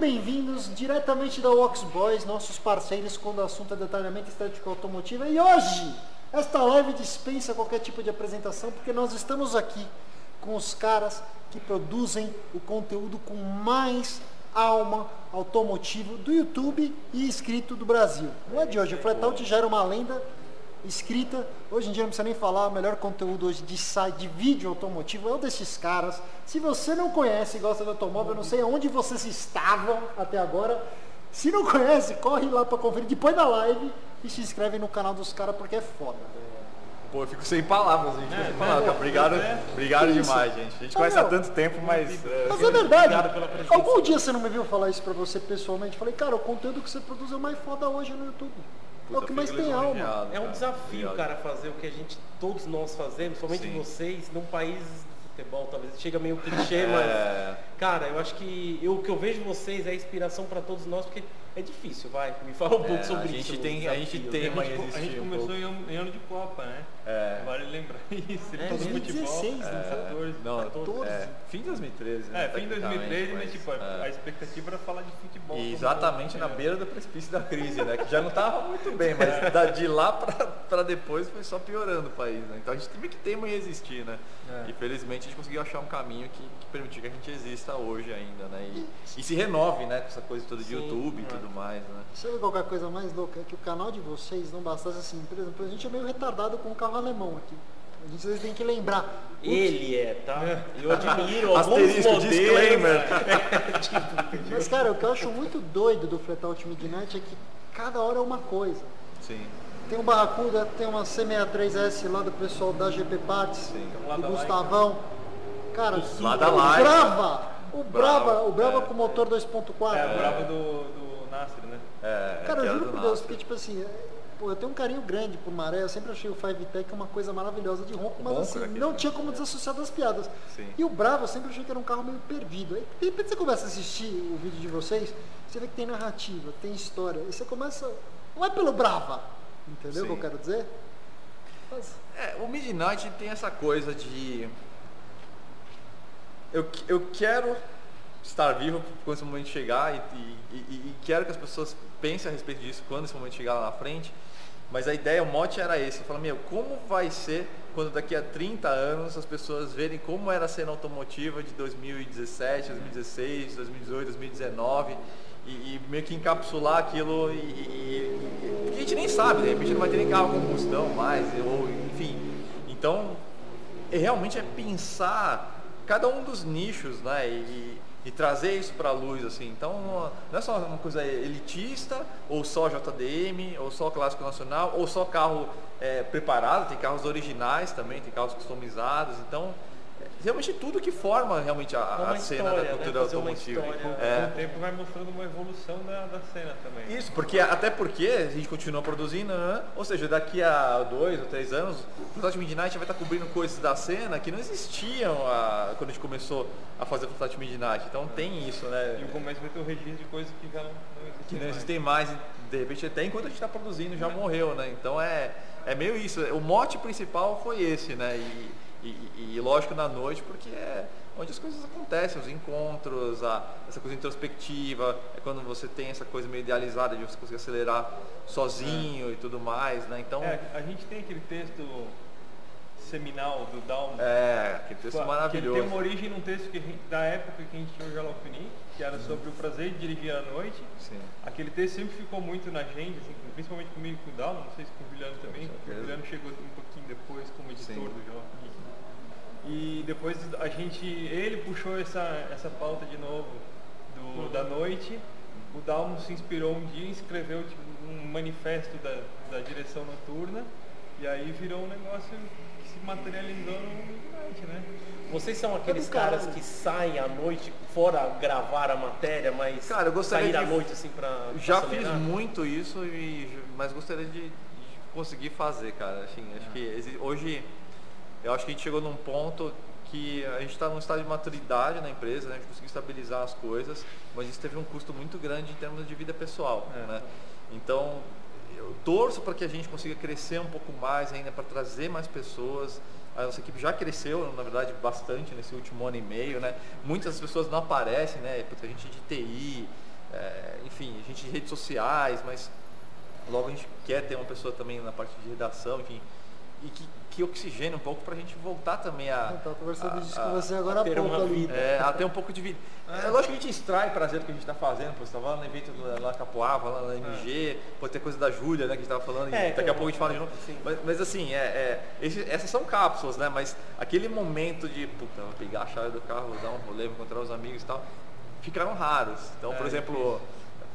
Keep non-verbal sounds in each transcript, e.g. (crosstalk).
bem-vindos diretamente da Wax Boys, nossos parceiros quando o assunto é detalhamento estético automotivo. E hoje, esta live dispensa qualquer tipo de apresentação, porque nós estamos aqui com os caras que produzem o conteúdo com mais alma automotivo do YouTube e escrito do Brasil. Não é de hoje, o Flatout já era uma lenda escrita. Hoje em dia não precisa nem falar, o melhor conteúdo hoje de site, de vídeo automotivo é o desses caras. Se você não conhece e gosta de automóvel, eu não sei onde vocês estavam até agora. Se não conhece, corre lá para conferir depois da live e se inscreve no canal dos caras porque é foda. Pô, eu fico sem palavras, gente. É, sem palavras. É, obrigado, é, obrigado demais, gente. A gente conhece há tanto tempo, mas. É, mas é verdade. Algum dia você não me viu falar isso pra você pessoalmente? Falei, cara, o conteúdo que você produz é o mais foda hoje no YouTube. Puta, é o que mais tem alma. É um desafio, cara, fazer o que a gente, todos nós fazemos, somente Sim. vocês, num país futebol, talvez chega meio clichê, mas. É. Cara, eu acho que eu, o que eu vejo vocês é inspiração para todos nós, porque é difícil, vai. Me fala um é, pouco sobre a gente isso. Tem, a gente tem, a gente, a gente começou em ano de Copa, né? É. Vale lembrar (laughs) isso. É, 2016, né? 14, não, 14. É, fim de 2013. Né? É, fim de 2013, mas tipo, é. a expectativa era falar de futebol. E exatamente na beira do precipício da crise, né? Que já não estava muito bem, mas é. de lá para depois foi só piorando o país, né? Então a gente teve que ter e resistir, né? É. Gente conseguiu achar um caminho que, que permitiu que a gente exista hoje ainda, né? E, e se renove, né? Com essa coisa toda de Sim, YouTube e tudo mais, né? Sabe qual é coisa mais louca? É que o canal de vocês não bastasse assim, por exemplo, a gente é meio retardado com o carro alemão aqui. A gente vocês têm que lembrar. Ele é, tá? Eu admiro alguns modelos. disclaimer. (laughs) Mas, cara, o que eu acho muito doido do Fletout Midnight é que cada hora é uma coisa. Sim. Tem o Barracuda, tem uma C63S lá do pessoal da GP Parts, Sim. do Gustavão. Cara, o, lá da live. Brava! O Brava, o Brava é, com motor 2.4. É, o Brava do, do Nasser, né? É, cara, eu juro por Deus, porque tipo assim, pô, eu tenho um carinho grande por Maré, eu sempre achei o Five Tech uma coisa maravilhosa de ronco, mas assim, não tinha como desassociar das piadas. Sim. E o Bravo eu sempre achei que era um carro meio perdido. Aí de repente você começa a assistir o vídeo de vocês, você vê que tem narrativa, tem história, e você começa. Não é pelo Brava, entendeu o que eu quero dizer? Mas... É, o Midnight tem essa coisa de. Eu, eu quero estar vivo quando esse momento chegar e, e, e, quero que as pessoas pensem a respeito disso quando esse momento chegar lá na frente. Mas a ideia, o mote era esse. Falar, meu, como vai ser quando daqui a 30 anos as pessoas verem como era a cena automotiva de 2017, 2016, 2018, 2019 e, e meio que encapsular aquilo e, a gente nem sabe, de repente não vai ter nem carro combustão mais, ou enfim. Então, é, realmente é pensar cada um dos nichos, né? E, e trazer isso para a luz, assim. Então, não é só uma coisa elitista, ou só JDM, ou só clássico nacional, ou só carro é, preparado, tem carros originais também, tem carros customizados. Então, realmente tudo que forma realmente a, a cena história, da cultura né? automotiva. Com, é. com o tempo vai mostrando uma evolução da, da cena também. Isso, porque até porque a gente continua produzindo, né? ou seja, daqui a dois ou três anos, o Prototype Midnight vai estar cobrindo coisas da cena que não existiam a, quando a gente começou a fazer o Prototype Midnight. Então é. tem isso, né? E o começo vai ter um registro de coisas que já não, não existem que não existem mais. mais. De repente até enquanto a gente está produzindo já é. morreu, né? Então é, é meio isso. O mote principal foi esse, né? E, e, e, lógico na noite, porque é onde as coisas acontecem, os encontros, a, essa coisa introspectiva, é quando você tem essa coisa meio idealizada de você conseguir acelerar sozinho é. e tudo mais, né? Então. É, a gente tem aquele texto seminal do Down. É, aquele texto maravilhoso. Que tem uma origem num texto que gente, da época que a gente tinha o Jalopini, que era sobre o prazer de dirigir à noite. Sim. Aquele texto sempre ficou muito na gente, assim, principalmente comigo e com o Down, não sei se com o Juliano também, o Juliano chegou um pouquinho depois como editor Sim. do Jalopini. E depois a gente, ele puxou essa, essa pauta de novo do, da noite. O Dalmo se inspirou um dia e escreveu tipo, um manifesto da, da direção noturna. E aí virou um negócio que se materializou no Midnight, né? Vocês são aqueles caras que saem à noite, fora gravar a matéria, mas Cara, eu gostaria sair de... à noite assim pra. Já fiz muito isso, e, mas gostaria de, de conseguir fazer, cara. Assim, acho ah. que hoje eu acho que a gente chegou num ponto que a gente está num estado de maturidade na empresa, né? a gente conseguiu estabilizar as coisas, mas isso teve um custo muito grande em termos de vida pessoal. É. Né? Então, eu torço para que a gente consiga crescer um pouco mais ainda, para trazer mais pessoas. A nossa equipe já cresceu, na verdade, bastante nesse último ano e meio, né? Muitas pessoas não aparecem, né? Porque a gente de TI, é, enfim, a gente de redes sociais, mas logo a gente quer ter uma pessoa também na parte de redação, enfim, e que, que oxigene um pouco para a gente voltar também a. Estava conversando a, disso com você agora há pouco ali. É, a ter um pouco de vida. É, lógico que a gente extrai prazer do que a gente está fazendo, pô, você estava lá no evento lá na Capoava, lá na MG, é. pode ter coisa da Júlia, né, que a gente estava falando, é, daqui a pouco a gente fala de novo. Mas, mas, assim, é, é esse, essas são cápsulas, né? Mas aquele momento de, puta, vou pegar a chave do carro, dar um rolê, vou encontrar os amigos e tal, ficaram raros. Então, por é, exemplo,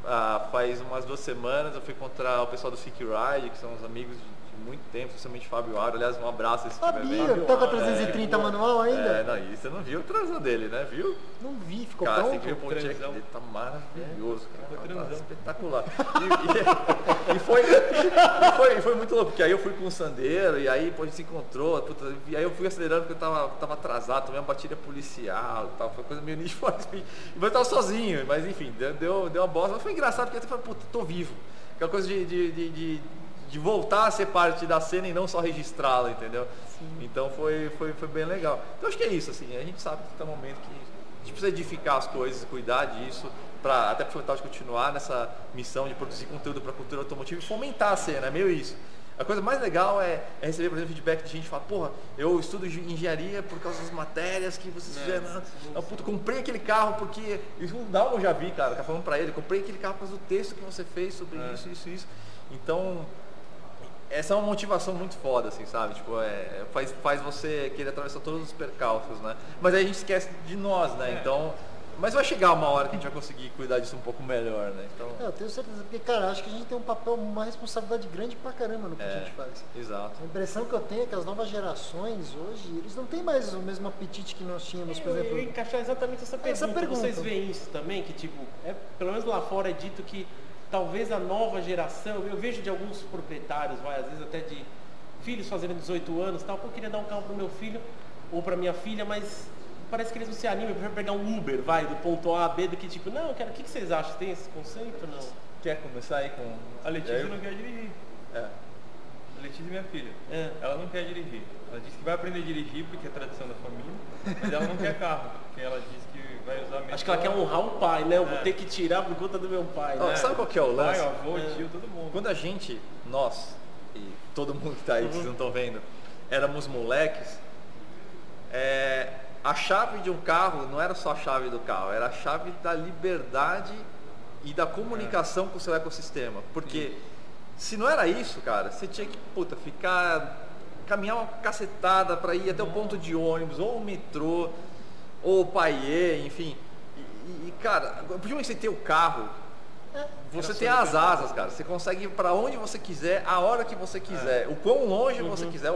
ah, faz umas duas semanas eu fui encontrar o pessoal do Sick Ride, que são os amigos de muito tempo, especialmente Fábio Aro. Aliás, um abraço esse Fabio, tá com a 330 é, manual ainda? É, não, e você não viu o transão dele, né? Viu? Não vi, ficou cara, pronto. Cara, você viu o check dele, tá maravilhoso, é, cara. Tá espetacular. E, e, (laughs) e, foi, e, foi, foi muito louco, porque aí eu fui com o Sandeiro, e aí a gente se encontrou, puta, e aí eu fui acelerando porque eu tava, tava atrasado, tomei uma batida policial tal, foi coisa meio nicho (laughs) Mas eu tava sozinho, mas enfim, deu, deu, deu uma bosta. Mas foi engraçado porque eu falei, puta, tô vivo. Aquela coisa de, de, de, de de voltar a ser parte da cena e não só registrá-la, entendeu? Sim. Então foi, foi, foi bem legal. Então acho que é isso, assim, a gente sabe que está um momento que a gente precisa edificar as coisas, cuidar disso, para até para de continuar nessa missão de produzir conteúdo para a cultura automotiva e fomentar a cena, é meio isso. A coisa mais legal é, é, receber, por exemplo, feedback de gente que fala, porra, eu estudo engenharia por causa das matérias que vocês fizeram. Eu, puto, comprei aquele carro porque. Isso o Dalmo já vi, cara, tá falando pra ele, comprei aquele carro por causa do texto que você fez sobre é. isso, isso, isso. Então, essa é uma motivação muito foda, assim, sabe? Tipo, é, faz, faz você querer atravessar todos os percalços, né? Mas aí a gente esquece de nós, né? É. Então. Mas vai chegar uma hora que a gente vai conseguir cuidar disso um pouco melhor, né? Então... É, eu tenho certeza, porque, cara, acho que a gente tem um papel, uma responsabilidade grande pra caramba no que é, a gente faz. Exato. A impressão que eu tenho é que as novas gerações hoje, eles não têm mais o mesmo apetite que nós tínhamos, por exemplo. Eu ia encaixar exatamente essa pergunta. essa pergunta. Vocês veem isso também, que tipo, é, pelo menos lá fora é dito que talvez a nova geração, eu vejo de alguns proprietários, vai, às vezes até de filhos fazendo 18 anos, tal, eu queria dar um carro para o meu filho ou para minha filha, mas parece que eles não se animam, eu prefiro pegar um Uber, vai, do ponto A a B, do que tipo, não, cara, o que, que vocês acham? Tem esse conceito não? Quer começar aí com. A Letícia não quer dirigir. É. A Letícia é minha filha. É. Ela não quer dirigir. Ela disse que vai aprender a dirigir porque é tradição da família, mas ela não quer carro, porque ela disse Acho que ela quer honrar o pai, né? Eu vou é. ter que tirar por conta do meu pai. né? Sabe qual que é o lance? Pai, avô, é. tio, todo mundo. Quando a gente, nós, e todo mundo que tá aí, uhum. que vocês não estão vendo, éramos moleques, é, a chave de um carro não era só a chave do carro, era a chave da liberdade e da comunicação é. com o seu ecossistema. Porque Sim. se não era isso, cara, você tinha que, puta, ficar caminhar uma cacetada para ir até o ponto de ônibus ou o metrô ou o paiê, enfim. E, e cara, do você tem o carro, é. você tem as asas, cara. Você consegue ir para onde você quiser, a hora que você quiser, é. o quão longe uhum. você quiser,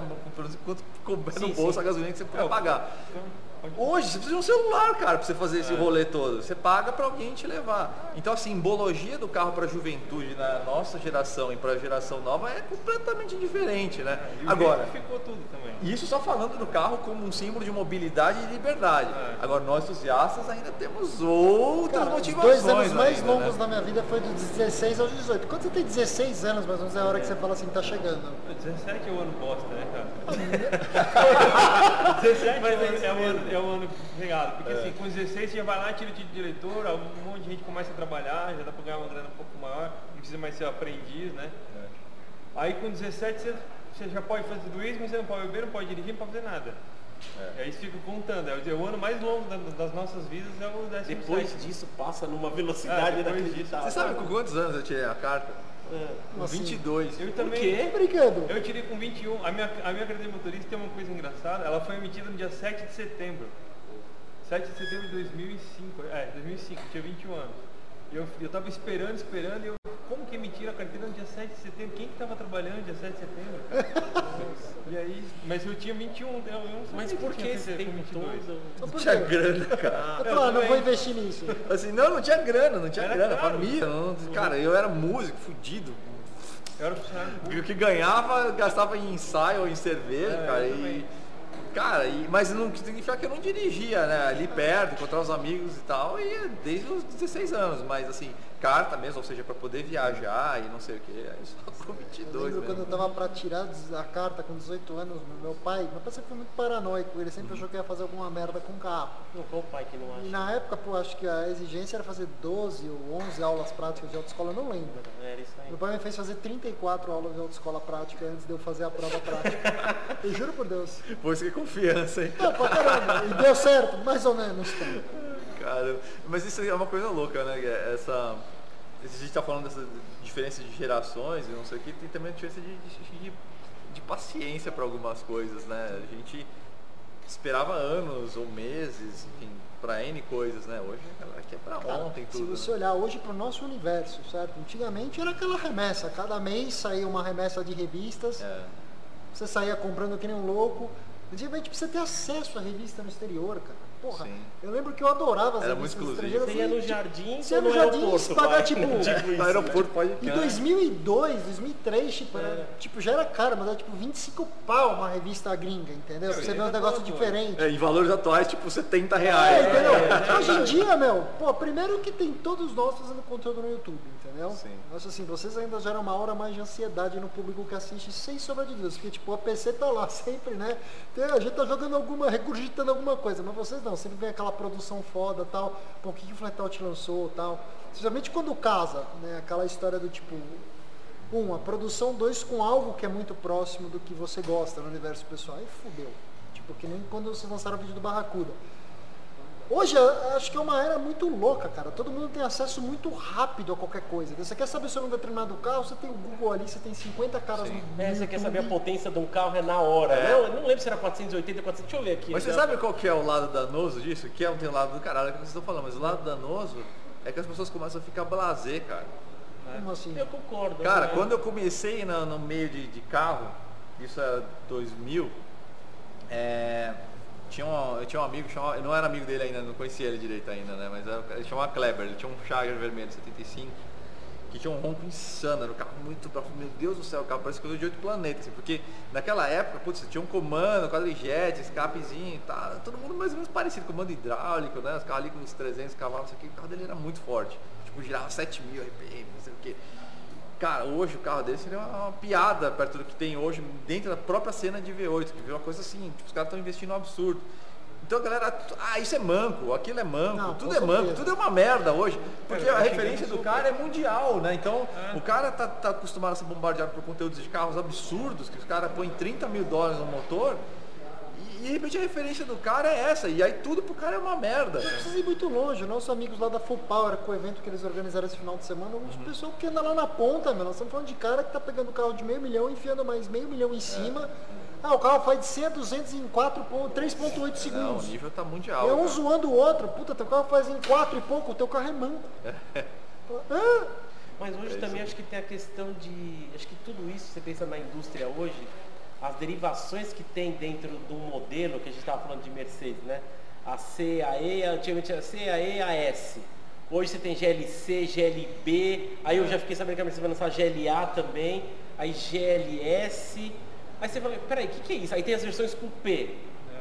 quanto couber no bolso sim. a gasolina que você puder é, pagar. Então, Hoje você precisa de um celular, cara, para você fazer esse é. rolê todo. Você paga para alguém te levar. Então, a simbologia do carro para a juventude na nossa geração e para a geração nova é completamente diferente, né? É, Agora, ficou tudo também. Isso só falando do carro como um símbolo de mobilidade e liberdade. É. Agora, nós entusiastas ainda temos outras cara, motivações. Os dois anos mais ainda, longos né? da minha vida foi dos 16 aos 18. Quando você tem 16 anos, mais ou menos é a hora que você fala assim, tá chegando. 17 é o ano bosta, né, cara? (laughs) (laughs) 17 mas é, é o ano é um ano pegado. Porque é. assim, com 16 você já vai lá, tira o título de diretor, um monte de gente começa a trabalhar, já dá para ganhar uma grana um pouco maior, não precisa mais ser aprendiz, né? É. Aí com 17 você, você, já pode fazer tudo isso, mas você não pode beber, não pode dirigir, não pode fazer nada. É. E aí você fica contando. É o ano mais longo das nossas vidas é o 17. Depois disso passa numa velocidade é, inacreditável. Você sabe com quantos anos eu tirei a carta? É, com assim, 22. Eu também. quê? brincando. Eu tirei com 21. A minha, a minha carteira de motorista tem uma coisa engraçada. Ela foi emitida no dia 7 de setembro. 7 de setembro de 2005. É, 2005, tinha 21 anos. Eu, eu tava esperando, esperando, e eu, como que emitiram a carteira no dia 7 de setembro? Quem que tava trabalhando no dia 7 de setembro? (laughs) e aí, mas eu tinha 21, eu não Mas por que esse tempo 22? todo? Não tinha grana, cara. Eu tô, não vou investir nisso. Assim, não, não tinha grana, não tinha era grana. Caro. Família, não, cara, eu era músico, fudido. Eu era funcionário. O que ganhava, gastava em ensaio ou em cerveja, é, cara. E, Cara, e, mas não significa que eu não dirigia, né? Ali perto, encontrar os amigos e tal, e desde os 16 anos, mas assim, carta mesmo, ou seja, para poder viajar e não sei o que. Aí só (laughs) com 22 eu lembro quando eu tava para tirar a carta com 18 anos, meu pai, meu pai sempre foi muito paranoico, ele sempre achou que ia fazer alguma merda com o carro. Não, qual pai que não acha? E na época, pô, acho que a exigência era fazer 12 ou 11 aulas práticas de autoescola, eu não lembro. Era isso aí. Meu pai me fez fazer 34 aulas de autoescola prática antes de eu fazer a prova prática. (laughs) eu juro por Deus. Pô, isso que é confiança, hein? Não, pra caramba. E deu certo, mais ou menos. Tá? Cara, mas isso é uma coisa louca, né? É essa, a gente está falando dessa diferença de gerações e não sei o que, tem também a diferença de, de, de paciência para algumas coisas, né? A gente esperava anos ou meses, enfim, para N coisas, né? Hoje aqui é para ontem tudo. Se você né? olhar hoje para o nosso universo, certo? Antigamente era aquela remessa, cada mês saía uma remessa de revistas, é. você saía comprando que nem um louco. Antigamente precisa ter acesso à revista no exterior, cara. Porra, Sim. eu lembro que eu adorava as Era muito exclusivo. Você ia no jardim, você ia no jardim aeroporto, pagar tipo, (laughs) tipo isso, aeroporto pode Em 2002, 2003, tipo, era, é. tipo, já era caro, mas era tipo 25 pau uma revista gringa, entendeu? Pra você ver um negócio diferente. É, em valores atuais, tipo 70 reais. É, entendeu? É, Hoje em dia, meu, pô, primeiro que tem todos nós fazendo conteúdo no YouTube, entendeu? Sim. Mas assim, vocês ainda geram uma hora mais de ansiedade no público que assiste, sem sombra de dúvidas, porque tipo, a PC tá lá (laughs) sempre, né? A gente tá jogando alguma, regurgitando alguma coisa, mas vocês não, sempre vem aquela produção foda tal. O que, que o Flatout lançou tal. Especialmente quando casa, né? Aquela história do tipo. Um, a produção, dois, com algo que é muito próximo do que você gosta no universo pessoal. Aí fudeu. Tipo, que nem quando vocês lançaram o vídeo do Barracuda. Hoje acho que é uma era muito louca, cara. Todo mundo tem acesso muito rápido a qualquer coisa. Você quer saber sobre um determinado carro, você tem o Google ali, você tem 50 caras Sim. no é, Você quer saber a potência de um carro é na hora. É. Não, eu não lembro se era 480, 400. Deixa eu ver aqui. Mas você sabe qual que é o lado danoso disso? Que é um tem lado do caralho que vocês estão falando, mas o lado danoso é que as pessoas começam a ficar blazer, cara. Como assim? Eu concordo. Cara, né? quando eu comecei no, no meio de, de carro, isso é 2000, é, tinha um, eu tinha um amigo, chamava, eu não era amigo dele ainda, não conhecia ele direito ainda, né? Mas era, ele chamava Kleber, ele tinha um Charger vermelho 75, que tinha um ronco insano, era um carro muito bravo. Meu Deus do céu, o carro parece coisa de oito planetas, assim, porque naquela época, putz, tinha um comando, quadrijet, escapezinho, tá, todo mundo mais ou menos parecido, comando hidráulico, né? Os carros ali com uns 300 cavalos, o carro dele era muito forte, tipo, girava 7 mil RPM, não sei o que. Cara, hoje o carro dele seria uma, uma, piada perto do que tem hoje dentro da própria cena de V8, que viu uma coisa assim, tipo, os caras estão investindo um absurdo. Então a galera, ah, isso é manco, aquilo é manco, Não, tudo é manco, tudo é uma merda hoje. Porque a referência do cara é mundial, né? Então é. o cara tá, tá acostumado a ser bombardeado por conteúdos de carros absurdos, que os caras põem 30 mil dólares no motor e de repente a referência do cara é essa, e aí tudo pro cara é uma merda. Não precisa ir muito longe, nossos amigos lá da Full Power, com o evento que eles organizaram esse final de semana, uns uhum. pessoal que anda lá na ponta, meu. Nós estamos falando de cara que tá pegando carro de meio milhão, enfiando mais meio milhão em cima. É. Ah, o carro faz de 100 a 200 em 3.8 segundos. Não, o nível tá mundial. É um cara. zoando o outro. Puta, teu carro faz em 4 e pouco, o teu carro é manco. ah. Mas hoje é também acho que tem a questão de. Acho que tudo isso, você pensa na indústria hoje, as derivações que tem dentro do modelo que a gente estava falando de Mercedes, né? A C, a E, antigamente era C, a E, a S. Hoje você tem GLC, GLB, aí eu já fiquei sabendo que a Mercedes vai lançar GLA também, aí GLS. Aí você fala, peraí, o que, que é isso? Aí tem as versões com P.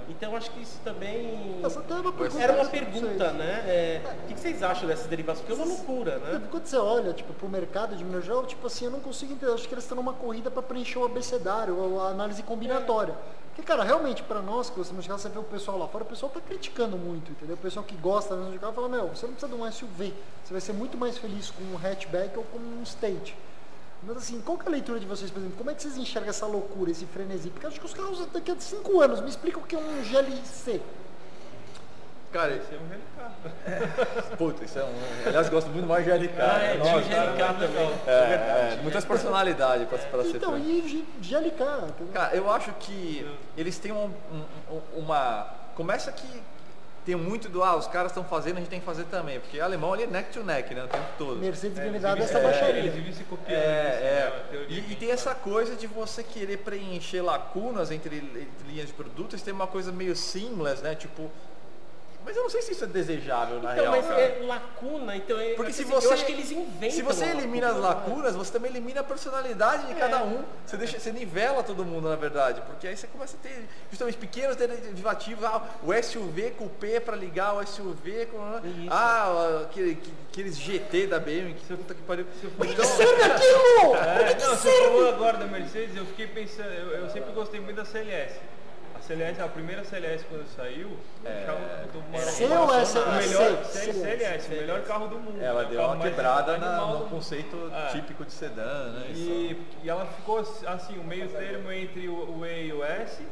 Então acho que isso também é uma pergunta, era uma pergunta, né? É, o que vocês acham dessas derivações? Porque é uma loucura, né? Quando você olha tipo, para o mercado de mineral, geral, tipo assim, eu não consigo entender. Acho que eles estão numa corrida para preencher o abecedário, a análise combinatória. É. Porque, cara, realmente, para nós que gostamos de carro, você vê o pessoal lá fora, o pessoal tá criticando muito, entendeu? O pessoal que gosta de carro fala, meu, você não precisa de um SUV. Você vai ser muito mais feliz com um hatchback ou com um stage. Mas assim, qual que é a leitura de vocês, por exemplo? Como é que vocês enxergam essa loucura, esse frenesi? Porque acho que os carros daqui a 5 anos me explicam o que é um GLC. Cara, esse é um GLK. É. (laughs) Puta, isso é um. Aliás, gosto muito mais de GLK. Ah, é, Nossa, de GLK cara, também. É, é, é, muitas personalidades para pra ser. Então, e GLK? Cara, eu acho que eles têm um, um, uma. Começa que tem muito do, ah, os caras estão fazendo, a gente tem que fazer também. Porque alemão ali é neck to neck, né? O tempo todo. Mercedes é, me dá essa baixaria. Eles se copiando. É, isso, é. Né? E, e, tem essa coisa de você querer preencher lacunas entre, entre linhas de produtos, tem uma coisa meio seamless, né? Tipo, Mas eu não sei se isso é desejável na então, real. Mas cara. é lacuna, então é, Porque se assim, você, eu acho que eles inventam. Se você elimina as lacuna, né? lacunas, você também elimina a personalidade de cada um. Você, deixa, você nivela todo mundo, na verdade. Porque aí você começa a ter justamente pequenos derivativos. Ah, o SUV com o P para ligar o SUV com. Isso. Ah, aquele- aqueles GT da BMW, que puta que pariu. Então, Serve aquilo! É, não, você falou agora da Mercedes, eu fiquei pensando, eu, eu sempre gostei muito da CLS. A CLS, a primeira CLS quando saiu, achava do uma- ou o S- melhor C? CLS, o melhor carro do mundo. ela é o deu carro uma mais quebrada na- no conceito É. típico de sedã, né? E, e ela ficou assim, o meio termo entre o, o E e o S,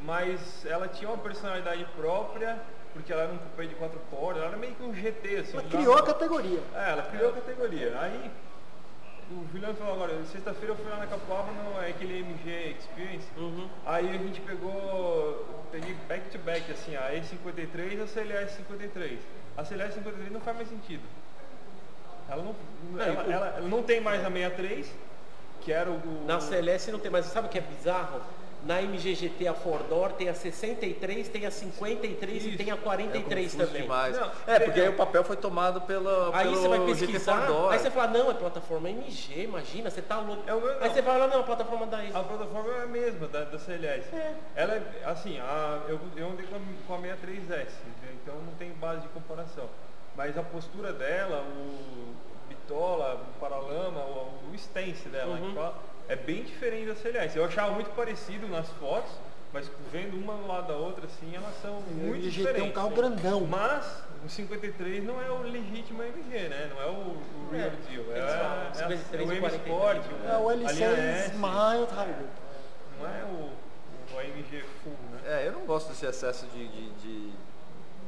mas ela tinha uma personalidade própria, porque ela era um cupê de quatro portas, ela era meio que um GT, assim. Ela criou a categoria. É, ela criou a categoria. Aí, o Juliano falou agora, sexta-feira eu fui lá na Capoava no aquele MG Experience. Uhum. Aí a gente pegou, peguei back to back, assim, a E53 e a CLS 53. A CLS 53 não faz mais sentido. Ela não, É, ela, o- ela não tem mais a 63, que era o. Na CLS não tem, mas sabe o que é bizarro? Na MGGT a Fordor tem a 63, tem a 53 e Isso. tem a 43 confuso também. demais. Não, é, porque é- aí o papel foi tomado pela, Aí pelo você vai pesquisar, Fordor. aí você fala, não, é plataforma MG, imagina, você tá louco. É o meu- aí você fala, não, é plataforma da A plataforma é a mesma da, da CLS. É. Ela é, assim, a, eu, eu andei com a, com a 63S, né, então não tem base de comparação. Mas a postura dela, o bitola, o paralama, o, o stance dela, Uhum. É bem diferente da CLS. Eu achava muito parecido nas fotos, mas vendo uma do lado da outra, assim, elas são muito diferentes. tem um carro né? grandão. Mas o 53 não é o legítimo MG, né? Não é o, o real É, deal. eles É, falam, é, é 53 o M 43. Sport, É o a linha L6 S. Mild Hybrid. Não é o, o AMG full, né? É, eu não gosto desse excesso de, de, de,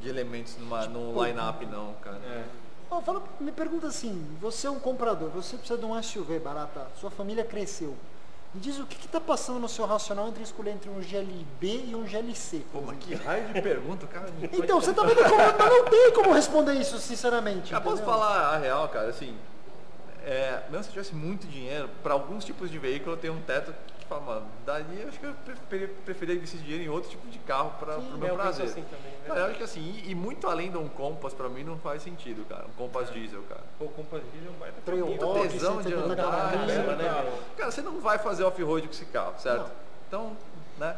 de elementos numa, num line-up não, cara. É. Fala, me pergunta assim, você é um comprador, você precisa de um SUV barata, sua família cresceu. Me diz o que está passando no seu racional entre escolher entre um GLB e um GLC. Pô, mas que raio de pergunta, cara. Então, você tá vendo como mas não tem como responder isso, sinceramente. Eu posso falar a real, cara, assim, é, mesmo se eu tivesse muito dinheiro, para alguns tipos de veículo eu tenho um teto que fala, mano, daí eu acho que eu preferia, preferia investir dinheiro em outro tipo de carro para o É, meu eu penso prazer. assim também, né? Cara, eu acho que assim, e, e muito além de um Compass, pra mim não faz sentido, cara. Um Compass diesel, cara. Pô, Compass Diesel é um Trail caminho. Walk, tesão de 170 andar, caramba, né? né? Cara, você não vai fazer off-road com esse carro, certo? Não. Então, né?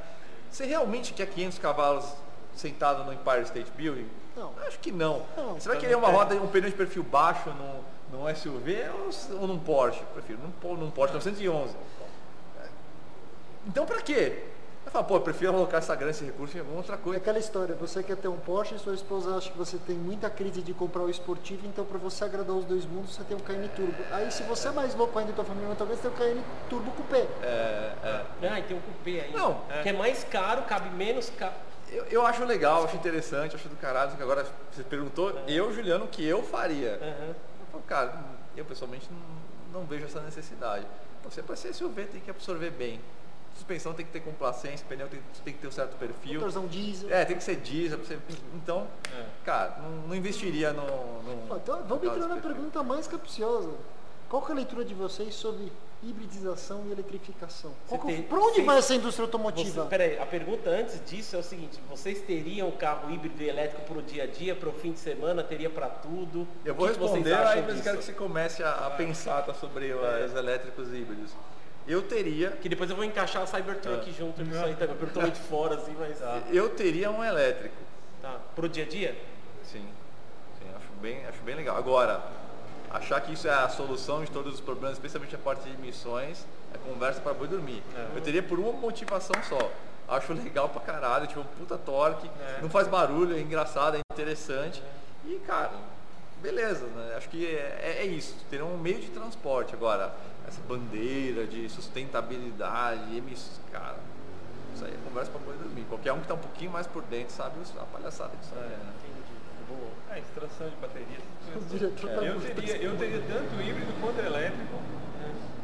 Você realmente quer 500 cavalos sentado no Empire State Building? Não. Acho que não. Não, você vai querer no uma roda, um pneu de perfil baixo num, num SUV ou, ou num Porsche? Prefiro num, num Porsche 911. Então pra quê? Eu falo, pô, eu prefiro alocar essa grana, esse recurso em alguma outra É coisa. aquela história, você quer ter um Porsche e sua esposa acha que você tem muita crise de comprar o esportivo, então para você agradar os dois mundos, você tem um KN Turbo. Aí se você é mais louco ainda e tua família talvez tem o KN Turbo Coupé. É, é. Ah, e tem um cupê aí. Não, Que é mais caro, cabe menos ca... Eu, eu acho legal, acho interessante, acho do caralho, que agora você perguntou, eu, Juliano, o que eu faria? Aham. Eu falo, cara, eu pessoalmente não, não vejo essa necessidade. Você para ser SUV tem que absorver bem. Suspensão tem que ter complacência, pneu tem, tem que ter um certo perfil. Motorzão diesel. É, tem que ser diesel. Você, então, É. cara, não, não investiria no. no Então, vamos entrar na pergunta mais capciosa. Qual que é a leitura de vocês sobre hibridização e eletrificação? Tem- Pra onde vocês- vai essa indústria Você, automotiva? peraí, a pergunta antes disso é o seguinte, vocês teriam carro híbrido e elétrico para o dia a dia, para o fim de semana, teria para tudo? Eu O vou responder, aí mas eu quero que você comece a, a pensar tá, sobre os elétricos híbridos. Eu teria, Que depois eu vou encaixar a Cybertruck É. junto nisso aí também, totalmente (laughs) fora assim, mas eu teria um elétrico. tá. Pro dia a dia? Sim, sim, acho bem, acho bem legal. Agora, achar que isso é a solução de todos os problemas, especialmente a parte de emissões, é conversa para boi dormir. Eu teria por uma motivação só. Acho legal pra caralho, tipo, um puta torque, É. não faz barulho, é engraçado, é interessante. E, cara, beleza, né? Acho que é, é isso, ter um meio de transporte. Agora, essa bandeira de sustentabilidade, emissões, cara, isso aí é conversa pra boi dormir. Qualquer um que tá um pouquinho mais por dentro sabe a palhaçada que isso é, né? Boa. É, extração de baterias. Tá Eu muito teria, eu teria tanto híbrido quanto elétrico.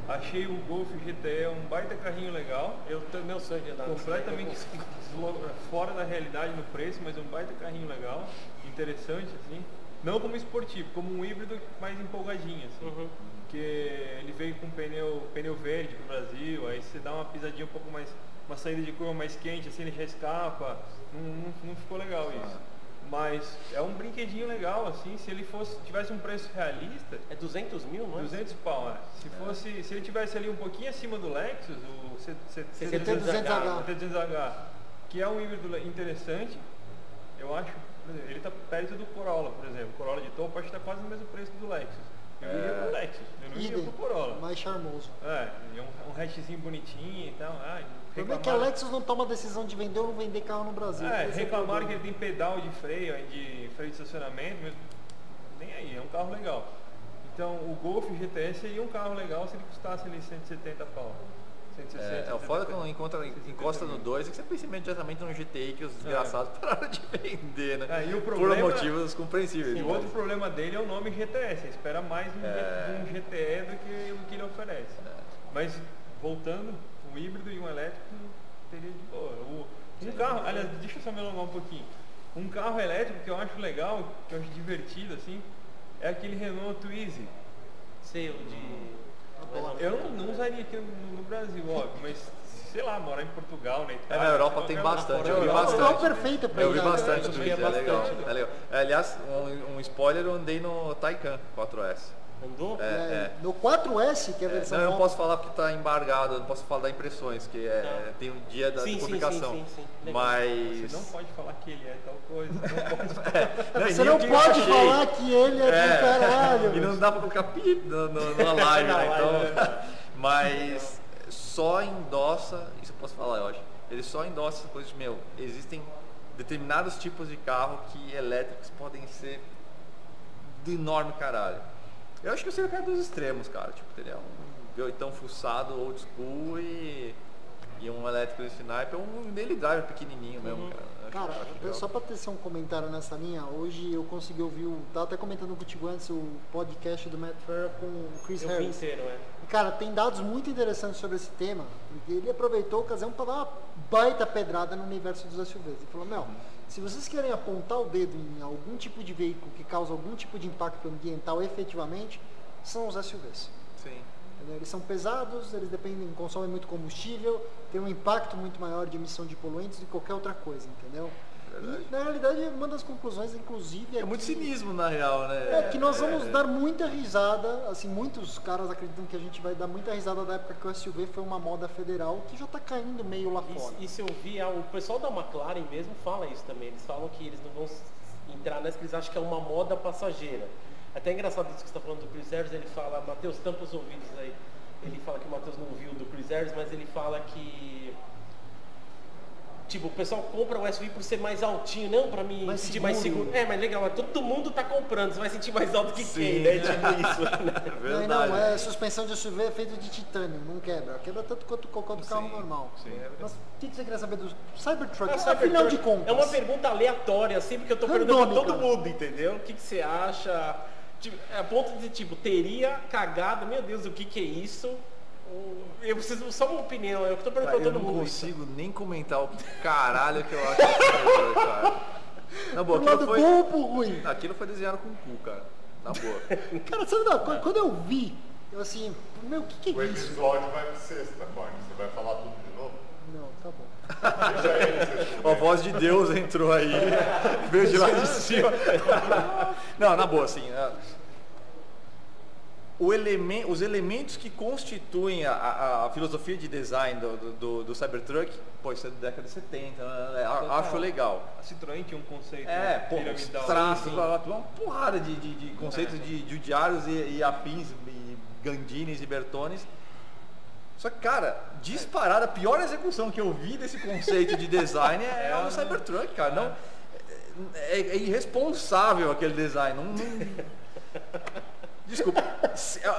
Achei o Golf GTE um baita carrinho legal. Eu meu sonho de andar nesse completamente (laughs) eu fora da realidade no preço, mas um baita carrinho legal, interessante assim. Não como esportivo, como um híbrido mais empolgadinho assim. Uhum. Porque ele veio com pneu, pneu verde pro Brasil, aí você dá uma pisadinha um pouco mais, uma saída de curva mais quente, assim ele já escapa. Não, não, não ficou legal isso. Mas é um brinquedinho legal, assim, se ele fosse, tivesse um preço realista. É 200 mil, não é? 200 pau, é. Se, fosse, se ele tivesse ali um pouquinho acima do Lexus, o CT200H, CT200H, que é um híbrido interessante, eu acho, ele está perto do Corolla, por exemplo. O Corolla de topo acho que está quase no mesmo preço do Lexus. Eu é. iria pro Lexus, eu não iria pro Corolla. Mais charmoso. É, um, um hatchzinho bonitinho e tal. Ah, o problema é que a Lexus não toma decisão de vender ou não vender carro no Brasil. É, reclamaram que ele tem pedal de freio, de freio de estacionamento, mas nem aí, é um carro legal. Então o Golf GTS seria um carro legal se ele custasse ali 170 pau. 160, é, é o foda quando encontra, encosta no 2 é que você pensa imediatamente no GTI que os desgraçados é. (laughs) pararam de vender, né? É, e o problema, Por motivos compreensíveis. E o outro problema dele é o nome GTS. Você espera mais um, é. um GTE do que o que ele oferece. É. Mas voltando, um híbrido e um elétrico teria de boa. O, um carro, aliás, deixa eu só me alongar um pouquinho. Um carro elétrico que eu acho legal, que eu acho divertido, assim, é aquele Renault Twizy. Sei, o de. Eu não, não usaria aqui no, no Brasil, óbvio, mas sei lá, morar em Portugal, né? É, na Europa tem bastante, eu vi bastante. É perfeito pra Eu vi bastante, é, é, legal, é legal. Aliás, um, um spoiler, eu andei no Taycan 4S. Andou? É, é. No 4S, que é a versão. não, eu não posso falar porque está embargado, eu não posso falar da impressões, que é, tá. tem um dia da sim, publicação. Sim, sim, sim, Mas. Você não pode falar que ele é tal coisa. Não (laughs) pode, é. não, Você não pode falar que ele é, é. caralho. E não dá para colocar pi (laughs) na live, né? Então. (laughs) Mas só endossa, isso eu posso falar, eu acho. Ele só endossa coisas de meu. Existem determinados tipos de carro que elétricos podem ser de enorme caralho. Eu acho que eu seria o cara dos extremos, cara. Tipo, teria um V8 fuçado, old school e, e um elétrico de sniper, um daily driver pequenininho mesmo, uhum. cara. Cara, acho só para ter um comentário nessa linha, hoje eu consegui ouvir, o, tava até comentando contigo antes o podcast do Matt Farah com o Chris eu Harris. Inteiro, é. Cara, tem dados muito interessantes sobre esse tema, porque ele aproveitou a ocasião para dar uma baita pedrada no universo dos SUVs. Ele falou, meu, se vocês querem apontar o dedo em algum tipo de veículo que causa algum tipo de impacto ambiental efetivamente, são os SUVs. Sim. Eles são pesados, eles dependem, consomem muito combustível, tem um impacto muito maior de emissão de poluentes do que qualquer outra coisa, entendeu? Verdade. E, na realidade, uma das conclusões, inclusive, é, é muito que, cinismo na real, né? É que nós vamos é, dar muita risada, assim, muitos caras acreditam que a gente vai dar muita risada da época que o SUV foi uma moda federal que já está caindo meio lá fora. E, e se eu vi, o pessoal da McLaren mesmo fala isso também, eles falam que eles não vão entrar nessa, que eles acham que é uma moda passageira. Até é engraçado isso que você está falando do Chris Harris, ele fala, Matheus, tampa os ouvidos aí. Ele fala que o Matheus não viu do Chris Harris, mas ele fala que Tipo, o pessoal compra o SUV por ser mais altinho, não para mim mais sentir seguro. mais seguro. É, mas legal, mas todo mundo tá comprando, você vai sentir mais alto que Sim. quem, né? (laughs) Tipo isso. Né? Não, não, é suspensão de SUV é feito de titânio, não quebra. Quebra tanto quanto qualquer outro carro normal. Sim, é mas o que, você queria saber do Cybertruck? É, Afinal de contas. É uma pergunta aleatória, assim, porque eu tô perguntando pra todo mundo, entendeu? O que, que você acha? Tipo, é a ponto de, tipo, teria cagado, meu Deus, o que que é isso? Eu preciso só uma opinião, eu tô perguntando todo mundo. Eu não consigo nem comentar o caralho que eu acho que cara. Na boa, aquilo foi. Bom ruim. Aquilo foi desenhado com o cu, cara. Na boa. (laughs) cara, sabe, não, quando eu vi, eu assim, meu, o que, que é o isso? O episódio vai ser sexta, Cone. Você vai falar tudo de novo? Não, tá bom. a voz de Deus entrou aí, (laughs) veio de lá de cima. Não, na boa, assim. É elemen os elementos que constituem a, a, a, filosofia de design do, do, do, Cybertruck, pô, isso é da década de 70, né? acho legal. A Citroën tinha um conceito é, pô, traços, uma porrada de, de, de conceitos é. de, de diários e, e afins, e Gandines e Bertones. Só que, cara, disparada, a pior execução que eu vi desse conceito de design é, é o (laughs) Cybertruck, cara. Não, é, é irresponsável aquele design. Não, não... (laughs) Desculpa,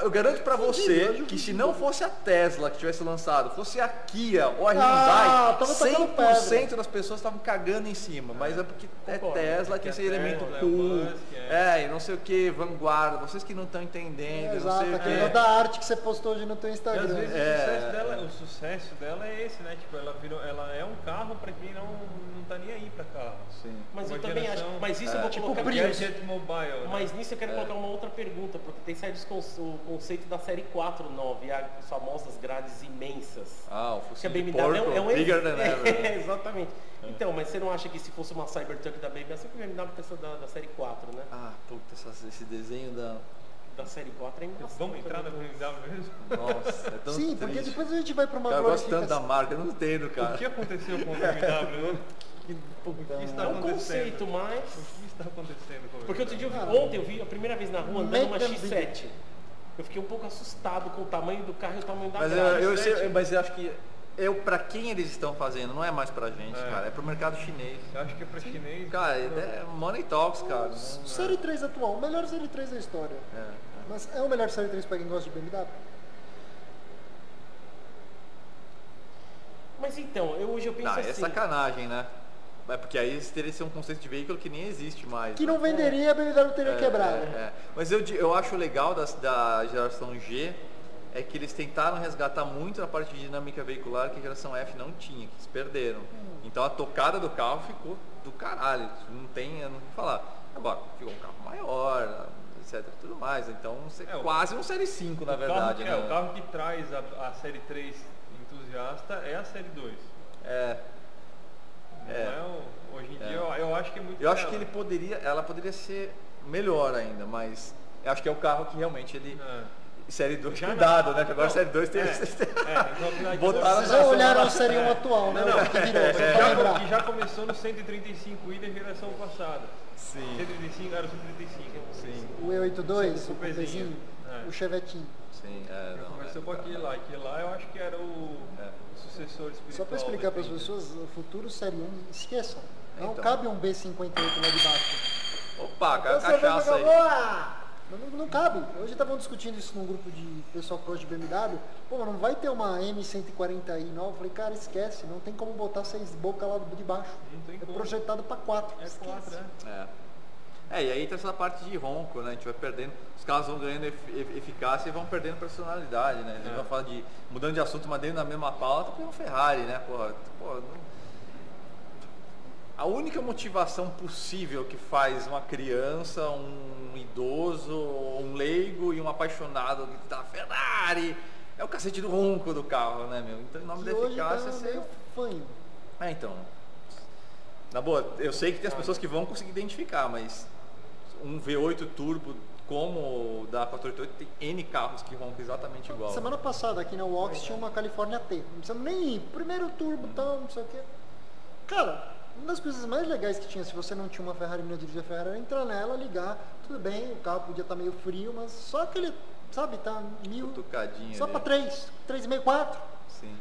eu garanto para você que se não fosse a Tesla que tivesse lançado, fosse a Kia ou a ah, Hyundai, ah, 100% das pessoas estavam cagando em cima. Mas é porque é Tesla, tem esse elemento cool, é. é, e não sei o que, vanguarda, vocês que não estão entendendo, é, exato, não sei o que. da arte que você postou hoje no teu Instagram. E às vezes é. o, sucesso dela, o sucesso dela é esse, né? Tipo, ela, virou, ela é um carro para quem não, não tá nem aí para carro. Sim. Mas uma eu também acho, mas isso é, eu vou tipo colocar... Prius. Mobile, né? Mas nisso eu quero é. colocar uma outra pergunta, porque tem saído o conceito da série 4 nova, e as famosas grades imensas. Ah, o que a focinho de BMW porco, é um bigger than ever. É, (laughs) exatamente. Então, mas você não acha que se fosse uma Cybertruck da BMW, sempre a BMW essa da, da série 4, né? Ah, puta, essa- esse desenho da... Da série 4 é engraçado. Vamos entrar na né? BMW mesmo? Nossa, é tão Sim, porque triste. depois a gente vai para uma Cara, eu gosto tanto da marca, eu não entendo, O cara. que aconteceu com a BMW? (laughs) né? O que está É um conceito, mas... O que está acontecendo Porque outro dia eu vi, ontem eu vi a primeira vez na rua andando uma make them X7. Eu fiquei um pouco assustado com o tamanho do carro e o tamanho da Mas eu, grade. eu, sei- mas eu acho que eu, pra quem eles estão fazendo, não é mais pra gente, É. cara, é pro mercado chinês. Eu acho que é para chinês. Cara, é money talks, cara. não- Série 3 atual, o melhor série 3 da história. É. Mas é o melhor série 3 para quem gosta de BMW? Mas então, eu, hoje eu penso Não, assim. é sacanagem, né? É porque aí teria que ser um conceito de veículo que nem existe mais. Que né? não venderia, a BMW teria É, quebrado. é, é. Mas eu, eu acho legal das, da geração G é que eles tentaram resgatar muito a parte de dinâmica veicular que a geração F não tinha, que eles perderam. Hum. Então a tocada do carro ficou do caralho. Não tem, eu não vou falar. Agora, ficou um carro maior, etc. Tudo mais. Então É, o- quase um série 5 na O carro, verdade. é, né? o carro que traz a, a série 3 entusiasta é a série 2. É. Não É. é o- hoje em É. dia eu, eu acho que é muito Eu acho que ele poderia, ela poderia ser melhor ainda, mas eu acho que é o carro que realmente ele. É. Série 2, Já cuidado, né? Que agora Não, série 2 tem. É, então, (laughs) Botaram Vocês na- já olharam a série 1 atual, né? Não, não. Que virou, É. já, que já começou no 135i da geração passada. Sim. 135 era o 135. Sim, O E82, o O Coupezinho, Coupezinho, é. o Chevetinho. sim. É, Já não, começou é, com aquele lá. Aquele lá eu acho que era É. o sucessor espiritual. Só para explicar para as pessoas, o futuro série 1, esqueçam. Não Então. cabe um B58 lá de baixo. Opa, vai cachaça aí. Não, não- não cabe. Hoje estavam discutindo isso num grupo de pessoal que gosta de BMW. Pô, não vai ter uma M140i nova? Eu falei, cara, esquece. Não tem como botar seis bocas lá de baixo. Não tem É como. projetado para quatro. É Esquece. 4, né? É. É, e aí tem essa parte de ronco, né? A gente vai perdendo, os carros vão ganhando ef- ef- eficácia e vão perdendo personalidade, né? A gente É. vai falar de, mudando de assunto, mas dentro da mesma pauta, tem um Ferrari, né? Porra, pô, não- A única motivação possível que faz uma criança, um idoso, um leigo e um apaixonado que tá Ferrari é o cacete do ronco do carro, né, meu? Então, em nome Que da hoje eficácia, tá você meio fanho. é, então. Na boa, eu sei que tem as pessoas que vão conseguir identificar, mas um V8 turbo como o da 488 tem N carros que roncam exatamente igual. Semana passada aqui na Walks tinha uma California T. Não precisamos nem ir. Primeiro turbo, tal, não sei o quê. Cara, uma das coisas mais legais que tinha, se você não tinha uma Ferrari e não dirigia Ferrari, era entrar nela, ligar. Tudo bem, o carro podia estar meio frio, mas só aquele, sabe, tá mil. Cutucadinho Só para 3, 3,5, 4. Sim.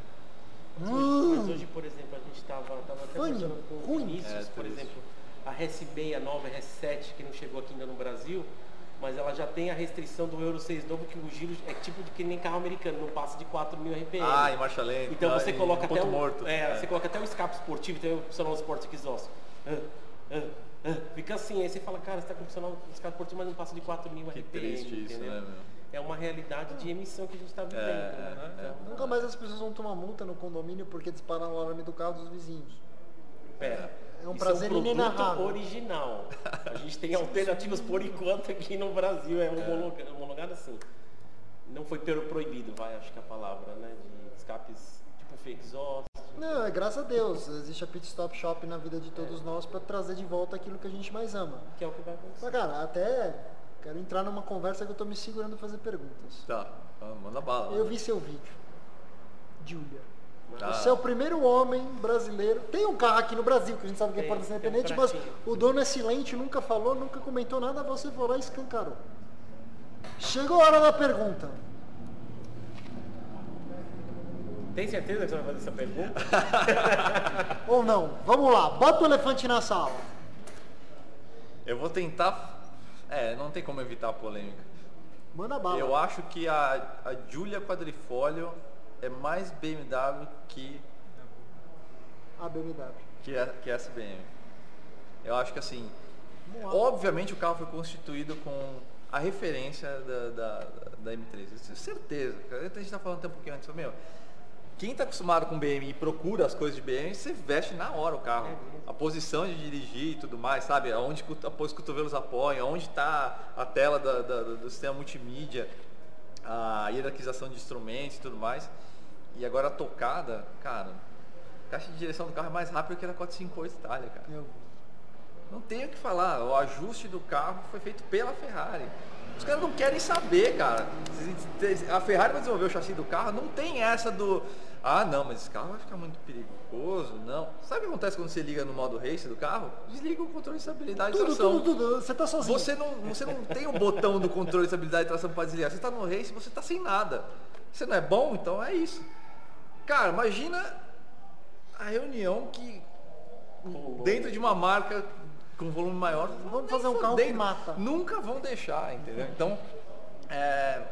Mas Hum. hoje, mas hoje, por exemplo, a gente estava tava até Ruim, com o. Vinícius, É, por isso. A RS6, a nova RS7, que não chegou aqui ainda no Brasil, mas ela já tem a restrição do Euro 6 novo, que o giro é tipo de que nem carro americano, não passa de 4 mil RPM. Ah, em marcha lenta. Então você em coloca até ponto o, morto. É, você coloca até o escape esportivo, tem o opcional Sport Exhaust. Ah, ah, ah. Fica assim, aí você fala, cara, você tá com opcional escape esportivo, mas não passa de 4 mil Que RPM. triste isso, entendeu? né, meu? É uma realidade de emissão que a gente está vivendo. É, né? é, Então, Nunca mais as pessoas vão tomar multa no condomínio porque dispararam o alarme do carro dos vizinhos. Pera. É um Isso prazer é um inenarrável. original. A gente tem alternativas por enquanto aqui no Brasil, é homologa- homologado assim. Não foi pro- proibido, vai, acho que é a palavra, né? De escapes tipo fake exhaust. Não, é graças a Deus. Existe a Pit Stop Shop na vida de todos nós para trazer de volta aquilo que a gente mais ama. Que é o que vai acontecer. Mas, cara, até quero entrar numa conversa que eu tô me segurando a fazer perguntas. Tá, ah, manda bala. Eu vi seu vídeo. Julia. Tá. Você é o primeiro homem brasileiro. Tem um carro aqui no Brasil, que a gente sabe que é Tem, ser tem um independente, mas o dono é silente, nunca falou, nunca comentou nada, você foi lá e escancarou. Chegou a hora da pergunta. Tem certeza que você vai fazer essa pergunta? (laughs) Ou não? Vamos lá, bota o elefante na sala. Eu vou tentar. É, não tem como evitar a polêmica. Manda bala. Eu acho que a, a Giulia Quadrifoglio é mais BMW que, A BMW. que, a, que essa BM. Eu acho que assim, obviamente o carro foi constituído com a referência da, da, da M3. Eu tenho certeza. A gente tá falando até um pouquinho antes, meu. quem está acostumado com BM e procura as coisas de BM, você veste na hora o carro. A posição de dirigir e tudo mais, sabe? Onde os cotovelos apoiam, onde está a tela da, da, do sistema multimídia, a hierarquização de instrumentos e tudo mais. E agora a tocada, cara, a caixa de direção do carro é mais rápida que a 458 Itália, cara. Não tenho o que falar, o ajuste do carro foi feito pela Ferrari. Os caras não querem saber, cara. A Ferrari vai desenvolver o chassi do carro, não tem essa do. Ah, não, mas esse carro vai ficar muito perigoso, não. Sabe o que acontece quando você liga no modo race do carro? Desliga o controle de estabilidade tudo, e tração. Tudo, tudo, você tá sozinho. Você não, você não tem o botão do controle de estabilidade e tração para desligar. Você está no race, você está sem nada. Você não é bom, então é isso. Cara, imagina a reunião que dentro de uma marca com volume maior. Vamos fazer um carro que mata. Nunca vão deixar, entendeu? Então, é,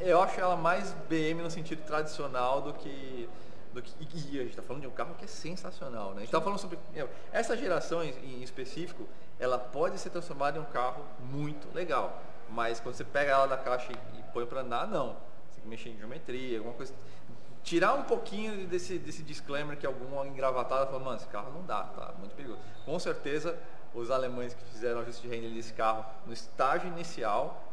eu acho ela mais BM no sentido tradicional do que. Do que e a gente está falando de um carro que é sensacional, né? A gente está falando sobre. Essa geração em, em específico, ela pode ser transformada em um carro muito legal. Mas quando você pega ela da caixa e, e põe para andar, não. Você tem que mexer em geometria, alguma coisa tirar um pouquinho desse, desse disclaimer que algum engravatado falou, mano, esse carro não dá, tá muito perigoso. Com certeza os alemães que fizeram ajuste de render desse carro no estágio inicial,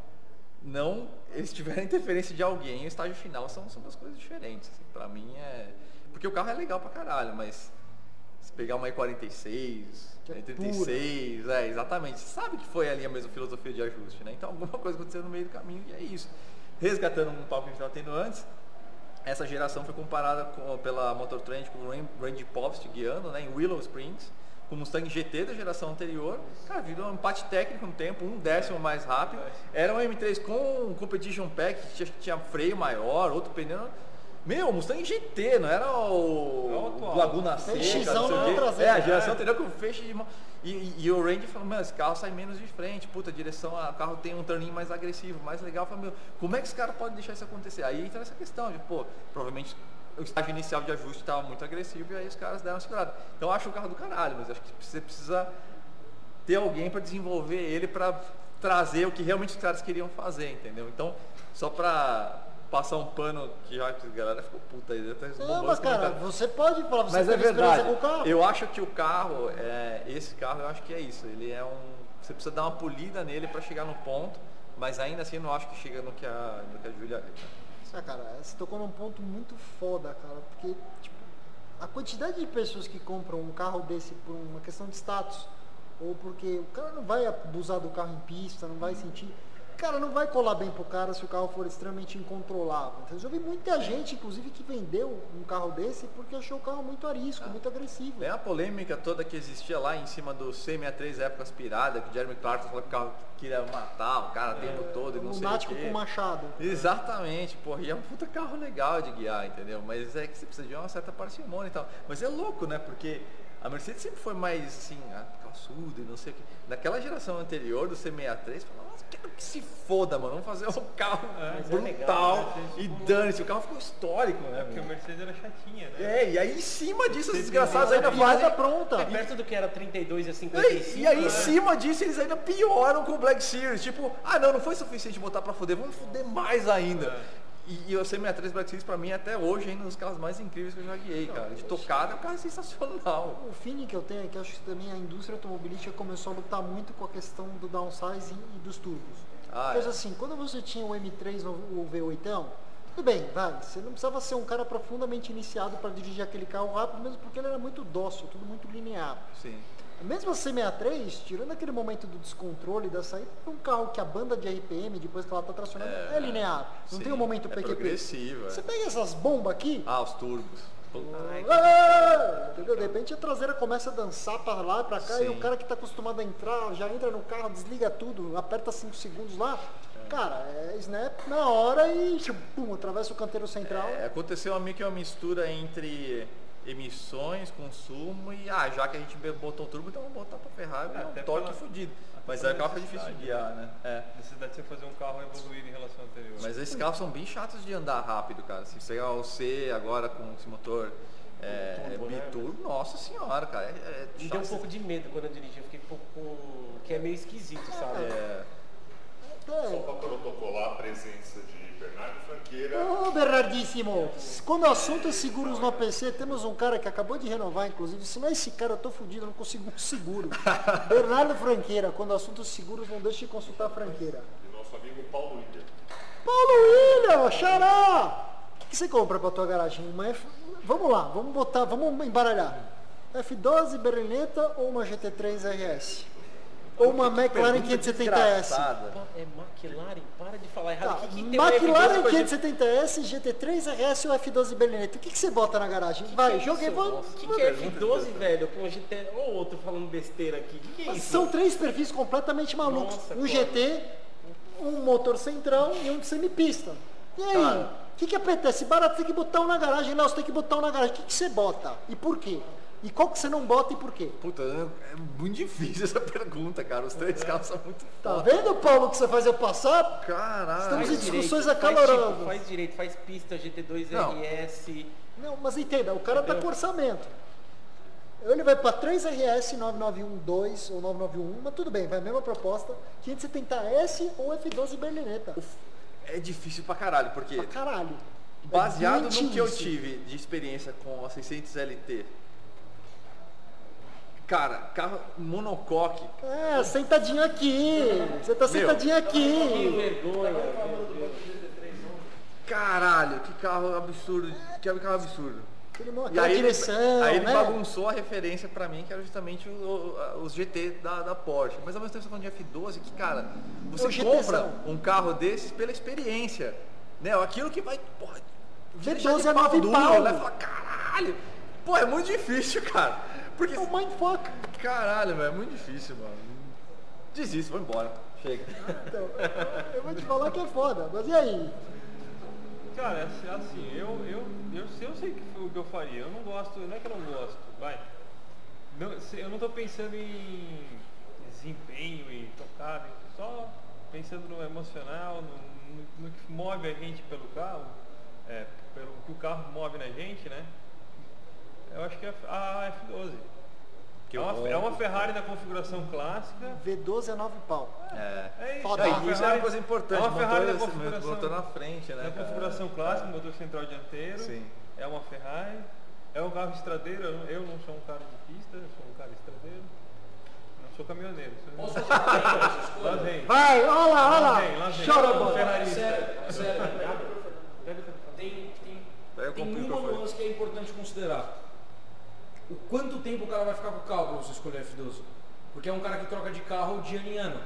não eles tiveram (laughs) interferência de alguém, o estágio final são, são duas coisas diferentes. Assim, para mim é. Porque o carro é legal pra caralho, mas se pegar uma E46, é 86, é, exatamente. Você sabe que foi ali a mesma filosofia de ajuste, né? Então alguma coisa aconteceu no meio do caminho e é isso. Resgatando um papo que a gente estava tendo antes, essa geração foi comparada com, pela Motor Trend com o Randy Post guiando né, em Willow Springs com o Mustang GT da geração anterior, cara, virou um empate técnico no tempo, um décimo mais rápido. Era um M3 com um Competition Pack que tinha, tinha freio maior, outro pneu. Meu, Mustang GT, não era o, o Laguna Seca. Não É, a geração anterior com feixe de mão. E, e, e, o Randy falou, meu, esse carro sai menos de frente, puta, a direção, o carro tem um turninho mais agressivo, mais legal. Falei, meu, como é que esse cara pode deixar isso acontecer? Aí entra essa questão de, pô, provavelmente o estágio inicial de ajuste estava muito agressivo e aí os caras deram uma segurada. Então eu acho o carro do caralho, mas acho que você precisa ter alguém para desenvolver ele para trazer o que realmente os caras queriam fazer, entendeu? Então, só para passar um pano que já a galera ficou puta aí. Tá não, mas cara, você pode falar, você mas é verdade. com o carro. Eu acho que o carro, é, esse carro, eu acho que é isso. Ele é um. Você precisa dar uma polida nele para chegar no ponto, mas ainda assim eu não acho que chega no que a, no que a Julia. Ah, cara, você tocou num ponto muito foda, cara, porque tipo, a quantidade de pessoas que compram um carro desse por uma questão de status, ou porque o cara não vai abusar do carro em pista, não vai sentir cara, não vai colar bem pro cara se o carro for extremamente incontrolável. Então, eu já vi muita gente, inclusive, que vendeu um carro desse porque achou o carro muito arisco, ah. muito agressivo. É a polêmica toda que existia lá em cima do C63 época aspirada, que o Jeremy Clarkson falou que o carro queria matar o cara o tempo é, todo e não sei o quê. com machado. Exatamente, porra, e é um puta carro legal de guiar, entendeu? Mas é que você precisa de uma certa parcimônia e tal. Mas é louco, né? Porque a Mercedes sempre foi mais assim, ah, calçuda e não sei o que. Naquela geração anterior do C63, falava, nossa, quero que se foda, mano. Vamos fazer um carro (laughs) é, brutal legal, né? e dane-se. O carro ficou histórico, né? É porque o Mercedes era chatinha, né? É, e aí em cima disso, os desgraçados ainda fazem. pronta. É perto do que era 32 a 55. E, e aí né? em cima disso, eles ainda pioram com o Black Series. Tipo, ah não, não foi suficiente botar pra foder, vamos foder mais ainda. É. E, e o C63 Black Series pra mim até hoje ainda um dos carros mais incríveis que eu já guiei, cara. De tocada é um carro sensacional. O feeling que eu tenho é que acho que também a indústria automobilística começou a lutar muito com a questão do downsizing e dos turbos. Ah, é. assim, quando você tinha o M3 o V8, tudo bem, vai. Você não precisava ser um cara profundamente iniciado para dirigir aquele carro rápido, mesmo porque ele era muito dócil, tudo muito linear. Sim. Mesmo a C63, tirando aquele momento do descontrole da saída, é um carro que a banda de RPM, depois que ela está tracionando, é, é linear. Não sim, tem um momento é PQP. É. Você pega essas bombas aqui. Ah, os turbos. Ah, entendeu? De repente a traseira começa a dançar para lá e para cá sim. e o cara que está acostumado a entrar já entra no carro, desliga tudo, aperta 5 segundos lá. É. Cara, é snap na hora e pum, atravessa o canteiro central. É, aconteceu a mim que é uma mistura entre emissões, consumo e ah, já que a gente botou o turbo, então vamos botar para Ferrari, é, um torque pela, fudido. Mas é o carro é difícil de guiar, né? É. Necessidade de você fazer um carro evoluir em relação ao anterior. Mas esses carros são bem chatos de andar rápido, cara. Se você pegar o C agora com esse motor é, turbo, né? biturbo, nossa senhora, cara. É, é Me deu um pouco de medo quando eu dirigi, eu fiquei um pouco que é meio esquisito, sabe? É. Só para protocolar a presença de Bernardo Franqueira. Oh, Bernardíssimo. Quando o assunto é seguros no APC, temos um cara que acabou de renovar, inclusive. Se não é esse cara, eu tô fudido, eu não consigo um seguro. (laughs) Bernardo Franqueira, quando o assunto é seguros, não deixe de consultar a Franqueira. E nosso amigo Paulo William. Paulo William, xará! O que, você compra pra tua garagem? Uma F... Vamos lá, vamos botar, vamos embaralhar. F12 berlineta ou uma GT3 RS? Ou uma McLaren 570S? É McLaren, para de falar errado. Tá, O que, que McLaren F12 com a gente- 570S, GT3 RS ou F12 berlineta? O que, que você bota na garagem? Vai, joguei, Isso, vou... nossa, O que, que é F12, velho? Com GT... Ou outro falando besteira aqui. O que, que é isso? São três perfis completamente malucos. Nossa, um. GT, um motor centrão e um de semipista. E aí? O que, que apetece? Barato, tem que botar um na garagem, Léo, você tem que botar um na garagem. O que, que você bota? E por quê? E qual que você não bota e por quê? Puta, é muito difícil essa pergunta, cara. Os três carros são muito Tá foda. vendo, Paulo, que você faz eu passar? Caralho. Estamos em discussões direito, faz, acaloradas. tipo, faz direito, faz pista GT2 Não. RS. Não, mas entenda, o cara tá Entendeu? com orçamento. Ele vai para 3RS 9912 ou 9911, mas tudo bem, vai a mesma proposta. 570S ou F12 berlineta. É difícil pra caralho, porque Pra caralho. É baseado no que eu doentice. tive de experiência com a 600 LT, cara, carro monocoque, É, sentadinho aqui. Você tá Meu. sentadinho Que aqui. vergonha. meu Deus. caralho, que carro absurdo, que carro absurdo. Aquele E aí, ele- direção, aí ele né? bagunçou a referência pra mim, que era justamente o- o- os GT da, da Porsche. Mas ao mesmo tempo você tá falando de F12, que cara, você É GTzão. compra um carro desses pela experiência. Né? Aquilo que vai. Porra, te deixar V12 de é pau nove duro, pau. né? Fala, caralho! Pô, é muito difícil, (laughs) cara. Porque. É um mindfuck. Caralho, velho, é muito difícil, mano. Desiste, vou embora. Chega. Então, eu- vou te falar que é foda. Mas e aí? Cara, assim, assim, eu, eu, eu, eu sei o que eu faria. Eu não gosto, não é que eu não gosto, vai. Não, eu não tô pensando em desempenho e tocada, só pensando no emocional, no, no- no que move a gente pelo carro, é, pelo que o carro move na gente, né? Eu acho que é a F12. Que é, uma, é uma. Ferrari na configuração clássica. V12 é 9 pau. É. É isso. É É, uma isso é uma Ferrari- coisa importante. É uma Ferrari na motor, configuração, motor na frente, né? na cara? configuração clássica, motor central dianteiro. Sim. É uma Ferrari. É um carro estradeiro. Eu não- sou um cara de pista, eu sou um cara estradeiro. Não sou caminhoneiro. Sou... (laughs) Lá vem. Vai, olha lá, olha Lá lá. vem, lá vem. Chora, Um bola. ferrarista. Sério, sério. Tem, tem, tem uma nuance que é importante considerar. O quanto tempo o cara vai ficar com o carro pra você escolher F12? Porque é um cara que troca de carro de ano em ano.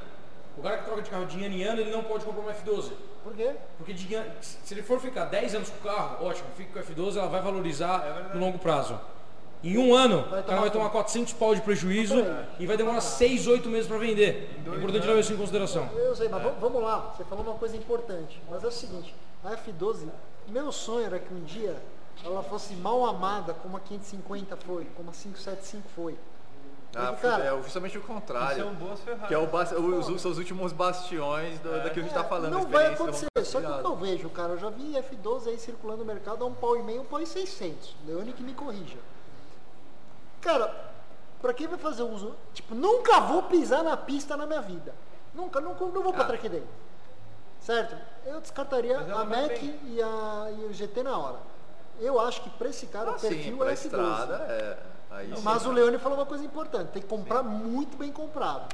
O cara que troca de carro de ano em ano, ele não pode comprar uma F12. Por quê? Porque de se ele for ficar 10 anos com o carro, ótimo, fica com a F12, ela vai valorizar no longo prazo. Em um ano, o cara vai tomar 400 pau de prejuízo e vai demorar 6, 8 meses para vender. É importante levar isso em consideração. Eu sei, mas vamos- vamos lá. Você falou uma coisa importante. Mas é o seguinte, a F12, meu sonho era que um dia ela fosse mal amada como a 550 foi, como a 575 foi. Ah, Porque, cara, é justamente o contrário. São boas Ferraris. Que é o os, são os últimos bastiões do, daquilo que a gente tá falando. Não vai acontecer, só que eu vejo, cara, eu já vi F12 aí circulando no mercado a um pau e meio, um pau e 600. Leone que me corrija. Cara, pra quem vai fazer uso, tipo, nunca vou pisar na pista na minha vida. Nunca, nunca não vou pra Ah. track day. Certo? Eu descartaria a Mac bem. e, a, e o GT na hora. Eu acho que pra esse cara Ah, o sim, perfil pra é F12. estrada, é. Aí sim. Mas o Leone falou uma coisa importante, tem que comprar muito bem comprado.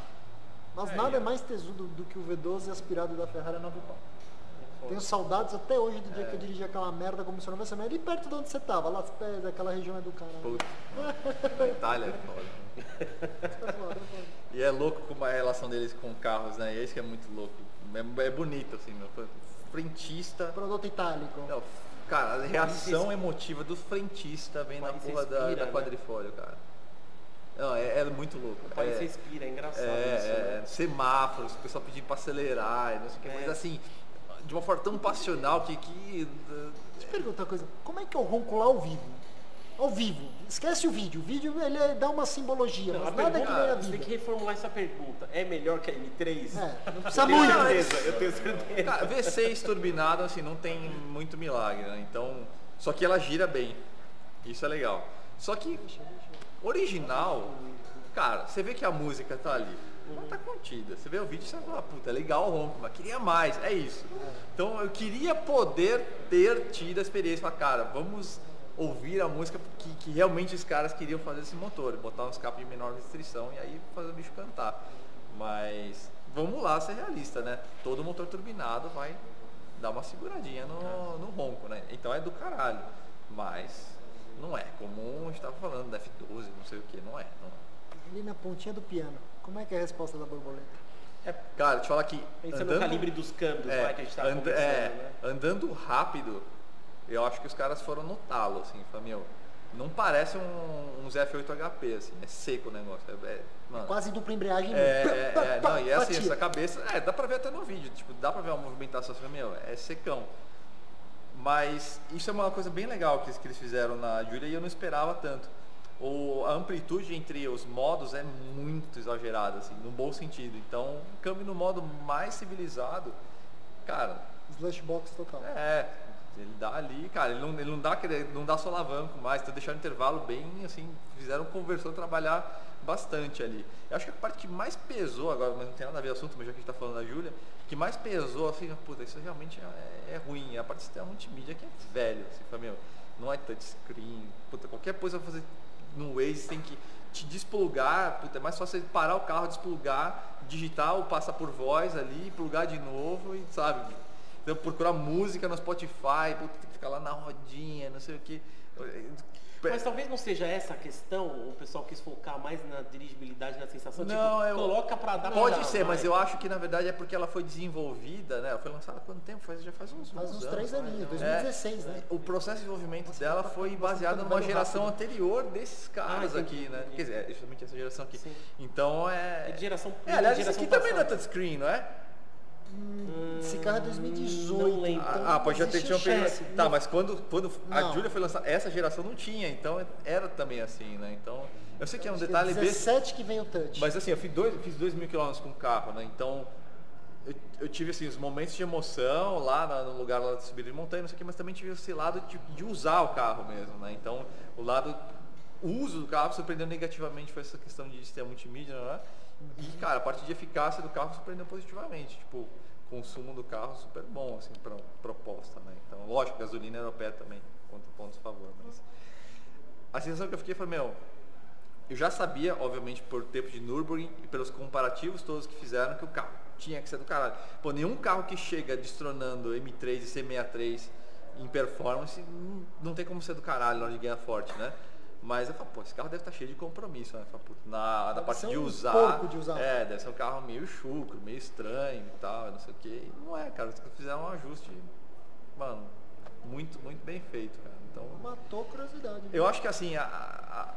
Mas É, nada e é mais tesudo do que o V12 aspirado da Ferrari 9 pau. Tenho saudades até hoje do dia que eu dirigi aquela merda como se não fosse ali perto de onde você tava, lá pés daquela região é do caralho. Puta. (laughs) Na Itália é foda. Tá tá foda. E é louco como é a relação deles com carros, né? E é isso que é muito louco. É, é bonito, assim, meu. Frentista. Produto itálico. Não, cara, a reação emotiva do frentista vem na porra da, da né? quadrifólio, cara. Não, é, é muito louco. País é, respira, é engraçado é, isso, é, né? semáforos, o pessoal pedindo pra acelerar, e não sei o que, É. mas assim, de uma forma tão passional que. que Deixa eu perguntar uma coisa, como é que eu ronco lá ao vivo? Ao vivo. Esquece o vídeo. O vídeo ele é- dá uma simbologia, Não, a mas nada é que nem a pergunta, você tem vida. que reformular essa pergunta. É melhor que a M3? É, não Eu precisa tenho muito. certeza, eu tenho certeza. Cara, V6 turbinado, assim, não tem muito milagre, né? Então. Só que ela gira bem. Isso é legal. Só que original, cara, você vê que a música tá ali, uhum. tá contida. Você vê o vídeo e você fala, puta, é legal o ronco, mas queria mais, é isso. Então eu queria poder ter tido a experiência, falar, cara, vamos ouvir a música que, que realmente os caras queriam fazer esse motor, botar um escape de menor restrição e aí fazer o bicho cantar. Mas vamos lá ser realista, né? Todo motor turbinado vai dar uma seguradinha no, no ronco, né? Então é do caralho. Mas não é, como a gente estava falando, da F12, não sei o que, não é, não é. Ali na pontinha do piano, como é que é a resposta da borboleta? É, cara, te falar que. Pensando andando, no calibre dos câmbios é, que a gente estava and, é, né? Andando rápido, eu acho que os caras foram no talo, assim, meu, não parece um, um ZF8 HP, assim, é seco o negócio. É, é, mano, Quase dupla embreagem. É, é, é, não, e é (laughs) assim, essa cabeça, é, dá pra ver até no vídeo, tipo, dá pra ver uma movimentação, assim, meu, é secão. Mas isso é uma coisa bem legal que, que eles fizeram na Julia e eu não esperava tanto. O, a amplitude entre os modos é muito exagerada, assim, no bom sentido. Então, câmbio no modo mais civilizado, cara. Slashbox total. É, ele dá ali, cara, ele não, ele não dá não dá só alavanco mais, então deixaram o intervalo bem assim, fizeram conversão trabalhar bastante ali. Eu acho que a parte que mais pesou agora, mas não tem nada a ver o assunto, mas já que a gente está falando da Júlia, que mais pesou, assim, puta, isso realmente é, é ruim. A parte do sistema multimídia que é velho, assim, fala, meu, não é touchscreen, puta, qualquer coisa fazer no Waze tem que te desplugar, puta, é mais fácil você parar o carro, desplugar, digitar ou passar por voz ali, plugar de novo e sabe. Então procurar música no Spotify, puta, tem que ficar lá na rodinha, não sei o que. Mas talvez não seja essa a questão, o pessoal quis focar mais na dirigibilidade, na sensação, não, tipo, eu... coloca para dar Pode ser, mas eu acho que na verdade é porque ela foi desenvolvida, né? Ela foi lançada há quanto tempo? Faz, já faz uns, faz uns, uns três aninhos, 2016, é, né? O processo de desenvolvimento Nossa, dela foi baseado numa geração rápido. anterior desses caras ah, aqui, né? Quer dizer, justamente essa geração aqui. Sim. Então é. É de geração É, aliás, isso aqui também não é touchscreen, não é? Hum, esse carro é 2018. Não lembro. Então ah, pode já ter tinha um Tá, mas quando, quando a Julia foi lançada, essa geração não tinha, então era também assim, né? Então, eu sei que é um detalhe 17 que vem o touch. Mas assim, eu fiz dois, fiz dois mil quilômetros com o carro, né? Então, eu, eu, tive assim, os momentos de emoção lá no lugar lá de subida de montanha, não sei o que, mas também tive esse lado de, de usar o carro mesmo, né? Então, o lado o uso do carro surpreendeu negativamente foi essa questão de sistema multimídia, né? E, cara, a parte de eficácia do carro surpreendeu positivamente. Tipo, consumo do carro super bom, assim, para proposta, né? Então, lógico, gasolina europeia também conta pontos a favor, mas a sensação que eu fiquei foi, meu, eu já sabia, obviamente, por tempo de Nürburgring e pelos comparativos todos que fizeram, que o carro tinha que ser do caralho. Pô, nenhum carro que chega destronando M3 e C63 em performance não, não tem como ser do caralho na hora de ganhar forte, né? Mas eu falo, pô, esse carro deve estar tá cheio de compromisso, né? Falo, na, na parte de um usar. De usar. É, deve ser um carro meio chucro, meio estranho e tal, não sei o quê. não é, cara. Fizeram um ajuste, mano, muito, muito bem feito, cara. Então. Matou curiosidade. Né? Eu acho que assim, a, a,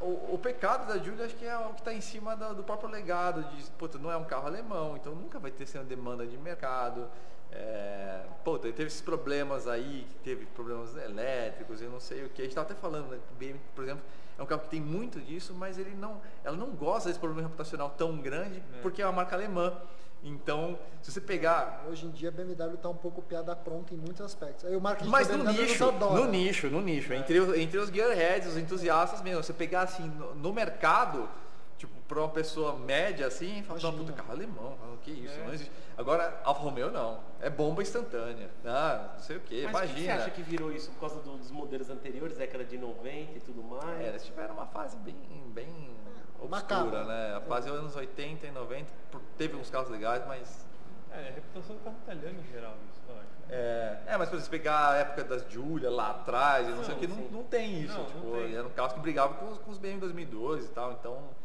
o, o, pecado da Julia acho que é o que está em cima do, do, próprio legado de, puta, não é um carro alemão, então nunca vai ter sendo demanda de mercado. É, pô, teve esses problemas aí, que teve problemas elétricos e não sei o que. A gente estava até falando, né, BM, por exemplo, é um carro que tem muito disso, mas ele não, ela não gosta desse problema reputacional tão grande, é. porque é uma marca alemã. Então, se você pegar. Hoje em dia a BMW está um pouco piada pronta em muitos aspectos. Aí o marketing Mas no nicho, no nicho, no nicho, é. entre, os, entre os gearheads, os entusiastas mesmo. Você pegar assim, no, no mercado, tipo, para uma pessoa média assim, fala, puta, carro alemão, o que isso? É. Não existe. Agora, Alfa Romeo não. É bomba instantânea. Ah, não sei o que, imagina. Mas você acha que virou isso por causa dos modelos anteriores, década de 90 e tudo mais? É, eles tiveram uma fase bem, bem obscura, né? A fase dos anos 80 e 90 teve uns carros legais, mas. É, a reputação do carro italiano em geral, isso, eu acho. É, é, mas se você pegar a época das Julia lá atrás, não, não sei o que, não, não tem isso. Não, tipo, não tem. Eram carros que brigavam com os, com os BMW 2012 e tal, então.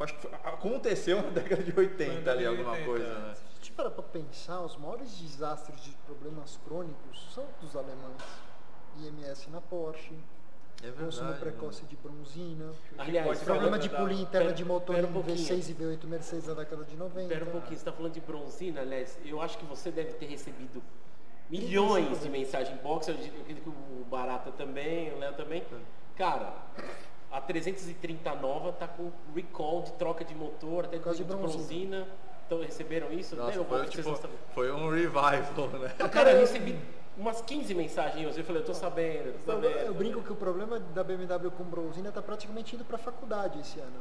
Acho que aconteceu na década de 80 ali, alguma 80, coisa, né? Se a gente parar pra pensar, os maiores desastres de problemas crônicos são dos alemães. IMS na Porsche, é verdade, consumo precoce né? de bronzina, Aliás, problema de polia interna de motor em um V6 e V8 Mercedes na década de 90. Espera um pouquinho, você está falando de bronzina, aliás, eu acho que você deve ter recebido milhões de mensagens box, eu acredito que o Barata também, o Léo também. Cara, a 330 nova tá com recall de troca de motor, até de, de bronzina. Então receberam isso? Nossa, foi, tipo, foi, um revival, né? Cara, eu (laughs) recebi umas 15 mensagens eu falei, eu tô sabendo, tô sabendo. Eu brinco que o problema da BMW com bronzina tá praticamente indo para faculdade esse ano.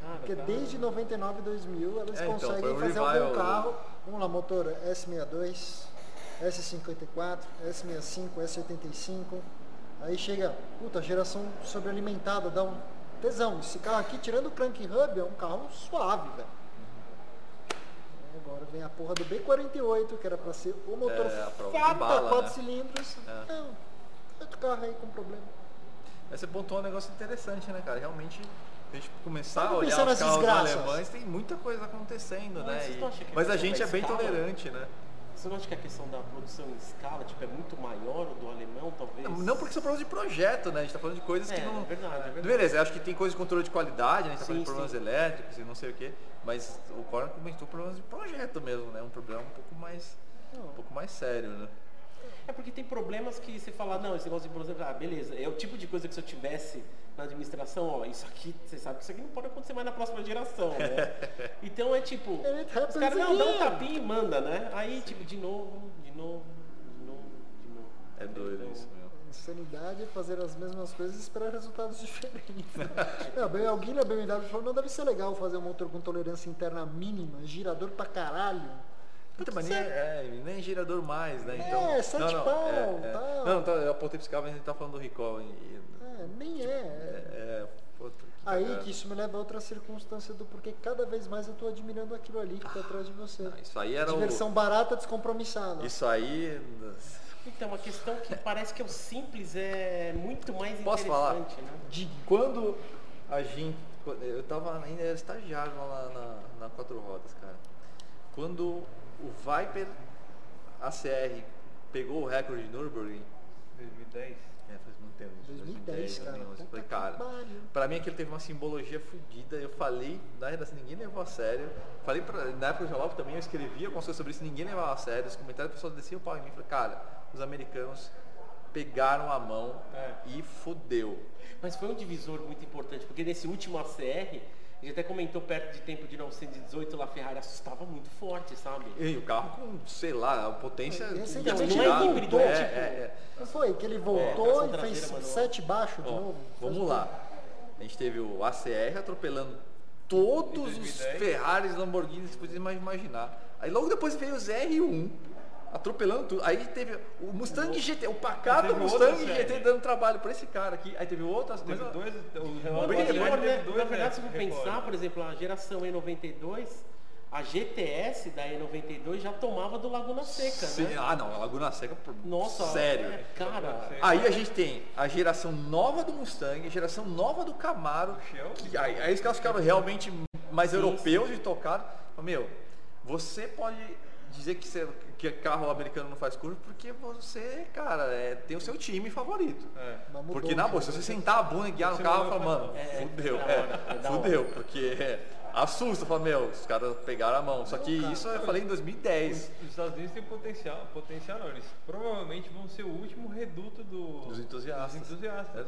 Cara, Porque cara. desde 99 e 2000 eles é, então, conseguem então, fazer um bom carro. Vamos lá, motor S62, S54, S65, S85. Aí chega, puta, geração sobrealimentada, dá um tesão. Esse carro aqui, tirando o crank hub, é um carro suave, velho. Agora vem a porra do B48, que era para ser o motor é, fata, quatro né? cilindros. É. Não, outro carro aí com problema. Mas você pontuou um negócio interessante, né, cara? Realmente, a gente começar a olhar os carros alemães, tem muita coisa acontecendo, né? E, mas a gente é bem escala? tolerante, né? Você não acha que a questão da produção em escala tipo, é muito maior do alemão, talvez? Não, não porque são problemas de projeto, né? A gente está falando de coisas é, que não. É verdade, é verdade. Beleza, eu acho que tem coisas de controle de qualidade, né? A gente está falando de problemas sim. elétricos e não sei o quê. Mas o Corner comentou problemas de projeto mesmo, né? Um problema um pouco mais. Um pouco mais sério, né? É porque tem problemas que você fala, não, esse negócio de problema, ah, beleza, é o tipo de coisa que se eu tivesse na administração, ó, isso aqui, você sabe que isso aqui não pode acontecer mais na próxima geração, né? (laughs) então é tipo, os caras não dão um tapinha e manda, né? Aí, tipo, de novo, de novo, de novo, de novo. É doido então, isso, meu. Insanidade é fazer as mesmas coisas e esperar resultados (laughs) diferentes. (laughs) não, alguém na BMW falou, não deve ser legal fazer um motor com tolerância interna mínima, girador pra caralho. Puta, mas nem, é, nem girador mais, né? Então, é, sete não, não, pau, é, é. tal. Não, tá, eu apontei pra mas a gente tá falando do recall. E, é, nem é. É, puta, que Aí que isso me leva a outra circunstância do porquê cada vez mais eu tô admirando aquilo ali que tá atrás de você. Não, isso aí era Diversão o... barata, descompromissada. Isso aí... Então, a questão que parece que é o simples é muito mais Posso interessante. Falar? Né? De quando a gente... Eu tava ainda era estagiário lá na, na, na Quatro Rodas, cara. Quando o Viper ACR pegou o recorde de Nürburgring 2010. É, faz muito tempo. 2010, 2010 cara. 2011. Falei, cara, pra mim aquilo teve uma simbologia fodida. Eu falei, na redação ninguém levou a sério. Falei pra, na época do Jalop também, eu escrevia algumas coisas sobre isso, ninguém levava a sério. Os comentários, o pessoal descia o pau em mim. Falei, cara, os americanos pegaram a mão é. e fodeu. Mas foi um divisor muito importante, porque nesse último ACR a gente até comentou perto de tempo de 1918 lá a Ferrari assustava muito forte, sabe? E o carro com, sei lá, a potência. Esse não, não é híbrido, é, tipo. É, é. Não foi que ele voltou é, e fez sete baixo de Ó, novo. Vamos lá. A gente teve o ACR atropelando todos os Ferraris, Lamborghinis que você pode imaginar. Aí logo depois veio o ZR1 atropelando tudo. Aí teve o Mustang GT, o pacato Mustang GT dando trabalho para esse cara aqui. Aí teve outras. Teve mas, dois, o bem, né? Na verdade, se for pensar, por exemplo, a geração E92, a GTS da E92 já tomava do Laguna Seca, Sim, né? Ah, não, a Laguna Seca, Nossa, sério. É, cara. Aí a gente tem a geração nova do Mustang, a geração nova do Camaro. Que, aí, aí os carros ficaram realmente mais sim, europeus sim. de tocar. Meu, você pode dizer que, você, que carro americano não faz curva porque você, cara, é, tem o seu time favorito. É. Porque na boa, se você sentar a bunda e guiar no carro, fala, mano, é, fudeu. É, é fudeu, porque assusta, fala, meu, os caras pegaram a mão. Só que isso eu falei em 2010. Os Estados Unidos têm potencial, potencial não, eles provavelmente vão ser o último reduto do, dos entusiastas. Dos entusiastas.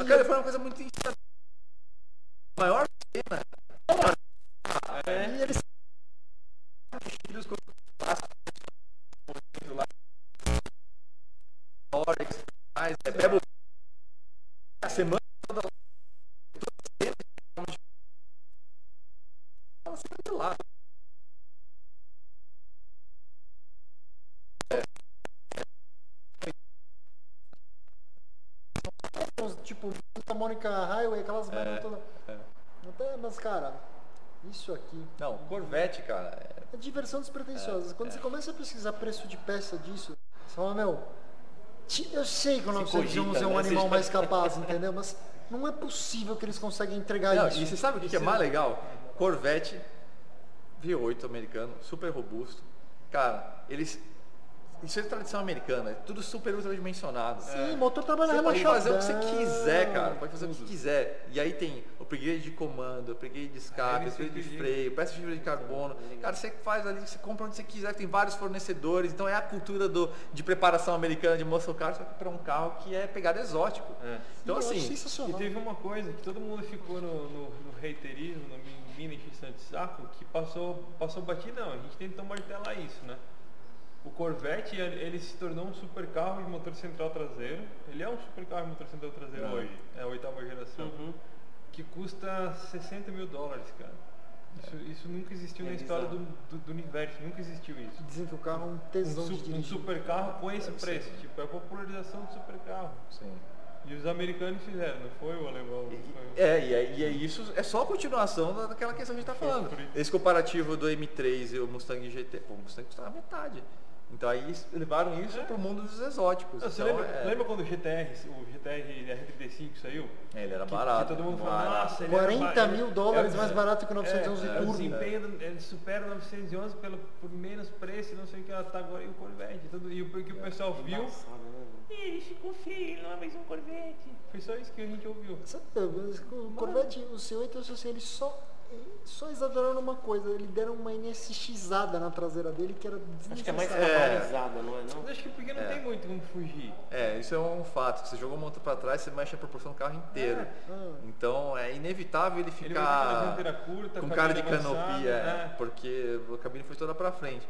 A Califórnia é (laughs) uma coisa muito A maior cena. É. E eles filhos com lá. Mais, é Pebble. A semana toda tipo, Santa Mônica Highway, aquelas é, todas. É. Até, mas, cara, isso aqui. Não, Corvette, cara. É, é diversão despretensiosa. É, Quando é. você começa a pesquisar preço de peça disso, você fala, meu, eu sei que o 911 é um né? animal mais capaz, entendeu? Mas não é possível que eles conseguem entregar não, isso. E você sabe o que, que é mais legal? Corvette V8 americano, super robusto. Cara, eles isso é tradição americana, é tudo super ultradimensionado. Sim, é. motor trabalha Você pode fazer o que você quiser, cara. Pode fazer tudo. o que quiser. E aí tem upgrade de comando, upgrade de escape, upgrade de freio, peça de fibra de carbono. Cara, você faz ali, você compra onde você quiser, tem vários fornecedores. Então é a cultura do, de preparação americana de muscle car, só que para um carro que é pegado exótico. É. Então assim. E teve uma coisa que todo mundo ficou no, no, no reiterismo, no mini encheção de saco, que passou, passou batidão. A gente tentou martelar isso, né? O Corvette ele se tornou um super carro de motor central traseiro. Ele é um super carro de motor central traseiro é. hoje, é a oitava geração. Uhum. Que custa 60 mil dólares, cara. Isso, isso nunca existiu é na história do, do, do, universo, nunca existiu isso. Dizem que o carro é um tesão um, de Um super carro com esse preço, tipo, é a popularização do super carro. Sim. E os americanos fizeram, não foi o alemão? Foi... É, e é, e é isso, é só a continuação daquela questão que a gente está falando. Esse comparativo do M3 e o Mustang GT, pô, o Mustang custava metade. Então aí levaram isso é. para o mundo dos exóticos. Você então, lembra, é... lembra, quando o GTR, o GTR R35 saiu? É, ele era que, barato. Que todo mundo falou, nossa, ele 40 mil dólares mais barato que o 911 é, é, Turbo. O desempenho, ele supera o 911 pelo, por menos preço, não sei o que ela tá agora, e o Corvette. Tudo, e o que o pessoal viu... Né, ele ficou feio, não é mais um Corvette. Foi só isso que a gente ouviu. O Corvette, o C8 eu sei, ele só só exageraram uma coisa, ele deram uma NSXada na traseira dele que era Acho que é mais cavalizada, é. não é não? Acho que porque não é. tem muito como fugir. É, isso é um fato. Você jogou a moto para trás, você mexe a proporção do carro inteiro. É. Ah. Então é inevitável ele ficar ele curta, com cara de canopia, é. porque a cabine foi toda para frente.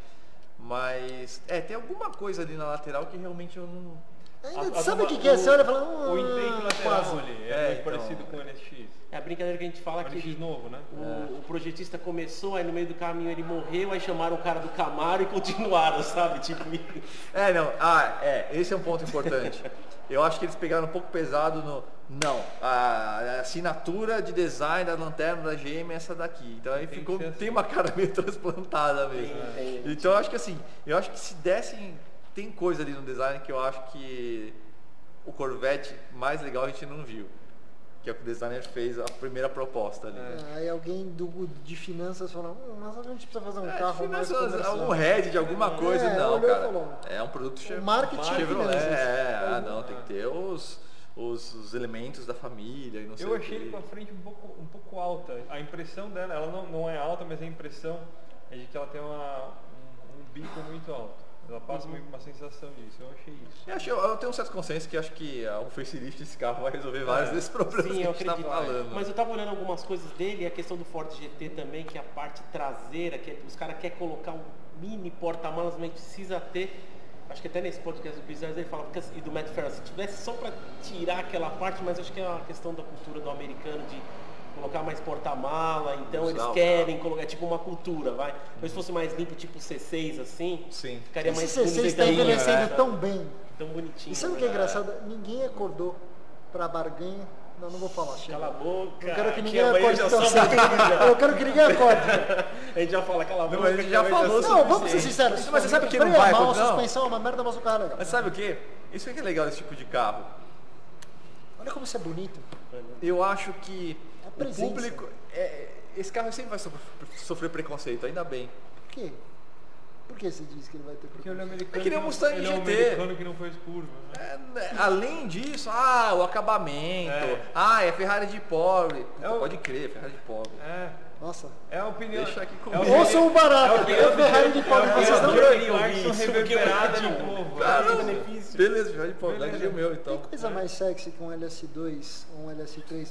Mas é, tem alguma coisa ali na lateral que realmente eu não Ainda, a, sabe o que, que é? Você olha e fala. o intake lateral quase. ali é, é então, parecido com o NSX. É a brincadeira que a gente fala que ele, novo, né? O, é. o, projetista começou, aí no meio do caminho ele morreu, aí chamaram o cara do Camaro e continuaram, (laughs) sabe? Tipo. é, não. Ah, é. Esse é um ponto importante. (laughs) Eu acho que eles pegaram um pouco pesado no. Não, a, assinatura de design da lanterna da GM é essa daqui. Então aí tem ficou. Assim. Tem uma cara meio (laughs) transplantada mesmo. Tem, tem, então eu acho que assim, eu acho que se dessem tem coisa ali no design que eu acho que o Corvette mais legal a gente não viu. Que é o que o designer fez a primeira proposta ali. É, aí alguém do, de finanças falou, hum, mas a gente precisa fazer um é, carro mais Um head de alguma coisa, é, não, cara. Falou, é um produto Chevrolet. Marketing Chevrolet, é, ah, não, tem que ter os, os, os, elementos da família e não sei Eu achei ele com a frente um pouco, um pouco alta. A impressão dela, ela não, não é alta, mas a impressão é de que ela tem uma, um, um bico muito alto. Ela passa uhum. uma sensação disso, eu achei isso. Eu, acho, eu tenho um certo consenso que acho que o facelift desse carro vai resolver vários é. desses problemas Sim, que a gente está falando. Mas eu estava olhando algumas coisas dele, a questão do Ford GT também, que é a parte traseira, que é, os caras querem colocar um mini porta-malas, mas precisa ter. Acho que até nesse podcast do Bizarre ele fala, e do Matt Farrell, se tivesse só para tirar aquela parte, mas acho que é uma questão da cultura do americano de colocar mais porta-mala, então eles querem colocar, é tipo uma cultura, vai. Então se fosse mais limpo, tipo C6 assim, Sim. ficaria mais Esse C6 está envelhecendo né? tão bem. Tão bonitinho. E sabe o que é engraçado? Ninguém acordou para barganha. Não, não vou falar. Chega. Cala a boca. Eu quero que ninguém acorde tão cedo. Eu quero que ninguém acorde. (laughs) a gente já fala, cala a boca. Não, a gente já falou Não, vamos ser sinceros. Mas você sabe o que não vai, mal, suspensão, é uma merda, mas o carro é legal. Mas sabe o que? Isso é que é legal desse tipo de carro. Olha como isso é bonito. Eu acho que o público. É, esse carro sempre vai sofrer, sofrer preconceito, ainda bem. Por quê? Por que você diz que ele vai ter Porque ele é americano. É que nem um Mustang ele GT. É um americano que não fez curva. Né? É, né, além disso, ah, o acabamento. É. Ah, é Ferrari de pobre. É o... Pode crer, Ferrari de pobre. É. Nossa. É a opinião. Deixa aqui comigo. É Ouçam o barato. É o Ferrari de pobre. Vocês não queriam ouvir isso. reverberada de povo. Ah, benefício. Beleza, Ferrari de pobre. Beleza. o meu, então. Tem coisa é. mais sexy que um LS2, um LS3.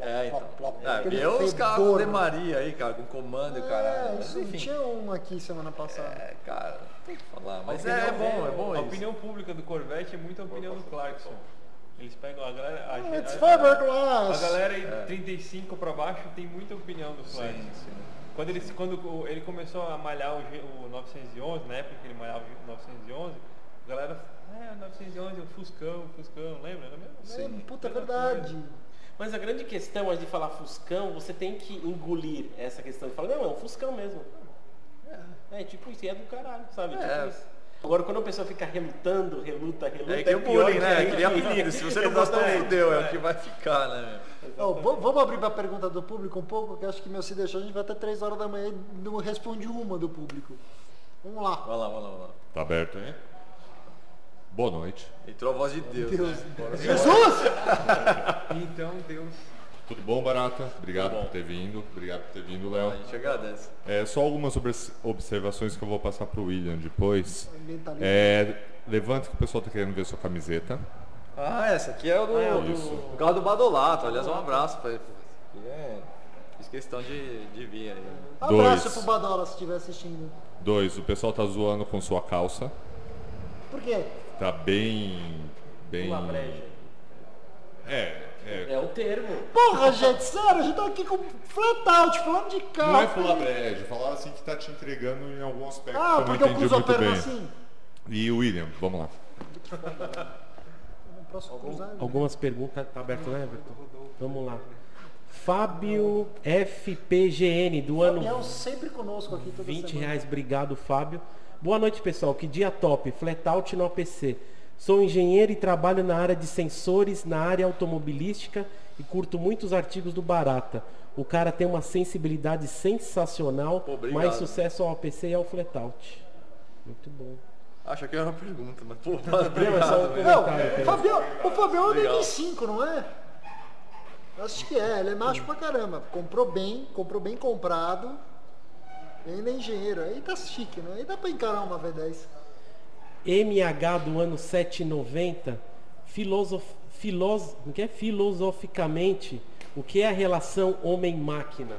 É, então. Eu os carros de Maria aí, cara, com comando, é, cara. Isso, Enfim. Tinha um aqui semana passada. É, cara, tem que falar. Mas é, é, bom, é bom A opinião pública do Corvette é muito a opinião do Clarkson. Eles pegam a galera. A, It's a, a, a galera aí é. 35 para baixo tem muita opinião do Flash. Sim, sim. Quando, ele, quando ele começou a malhar o, o 911, na época que ele malhava o 911, a galera. É, 911, o Fuscão, o Fuscão, lembra? Era mesmo? Sim. É, puta verdade. Mas a grande questão é de falar Fuscão, você tem que engolir essa questão de falar, não, é um Fuscão mesmo. É, é tipo isso, é do caralho, sabe? É. Tipo isso. Agora, quando a pessoa fica relutando, reluta, reluta, é que é, é bullying, né? É que apelido. Se você não gostou, fudeu, é o que vai ficar, né? Oh, vamos abrir para a pergunta do público um pouco, que acho que meu se deixou, a gente vai até 3 horas da manhã e não responde uma do público. Vamos lá. Vai lá, vai lá, vai lá. Tá aberto, hein? Boa noite. Entrou a voz de Deus. Deus. Né? Jesus! então, Deus. Tudo bom, Barata? Obrigado bom. por ter vindo. Obrigado por ter vindo, Léo. A gente agradece. É, só algumas observações que eu vou passar para o William depois. É, levante que o pessoal está querendo ver sua camiseta. Ah, essa aqui é o do, ah, é do, do carro do Badolato. Aliás, um abraço para ele. É, Fiz questão de, de vir aí. Abraço Dois. pro Badola se estiver assistindo. Dois, o pessoal tá zoando com sua calça. Por quê? Tá bem. bem. Uma breja. É, é. É o termo. Porra, gente, sério, a gente tá aqui com flat out, falando de carro. Não é fular breja, falar assim que tá te entregando em algum aspecto Ah, que eu não porque eu entendi cruzo a muito perna bem. assim. E o William, vamos lá. Posso cruzar. Algumas perguntas. Tá aberto, né, Everton? Vamos lá. Fábio FPGN, do ano Fabião sempre conosco aqui toda 20 semana. reais, obrigado Fábio. Boa noite pessoal, que dia top, flatout no APC. Sou engenheiro e trabalho na área de sensores, na área automobilística e curto muitos artigos do Barata. O cara tem uma sensibilidade sensacional, obrigado. mais sucesso ao APC e ao flatout. Muito bom. Acho que era uma pergunta, mas pô, Não, é só um obrigado. Não, comentário, o. Fabião, o Fabião é Legal. DD5, não é? Acho que é, ele é macho pra caramba. Comprou bem, comprou bem comprado. E ainda é engenheiro. Aí tá chique, né? Aí dá pra encarar uma V10. MH do ano 790, filosof, filos, o que é? filosoficamente, o que é a relação homem-máquina?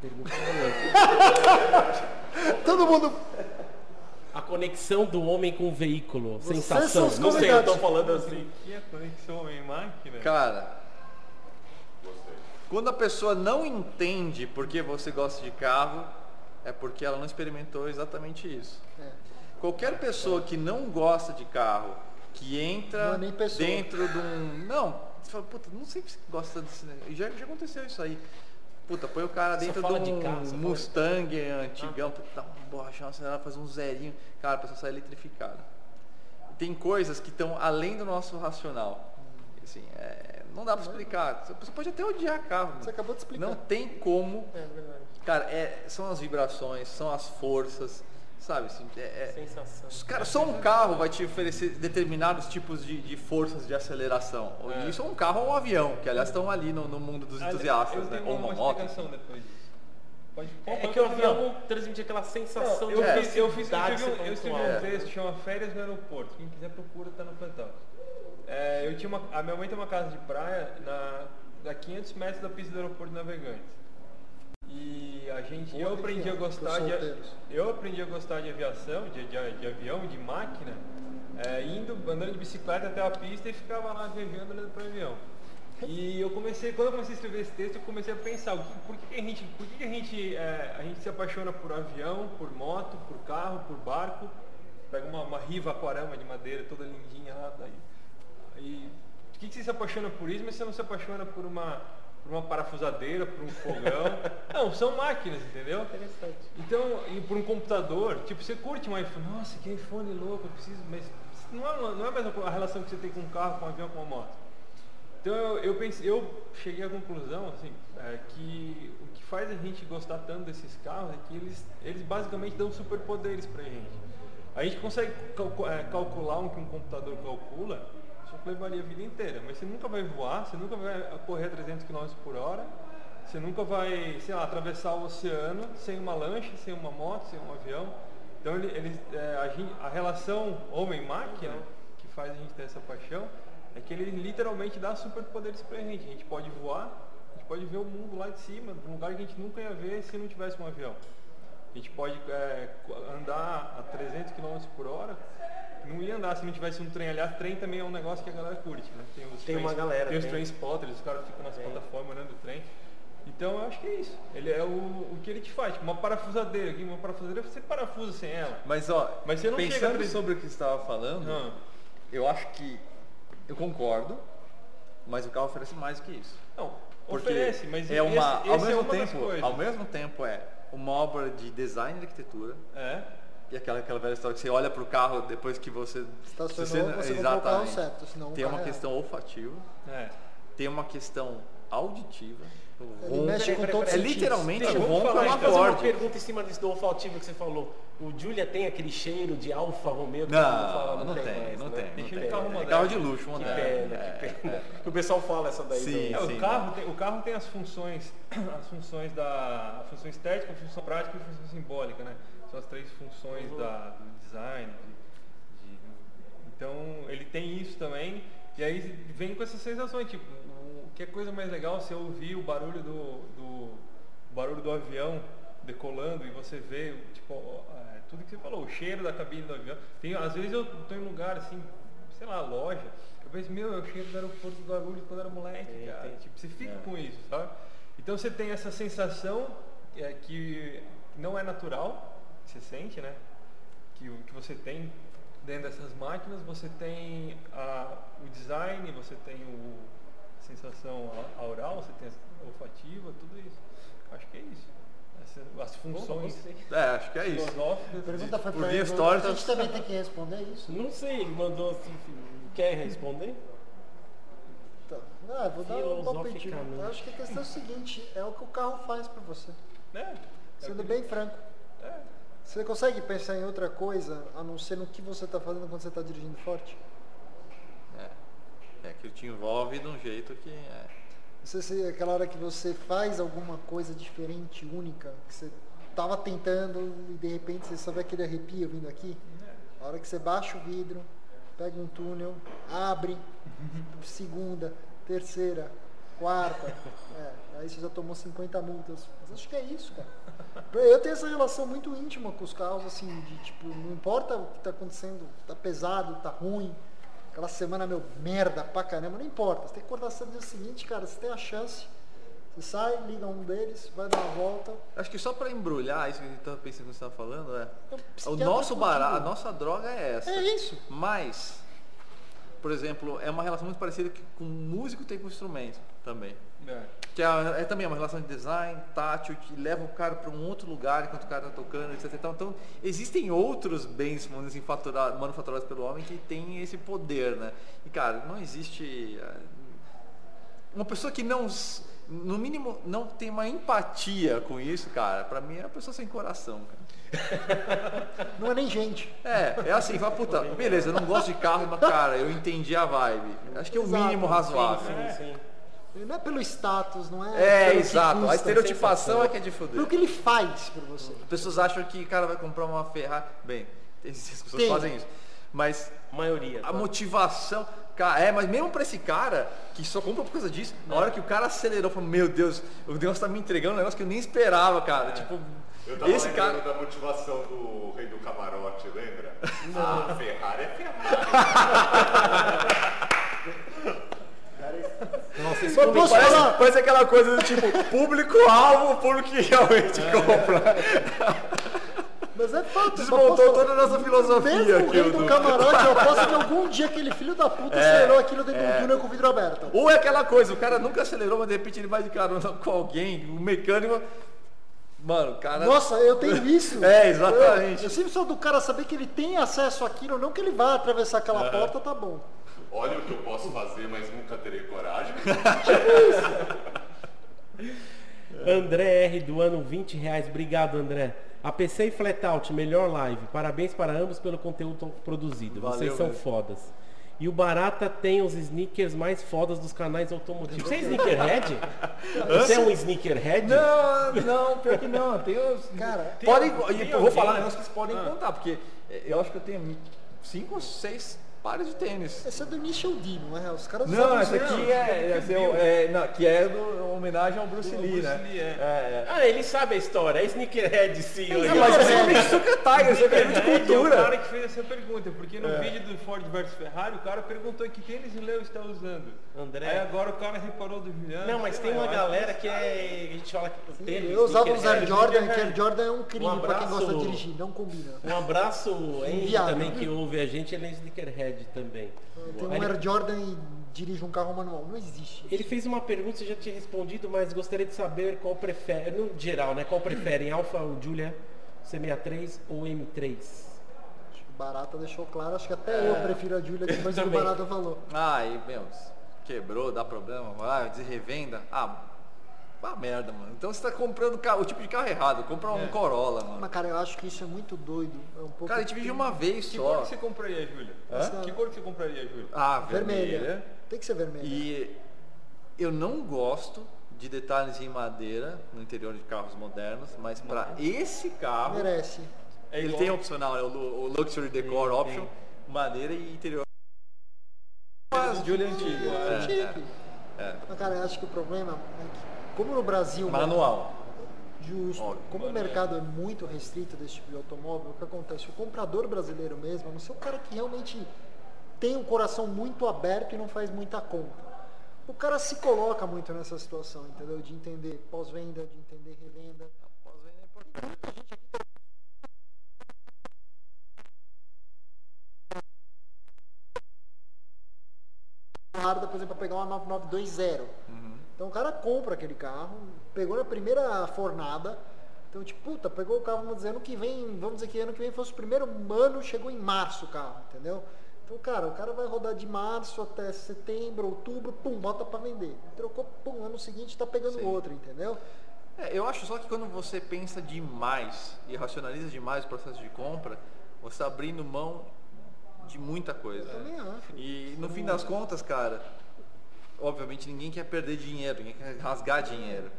Pergunta. (laughs) Todo mundo. A conexão do homem com o veículo, Vocês sensação. Não sei, eu tô falando assim. Que é conexão homem-máquina? Cara, quando a pessoa não entende por que você gosta de carro, é porque ela não experimentou exatamente isso. É. Qualquer pessoa que não gosta de carro, que Não entra é dentro de um. Não, você fala, puta, não sei se você gosta desse. negócio. Já, já aconteceu isso aí. Puta, põe o cara dentro de de um carro, você fala- Mustang antigão, puta, dá um borrachão, acelerar, faz um zerinho. Cara, a pessoa sai eletrificada. Tem coisas que estão além do nosso racional. Assim, é, não dá pra explicar. Você pode até odiar carro. Você acabou de explicar. Não tem como. É verdade. Cara, é, são as vibrações, são as forças, sabe? Assim, é- é- Sensação. os cara, só um carro vai te oferecer determinados tipos de, de forças de aceleração. É. Isso é um carro ou um avião, que aliás estão ali no, no mundo dos entusiastas, né? Ou uma, uma moto. depois. Pode, É pode que o avião transmite aquela sensação Eu, de fiz, eu, fiz, eu velocidade escrevi, um, eu escrevi um texto que chama Férias no Aeroporto. Quem quiser procura, tá no Fantástico. É, eu tinha uma, a minha mãe tem uma casa de praia na, a 500 metros da pista do aeroporto de Navegantes. E a gente, eu aprendi a gostar de, eu aprendi a gostar de aviação, de, de, de avião, de máquina, é, indo, andando de bicicleta até a pista e ficava lá viajando olhando para o avião. E eu comecei, quando eu comecei a escrever esse texto, eu comecei a pensar, que, por que, a gente, por que, a gente, é, a gente se apaixona por avião, por moto, por carro, por barco, pega uma, uma riva aquarama de madeira toda lindinha lá, daí, aí, por que, que você se apaixona por isso, mas você não se apaixona por uma, por uma parafusadeira, por um fogão? (laughs) não, são máquinas, entendeu? Interessante. Então, e por um computador, tipo, você curte um iPhone, nossa, que iPhone louco, eu preciso, mas não é, não é a mesma a relação que você tem com um carro, com um avião, com uma moto. Então eu, eu pensei, eu cheguei à conclusão, assim, é, que o que faz a gente gostar tanto desses carros é que eles, eles basicamente dão superpoderes pra gente. A gente consegue calcu- é, calcular o que um computador calcula, que levaria a vida inteira, mas você nunca vai voar, você nunca vai correr a 300 km por hora, você nunca vai, sei lá, atravessar o oceano sem uma lancha, sem uma moto, sem um avião. Então ele, eles, é, a, a relação homem-máquina que faz a gente ter essa paixão é que ele literalmente dá superpoderes pra gente. A gente pode voar, a gente pode ver o mundo lá de cima, de um lugar que a gente nunca ia ver se não tivesse um avião. A gente pode é, andar a 300 km por hora, não ia andar se não tivesse um trem. Aliás, trem também é um negócio que a galera curte, né? Tem, os Tem trens- uma galera, Tem os tem. train spotters, os caras ficam nas Tem. plataformas olhando o trem. Então eu acho que é isso. Ele é o, o que ele te faz. Tipo, uma parafusadeira aqui, uma parafusadeira, você parafusa sem ela. Mas ó, Mas você não chega pensando tre- sobre o que você estava falando, Ah. eu acho que eu concordo, mas o carro oferece mais do que isso. Não, Porque oferece, mas é uma, esse, ao esse é mesmo das tempo, coisas. ao mesmo tempo é uma obra de design e arquitetura É. e aquela aquela velha história que você olha para o carro depois que você Estacionou, você comprou o carro exatamente. certo, senão tem carro uma é questão olfativa, É. tem uma questão auditiva. ronco- mexe com todos é literalmente Deixa ronco falar, é uma deixa eu fazer uma pergunta em cima disso do olfativo que você falou. O Julia tem aquele cheiro de Alfa Romeo que Não, fala, não tem, mais, não né? tem, não tem. carro É carro de luxo, Que moderno. pena, É, que pena. Que o pessoal fala essa daí. Sim, do- É, sim. o, carro tem, o carro tem as funções, as funções da a função estética, a função prática e a função simbólica, né? São as três funções da, do design. de- de- então ele tem isso também. E aí vem com essas sensações, tipo, o que coisa mais legal você ouvir o barulho do, do barulho do avião decolando e você vê, tipo, é, tudo que você falou, o cheiro da cabine do avião. Tem, às vezes eu estou em um lugar assim, sei lá, loja, eu penso, meu, é o cheiro do aeroporto do Guarulhos quando era moleque, é, cara. Tem, tipo, você fica é. com isso, sabe? Então você tem essa sensação é, que não é natural, que você sente, né? Que, que você tem dentro dessas máquinas, você tem a, o design, você tem o, a sensação aural, você tem a olfativa, tudo isso. Acho que é isso. as funções. É, acho que é isso. A pergunta foi para ele. A gente também tem que responder isso? Não sei, ele mandou assim, quer responder? Tá. Ah, vou dar um palpite. Acho que a questão é o seguinte, é o que o carro faz para você. É. é Sendo bem franco. É. Você consegue pensar em outra coisa a não ser no que você está fazendo quando você está dirigindo forte? É. É que te envolve de um jeito que é. Sei se aquela hora que você faz alguma coisa diferente, única, que você estava tentando e de repente você só vê aquele arrepio vindo aqui. A hora que você baixa o vidro, pega um túnel, abre, (laughs) segunda, terceira, quarta. É, aí você já tomou 50 multas. Mas acho que é isso, cara. Eu tenho essa relação muito íntima com os carros, assim, de tipo, não importa o que está acontecendo, tá pesado, tá ruim, aquela semana, meu, merda pra caramba, não importa. Você tem que acordar no dia seguinte, cara, você tem a chance. Você sai, liga um deles, vai dar uma volta. Acho que só para embrulhar isso que a gente estava pensando que você estava falando, é. O nosso barato, a nossa droga é essa. É isso. Mas, por exemplo, é uma relação muito parecida com músico tem com instrumento também. É. Que é, é, também uma relação de design, tátil, que leva o cara para um outro lugar enquanto o cara está tocando, etc. Então, então, existem outros bens assim, manufaturados pelo homem que têm esse poder, né? E, cara, não existe... É, uma pessoa que não, no mínimo, não tem uma empatia com isso, cara, para mim é uma pessoa sem coração, cara. (laughs) Não é nem gente. É, é assim, vai puta, beleza, eu não gosto de carro, mas cara, eu entendi a vibe. Acho que é o mínimo razoável. Sim, sim, sim. Não é pelo status, não é. É, exato. Custa, a estereotipação é que é de foder. Pelo que ele faz por você. As pessoas acham que o cara vai comprar uma Ferrari. Bem, (laughs) as pessoas Tem. fazem isso. Mas. A maioria. A tá? motivação. É, mas mesmo pra esse cara que só compra por causa disso, na hora que o cara acelerou, falou, meu Deus, o Deus tá me entregando um negócio que eu nem esperava, cara. É. Tipo, eu tava esse cara da motivação do rei do camarote, lembra? Não. Ah, Ferrari é Ferrari. Nossa, isso parece, falar... parece aquela coisa do tipo, público-alvo, público que realmente é. compra. Mas é fato. Desmontou posso... toda a nossa filosofia Mesmo aqui. O rei do camarote, eu posso que algum dia aquele filho da puta é, acelerou aquilo dentro é. do túnel com o vidro aberto. Ou é aquela coisa, o cara nunca acelerou, mas de repente ele vai de carona com alguém, o mecânico... Mano, cara. Nossa, eu tenho (laughs) isso. é, exatamente. Eu, eu sempre sou do cara saber que ele tem acesso àquilo, não que ele vá atravessar aquela é. porta, tá bom olha o que eu posso fazer, mas nunca terei coragem. (laughs) (laughs) André R do ano 20 reais, obrigado André. APC e Flatout, melhor live. Parabéns para ambos pelo conteúdo produzido. Valeu, Vocês são mesmo. fodas. E o Barata tem os sneakers mais fodas dos canais automotivos. Você é sneakerhead? Você é um sneakerhead? Não, não, pior que não. Tem os. Cara, tem, podem. Tem eu vou falar negócio que vocês podem ah. contar, porque eu acho que eu tenho cinco ou seis pares de tênis. Esse é do Initial D, não é? Os caras Não, esse aqui é, é, é, é, não, que é do, homenagem ao Bruce Lee, Bruce né? Lee, é. É, Ah, ele sabe a história, é sneakerhead sim. É, mas é simplesmente Suca Tiger, isso é de cultura. É o cara que fez essa pergunta, porque no vídeo do Ford versus Ferrari, o cara perguntou que tênis o Leo está usando. André. Aí agora o cara reparou do Juliano. Não, mas tem uma galera que é. A gente fala que tênis. Eu usava os Air Jordan, que Air Jordan é um crime pra quem gosta de dirigir, não combina. Um abraço, Henry, também que ouve a gente, ele é sneakerhead também. Tem um Air Jordan e dirige um carro manual. Não existe. Ele fez uma pergunta, você já tinha respondido, mas gostaria de saber qual prefere, no geral, né? Qual preferem, Alfa ou Julia C63 ou M3? Barata deixou claro, acho que até é, eu prefiro a Julia (laughs) depois que o Barata falou. Ah, e, meu, quebrou, dá problema, vai, de revenda. Ah, uma merda, mano. Então você tá comprando o tipo de carro errado. Compra um é. Corolla, mano. Mas, cara, eu acho que isso é muito doido. É um pouco cara, a gente vive uma vez que só. Que cor que você compraria, Júlia? Que cor que você compraria, Júlia? Ah, vermelha. vermelha. Tem que ser vermelha. E eu não gosto de detalhes em madeira no interior de carros modernos, mas para esse carro... Merece. É ele tem opcional, né? o Luxury Decor sim, Option, sim. madeira e interior. Mas Julia antiga. É, é. É. Mas, cara, eu acho que o problema é que, como no Brasil... Manual. Justo. Óbvio, como o mercado é muito restrito desse tipo de automóvel, o que acontece? O comprador brasileiro mesmo, a não ser o cara que realmente tem um coração muito aberto e não faz muita compra. O cara se coloca muito nessa situação, entendeu? De entender pós-venda, de entender revenda. Pós-venda é importante. Muita gente aqui tá por exemplo, para pegar uma 9920. Então o cara compra aquele carro, pegou na primeira fornada, então tipo, puta, pegou o carro, vamos dizer, ano que vem, vamos dizer que ano que vem fosse o primeiro ano, chegou em março o carro, entendeu? Então, cara, o cara vai rodar de março até setembro, outubro, pum, bota para vender. Trocou, pum, ano seguinte está pegando Sim. outro, entendeu? É, eu acho só que quando você pensa demais e racionaliza demais o processo de compra, você está abrindo mão de muita coisa. Eu também acho. E no fim das contas, cara, obviamente ninguém quer perder dinheiro, ninguém quer rasgar dinheiro.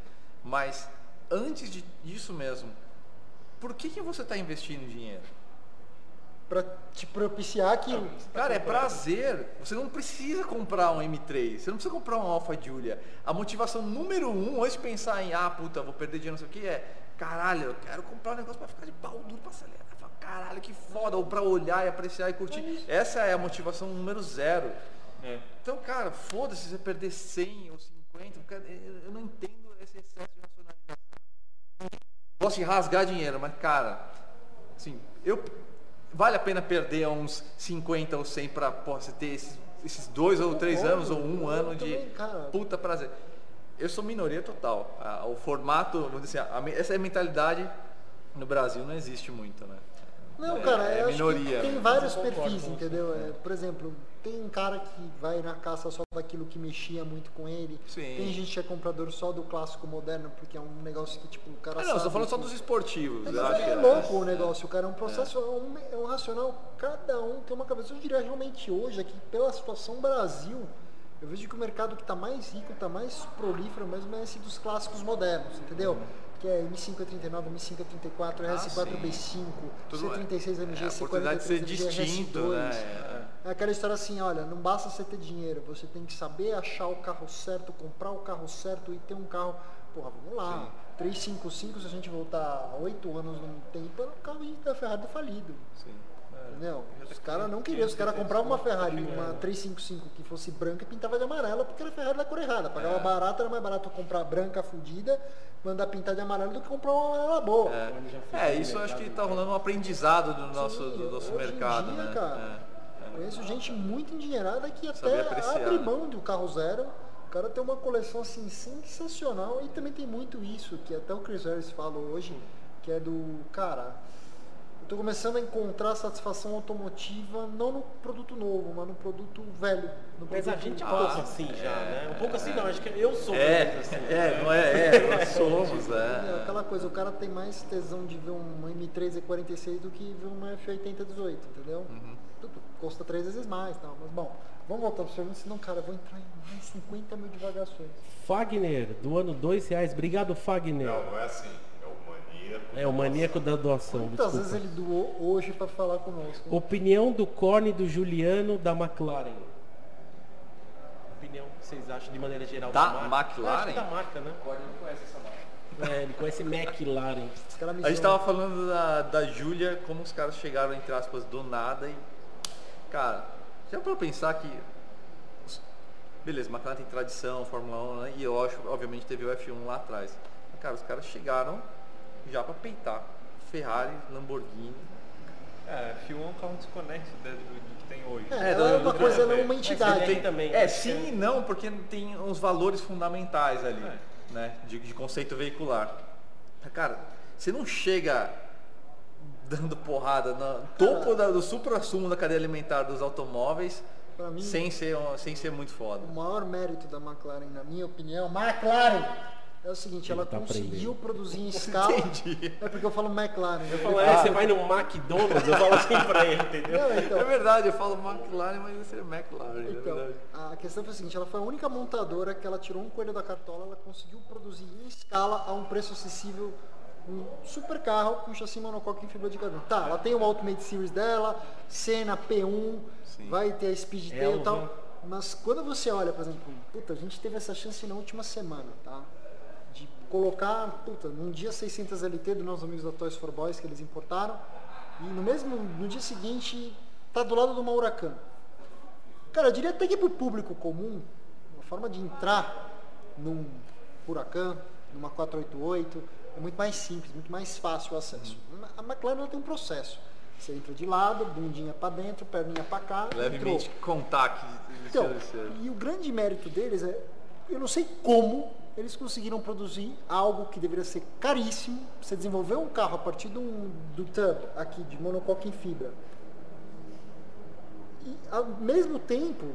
Mas antes disso mesmo, por que, que você está investindo dinheiro? para te propiciar aquilo. Cara, é prazer. Você não precisa comprar um M3, você não precisa comprar um Alfa Giulia. A motivação número um, antes de pensar em, ah, puta, vou perder dinheiro, não sei o que, é, caralho, eu quero comprar um negócio para ficar de pau duro para acelerar. Caralho, que foda, ou para olhar e apreciar e curtir. Essa é a motivação número zero. É. Então, cara, foda-se você perder 100 ou 50, eu não entendo esse excesso de racionalização. Posso rasgar dinheiro, mas, cara, assim, eu vale a pena perder uns 50 ou 100 para você ter esses, esses dois ou três anos ou um ano de puta prazer. Eu sou minoria total. O formato, vamos dizer assim, essa mentalidade no Brasil não existe muito, né? Não, cara, é, é minoria. tem vários perfis, entendeu? É, por exemplo, tem um cara que vai na caça só daquilo que mexia muito com ele. Sim. Tem gente que é comprador só do clássico moderno, porque é um negócio que, tipo, o cara. Ah, não, eu tô falando só dos esportivos. É, é, é louco o negócio, o cara. É um processo, é. um, é um racional, cada um tem uma cabeça. Eu diria realmente hoje, aqui, pela situação Brasil, eu vejo que o mercado que está mais rico, está mais prolífero mesmo é esse dos clássicos modernos, entendeu? Que é M539, M534, RS4B5, C36 MG, C43 de ser distinto, RS2. Né? É. é aquela história assim, olha, não basta você ter dinheiro, você tem que saber achar o carro certo, comprar o carro certo e ter um carro. Porra, vamos lá. Sim. 355, se a gente voltar 8 anos no tempo, era um carro da Ferrari falido. Sim. Entendeu? Os caras não queriam, os caras compravam uma Ferrari, uma 355 que fosse branca e pintava de amarela porque era Ferrari da cor errada. Pagava é. barato, era mais barato comprar branca fudida, mandar pintar de amarelo do que comprar uma amarela boa. É, é isso eu acho que está rolando um aprendizado do nosso, Sim, do nosso mercado. Dia, né? cara, é. Conheço gente muito endinheirada que até abre mão do carro zero. O cara tem uma coleção assim sensacional e também tem muito isso, que até o Chris Harris fala hoje, que é do cara Estou começando a encontrar satisfação automotiva não no produto novo, mas no produto velho. No mas produto a gente é um pouco assim já, né? Um pouco assim não, acho que eu sou é, assim. É, não é, é nós (laughs) somos, é. é. Aquela coisa, o cara tem mais tesão de ver uma M3 E46 do que ver uma F80 18, entendeu? Uhum. Custa três vezes mais, tal, mas bom. Vamos voltar para o senhor, senão, cara, eu vou entrar em mais 50 mil divagações. Fagner, do ano dois reais. Obrigado, Fagner. Não, não é assim. É o maníaco da doação. Quantas desculpa. vezes ele doou hoje para falar conosco? Opinião do Corne do Juliano da McLaren. Opinião que vocês acham de maneira geral da, da marca? McLaren? da marca, né? O Corne não conhece essa marca. É, ele conhece McLaren. A gente estava falando da, da Júlia, como os caras chegaram, entre aspas, do nada e. Cara, já para pensar que. Beleza, McLaren tem tradição, Fórmula 1, né? e eu acho, obviamente, teve o F1 lá atrás. Cara, os caras chegaram já para peitar Ferrari, Lamborghini. É, F1 é um carro desconexo do, do que tem hoje. É, é uma coisa, não uma entidade. Tem, também. É, sim e não, porque tem uns valores fundamentais ali, é. né? De, de, conceito veicular. Cara, você não chega dando porrada no topo da, do supra-sumo da cadeia alimentar dos automóveis mim, sem, ser, sem ser muito foda. O maior mérito da McLaren, na minha opinião, McLaren é o seguinte, ela tá conseguiu aprendendo. produzir em escala. Entendi. É porque eu falo McLaren. Eu falo, é, você vai no McDonald's, eu falo assim pra ele, entendeu? Não, então, é verdade, eu falo McLaren, mas McLaren. É então, é a questão foi a seguinte, ela foi a única montadora que ela tirou um coelho da cartola, ela conseguiu produzir em escala a um preço acessível um super carro com chassi monocoque em fibra de carbono. Tá, ela tem o Ultimate Series dela, Senna P1, Sim. vai ter a Speedtail e tal. Mas quando você olha, por exemplo, puta, a gente teve essa chance na última semana, tá? De colocar, puta, num dia 600 LT dos nossos amigos da Toys for Boys que eles importaram, e no mesmo, no dia seguinte, tá do lado de uma Huracan. Cara, eu diria até que pro público comum, uma forma de entrar num Huracan, numa 488, é muito mais simples, muito mais fácil o acesso. A McLaren tem um processo. Você entra de lado, bundinha para dentro, perninha para cá. Levemente contact. Então, e o grande mérito deles é, eu não sei como eles conseguiram produzir algo que deveria ser caríssimo. Você desenvolver um carro a partir do, do tub aqui de monocoque em fibra. E ao mesmo tempo,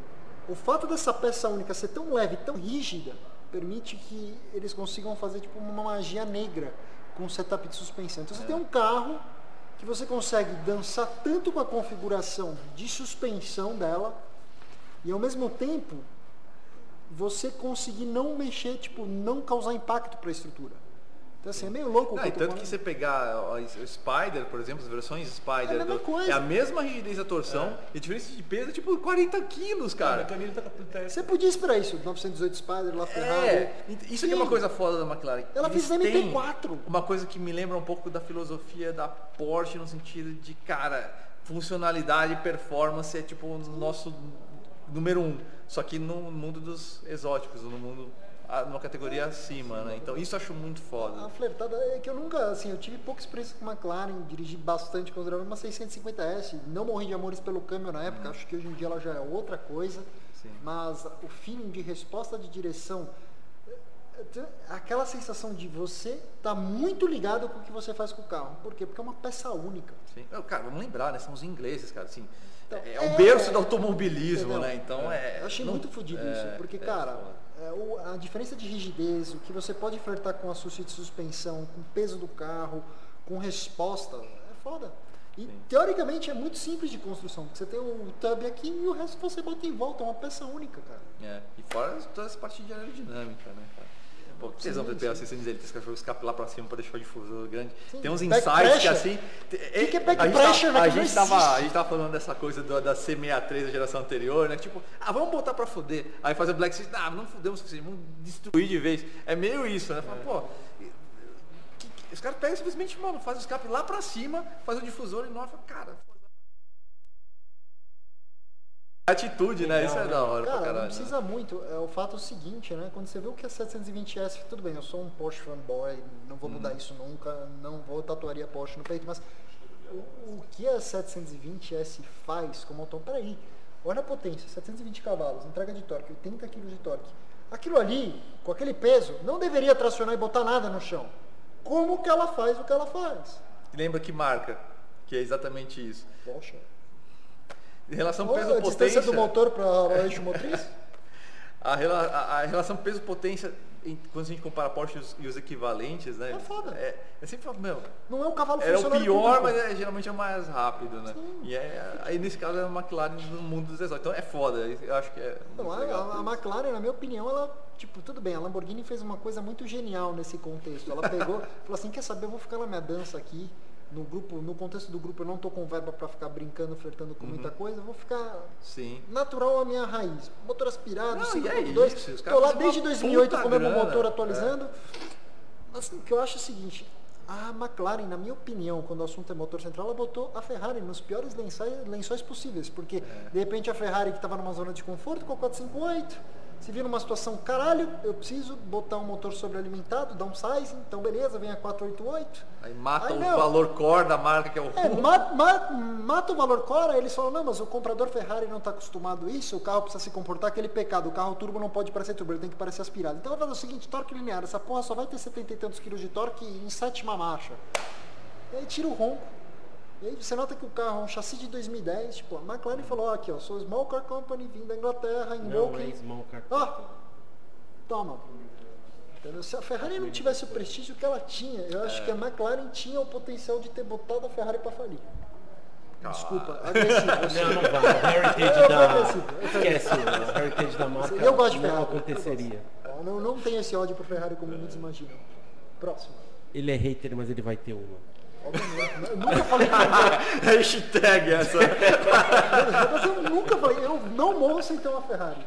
o fato dessa peça única ser tão leve, tão rígida, permite que eles consigam fazer tipo uma magia negra com o setup de suspensão. Então você é. tem um carro que você consegue dançar tanto com a configuração de suspensão dela e ao mesmo tempo você conseguir não mexer, tipo, não causar impacto para a estrutura. Então, assim, é meio louco. Não, e tanto que você pegar o Spider, por exemplo, as versões Spider, é a, do, é a mesma rigidez da torção, é. e a diferença de peso é tipo 40 quilos, cara. Tá você podia esperar isso, 918 Spider, lá Ferrari. É, isso aqui é uma coisa foda da McLaren. Ela Eles fez MP4. Uma coisa que me lembra um pouco da filosofia da Porsche, no sentido de, cara, funcionalidade e performance é tipo o nosso número um. Só que no mundo dos exóticos, no mundo numa categoria acima, né? Então isso eu acho muito foda. A flertada é que eu nunca, assim, eu tive pouca experiência com McLaren, dirigi bastante considerável uma 650S, não morri de amores pelo câmbio na época, hum. acho que hoje em dia ela já é outra coisa, Sim. mas o feeling de resposta de direção, é, aquela sensação de você tá muito ligado com o que você faz com o carro. Por quê? Porque é uma peça única. Sim. Cara, vamos lembrar, né? São os ingleses, cara, assim, então, é, é o berço do automobilismo, entendeu? né? Então é. Eu achei não, muito fodido é, isso, porque, cara, é, o, a diferença de rigidez, o que você pode flertar com a assúcia de suspensão, com peso do carro, com resposta, é foda. E Sim. teoricamente é muito simples de construção. Você tem o tub aqui e o resto você bota em volta, é uma peça única, cara. É, e fora toda essa parte de aerodinâmica, né, cara? Pô, que vocês vão ter assim, sem dizer, tem cachorro escape lá pra cima pra deixar o difusor grande. Sim. Tem uns insights que assim. O que, que, é back a pressure, tá, a, gente tava, a gente tava falando dessa coisa do, da C63 da geração anterior, né? Tipo, ah, vamos botar pra foder. Aí fazer Black Series, ah, não fudemos o vamos destruir de vez. É meio isso, né? Fala, é. pô, os caras pegam simplesmente, mano, faz o escape lá pra cima, faz o difusor e nós, cara, Atitude, né? Isso é da hora Cara, caralho, não precisa né? muito. É o fato é o seguinte, né? Quando você vê o que é 720S, tudo bem, eu sou um Porsche fanboy, não vou mudar hum. isso nunca, não vou tatuaria Porsche no peito, mas o, o que a 720S faz como automóvel? Peraí, olha a potência, 720 cavalos, entrega de torque, 80 kg de torque. Aquilo ali, com aquele peso, não deveria tracionar e botar nada no chão. Como que ela faz o que ela faz? Lembra que marca? Que é exatamente isso. Porsche. Em relação peso-potência... A do motor para o eixo motriz? (laughs) a, a, a relação peso-potência quando a gente compara Porsche e os, equivalentes, né? É foda. É, é sempre meu. Não é um cavalo É o pior, mas é, geralmente é o mais rápido, né? Sim. E é, aí nesse caso é a McLaren no mundo dos exóticos. Então é foda. Eu acho que é. Não, a, a, a McLaren, na minha opinião, ela, tipo, tudo bem, a Lamborghini fez uma coisa muito genial nesse contexto. Ela pegou, (laughs) falou assim, quer saber, eu vou ficar na minha dança aqui no grupo, no contexto do grupo eu não tô com verba para ficar brincando, flertando com uhum. muita coisa, eu vou ficar Sim. natural a minha raiz. Motor aspirado, 5.2, é tô lá desde 2008 com o mesmo motor atualizando. É. Assim, o que eu acho é o seguinte, a McLaren, na minha opinião, quando o assunto é motor central, ela botou a Ferrari nos piores lençóis, lençóis possíveis, porque é. de repente a Ferrari que estava numa zona de conforto com a 458 se vir numa situação, caralho, eu preciso botar um motor sobrealimentado, dar um size, então beleza, vem a 488. Aí mata aí, o não. valor core da marca que é o é, mata, mata, mata, o valor core, aí eles falam, não, mas o comprador Ferrari não está acostumado a isso, o carro precisa se comportar aquele pecado, o carro turbo não pode parecer turbo, ele tem que parecer aspirado. Então vai fazer o seguinte, torque linear, essa porra só vai ter 70 e tantos quilos de torque em sétima marcha. E aí tira o ronco, e aí você nota que o carro é um chassi de 2010, tipo, a McLaren falou, aqui ó, sou Small Car Company, vim da Inglaterra, em Não Woking. é Small Car Ó, toma. Entendeu? Se a Ferrari não tivesse o prestígio que ela tinha, eu acho é. que a McLaren tinha o potencial de ter botado a Ferrari para falir. Desculpa, agressivo. Não, não vai. O heritage da... Esquece, o heritage da marca eu gosto de Ferrari, não aconteceria. Não, não tem esse ódio pro Ferrari como muitos imaginam. Próximo. Ele é hater, mas ele vai ter uma. Obviamente. Eu nunca falei que (laughs) Hashtag essa. Mas eu nunca falei, eu não morro sem ter uma Ferrari.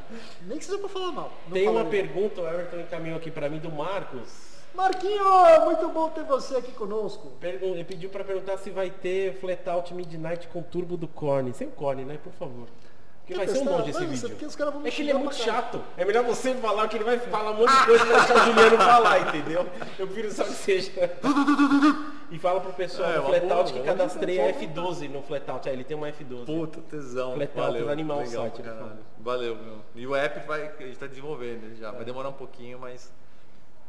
Nem que seja pra falar mal. Não Tem uma pergunta, o Everton encaminhou aqui pra mim do Marcos. Marquinho, muito bom ter você aqui conosco. Pergun- Ele pediu pra perguntar se vai ter Flatout Midnight com turbo do Corne. Sem o Corne, né? Por favor. Porque vai Quer ser um testar? monte esse Vai, vídeo. porque os caras vão me É que ele é muito chato. É melhor você falar que ele vai falar um monte de (laughs) coisa e deixar o Juliano falar, entendeu? Eu prefiro só que seja. E fala pro pessoal É, do Flatout que cadastrei a F12 no Flatout. É, ele tem uma F12. Puta, tesão. Valeu. tudo animal o Legal site. Valeu, meu. E o app vai, a gente tá desenvolvendo ele já. Vai demorar um pouquinho, mas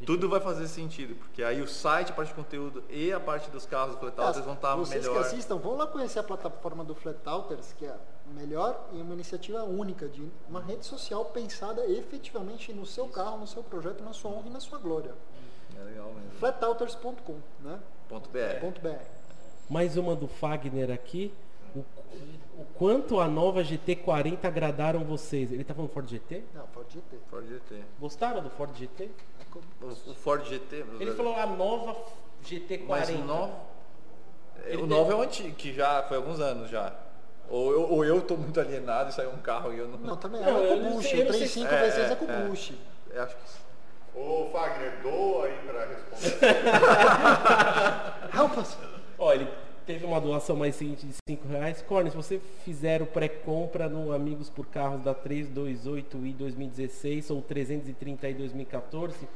tudo vai fazer sentido. Porque aí o site, a parte de conteúdo e a parte dos carros do Fletal, vocês vão estar Vocês melhor. que assistam, vão lá conhecer a plataforma do Flatouter's, que é a melhor e uma iniciativa única de uma rede social pensada efetivamente no seu carro, no seu projeto, na sua honra e na sua glória. É legal mesmo. Flatouters.com, né? Ponto BR. Ponto .br. Mais uma do Fagner aqui. O, o quanto a nova GT40 agradaram vocês? Ele tá falando Ford GT? Não, Ford GT. Ford GT. Gostaram do Ford GT? O, o Ford GT. Ele falou a nova GT40. Mas o novo. Ele o novo é o antigo, que já foi há alguns anos já. Ou eu, ou eu tô muito alienado e saiu um carro e eu não. Não, também Não, é não bush. sei, eu O não sei 35 se- V6 é, é, com é. bush. Eu acho que Ô Fagner, doa aí pra responder. (laughs) Help us. Ó, ele teve uma doação mais seguinte de 5 reais. Corne, se você fizer o pré-compra no Amigos por Carros da 328i 2016 ou 330i 2014,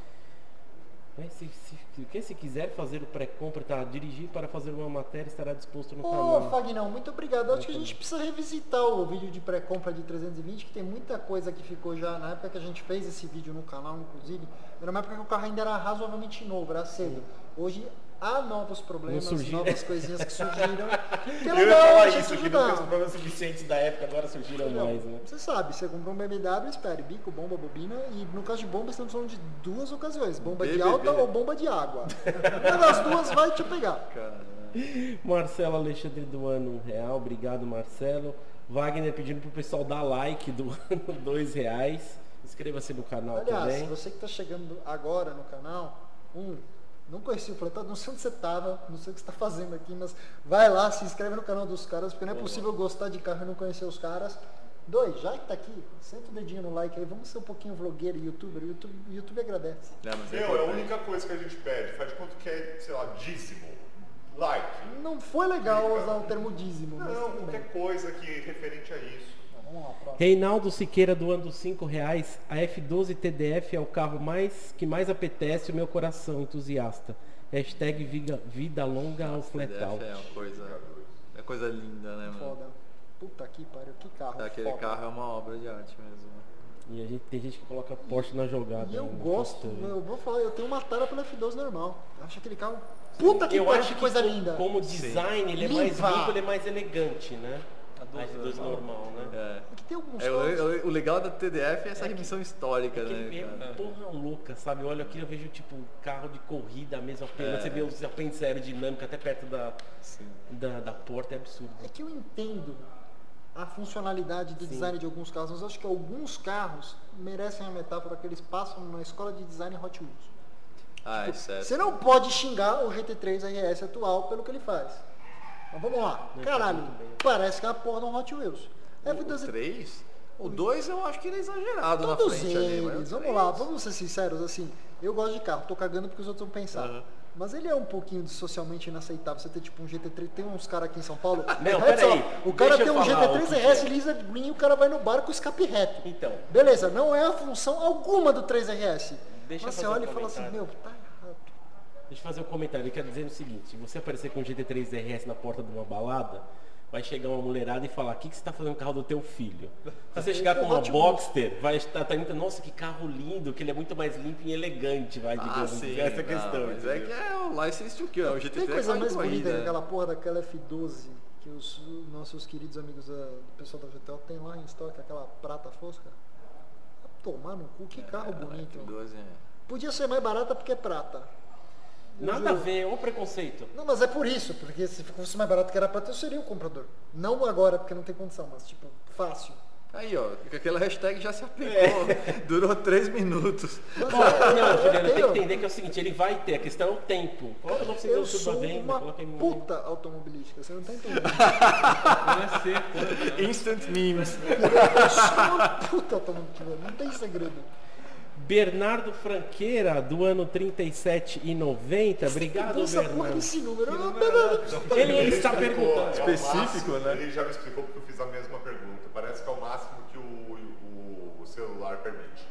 né, se, se, que se quiser fazer o pré-compra, tá? Dirigir para fazer uma matéria estará disposto no Ô, canal. Fagnão, muito obrigado. Acho que a gente precisa revisitar o vídeo de pré-compra de 320, que tem muita coisa que ficou já na época que a gente fez esse vídeo no canal, inclusive. Era uma época que o carro ainda era razoavelmente novo, era cedo. Hoje há novos problemas, novas coisinhas que surgiram. Que é Eu ia falar isso, que não os problemas suficientes da época agora surgiram Não, mais, né? Você sabe, você comprou um BMW, espere, bico, bomba, bobina, e no caso de bomba estamos falando de duas ocasiões, bomba de BBB. alta ou bomba de água. Uma das duas vai te pegar. Marcelo Alexandre do ano, real. Obrigado, Marcelo. Wagner pedindo pro pessoal dar like do ano, (laughs) dois reais. Inscreva-se no canal Aliás, também. você que está chegando agora no canal, um, não conheci o Fletado, não sei onde você estava, não sei o que você está fazendo aqui, mas vai lá, se inscreve no canal dos caras, porque não é possível gostar de carro e não conhecer os caras. Dois, já que tá aqui, senta o dedinho no like aí, vamos ser um pouquinho vlogueiro, youtuber, o YouTube, YouTube agradece. É, mas é Meu, é a única coisa que a gente pede. Faz de conta que é, sei lá, dízimo. Like. Não foi legal usar o termo dízimo, mas Não, tudo bem. qualquer coisa que referente a isso. Reinaldo Siqueira doando 5 reais. A F12 TDF é o carro mais que mais apetece o meu coração entusiasta. Hashtag vida, vida longa ao Fletal. DF é uma coisa. É coisa linda, né, mano? Foda. Puta que pariu, que carro Aquele foda. carro é uma obra de arte mesmo. né? E a gente tem gente que coloca Porsche na jogada. E eu né, gosto, eu vou falar, eu tenho uma tara pela F12 normal. Eu acho aquele carro. Puta que Eu pariu, acho que que coisa co- linda. como design ele é mais limpo, ele é mais elegante, né? A F12 normal, né? É. É que tem alguns É, o, o- o legal da TDF é essa remissão histórica, Que né? é porra louca, sabe? Eu olho aqui eu vejo tipo carro de corrida mesmo, É. você vê os apêndices aerodinâmicos até perto da, Sim. da, da porta, é absurdo. É que eu entendo a funcionalidade do design de alguns carros, mas eu acho que alguns carros merecem a metáfora que eles passam na escola de design Hot Wheels. Ah, isso é. Você não pode xingar o GT3 RS atual pelo que ele faz. Mas vamos lá. Caralho, parece que é a porra de um Hot Wheels. O F12 3? O 2 eu acho que ele é exagerado na Todos frente ali. mas eles, o vamos lá, vamos ser sinceros, assim, eu gosto de carro, tô cagando porque os outros vão pensar. Aham. Mas ele é um pouquinho de socialmente inaceitável. Você ter tipo um GT3, tem uns caras aqui em São Paulo. Não, olha só, peraí, O cara tem um falar, GT3 ô, RS lisa green e o cara vai no bar com escape reto. Então, Beleza, não é a função alguma do 3RS. Deixa Mas você fazer um olha e fala assim, meu, tá. Deixa eu fazer um comentário. Ele quer dizer o seguinte, se você aparecer com um GT3 RS na porta de uma balada, vai chegar uma mulherada e falar, o que, que você está fazendo no carro do teu filho? Se você chegar com (laughs) uma Hot Wheels. Boxster, vai estar tá, indo, nossa, que carro lindo, que ele é muito mais limpo e elegante, vai, Ah, digamos. sim. essa é a não, questão. mas é que é o license to kill, é o GT3 Tem coisa é mais bonita que aquela porra daquela F12 que os nossos queridos amigos do pessoal da GTO tem lá em estoque, aquela prata fosca. Tomar no cu, que carro bonito. F12 é. Podia ser mais barata porque é prata. Nada a ver, é um preconceito. Não, mas é por isso, porque se fosse mais barato que era prata, eu seria o comprador. Não agora, porque não tem condição, mas tipo, fácil. Aí, ó, aquela hashtag já se aplicou. É. (laughs) Durou três minutos. Não, não, Juliano, tem que entender que é o seguinte, ele vai ter, a questão é o tempo. Coloca no eu sou venda, uma puta automobilística, você não tá entendendo. (laughs) não é seco. Instant memes. Eu sou uma puta automobilística, não tem segredo. Bernardo Franqueira, do ano 37 e 90. Obrigado, Nossa, Bernardo. Esse número. Ele, ele está perguntando. É Específico, máximo, né? Ele já me explicou porque eu fiz a mesma pergunta. Parece que é o máximo que o, o, o celular permite.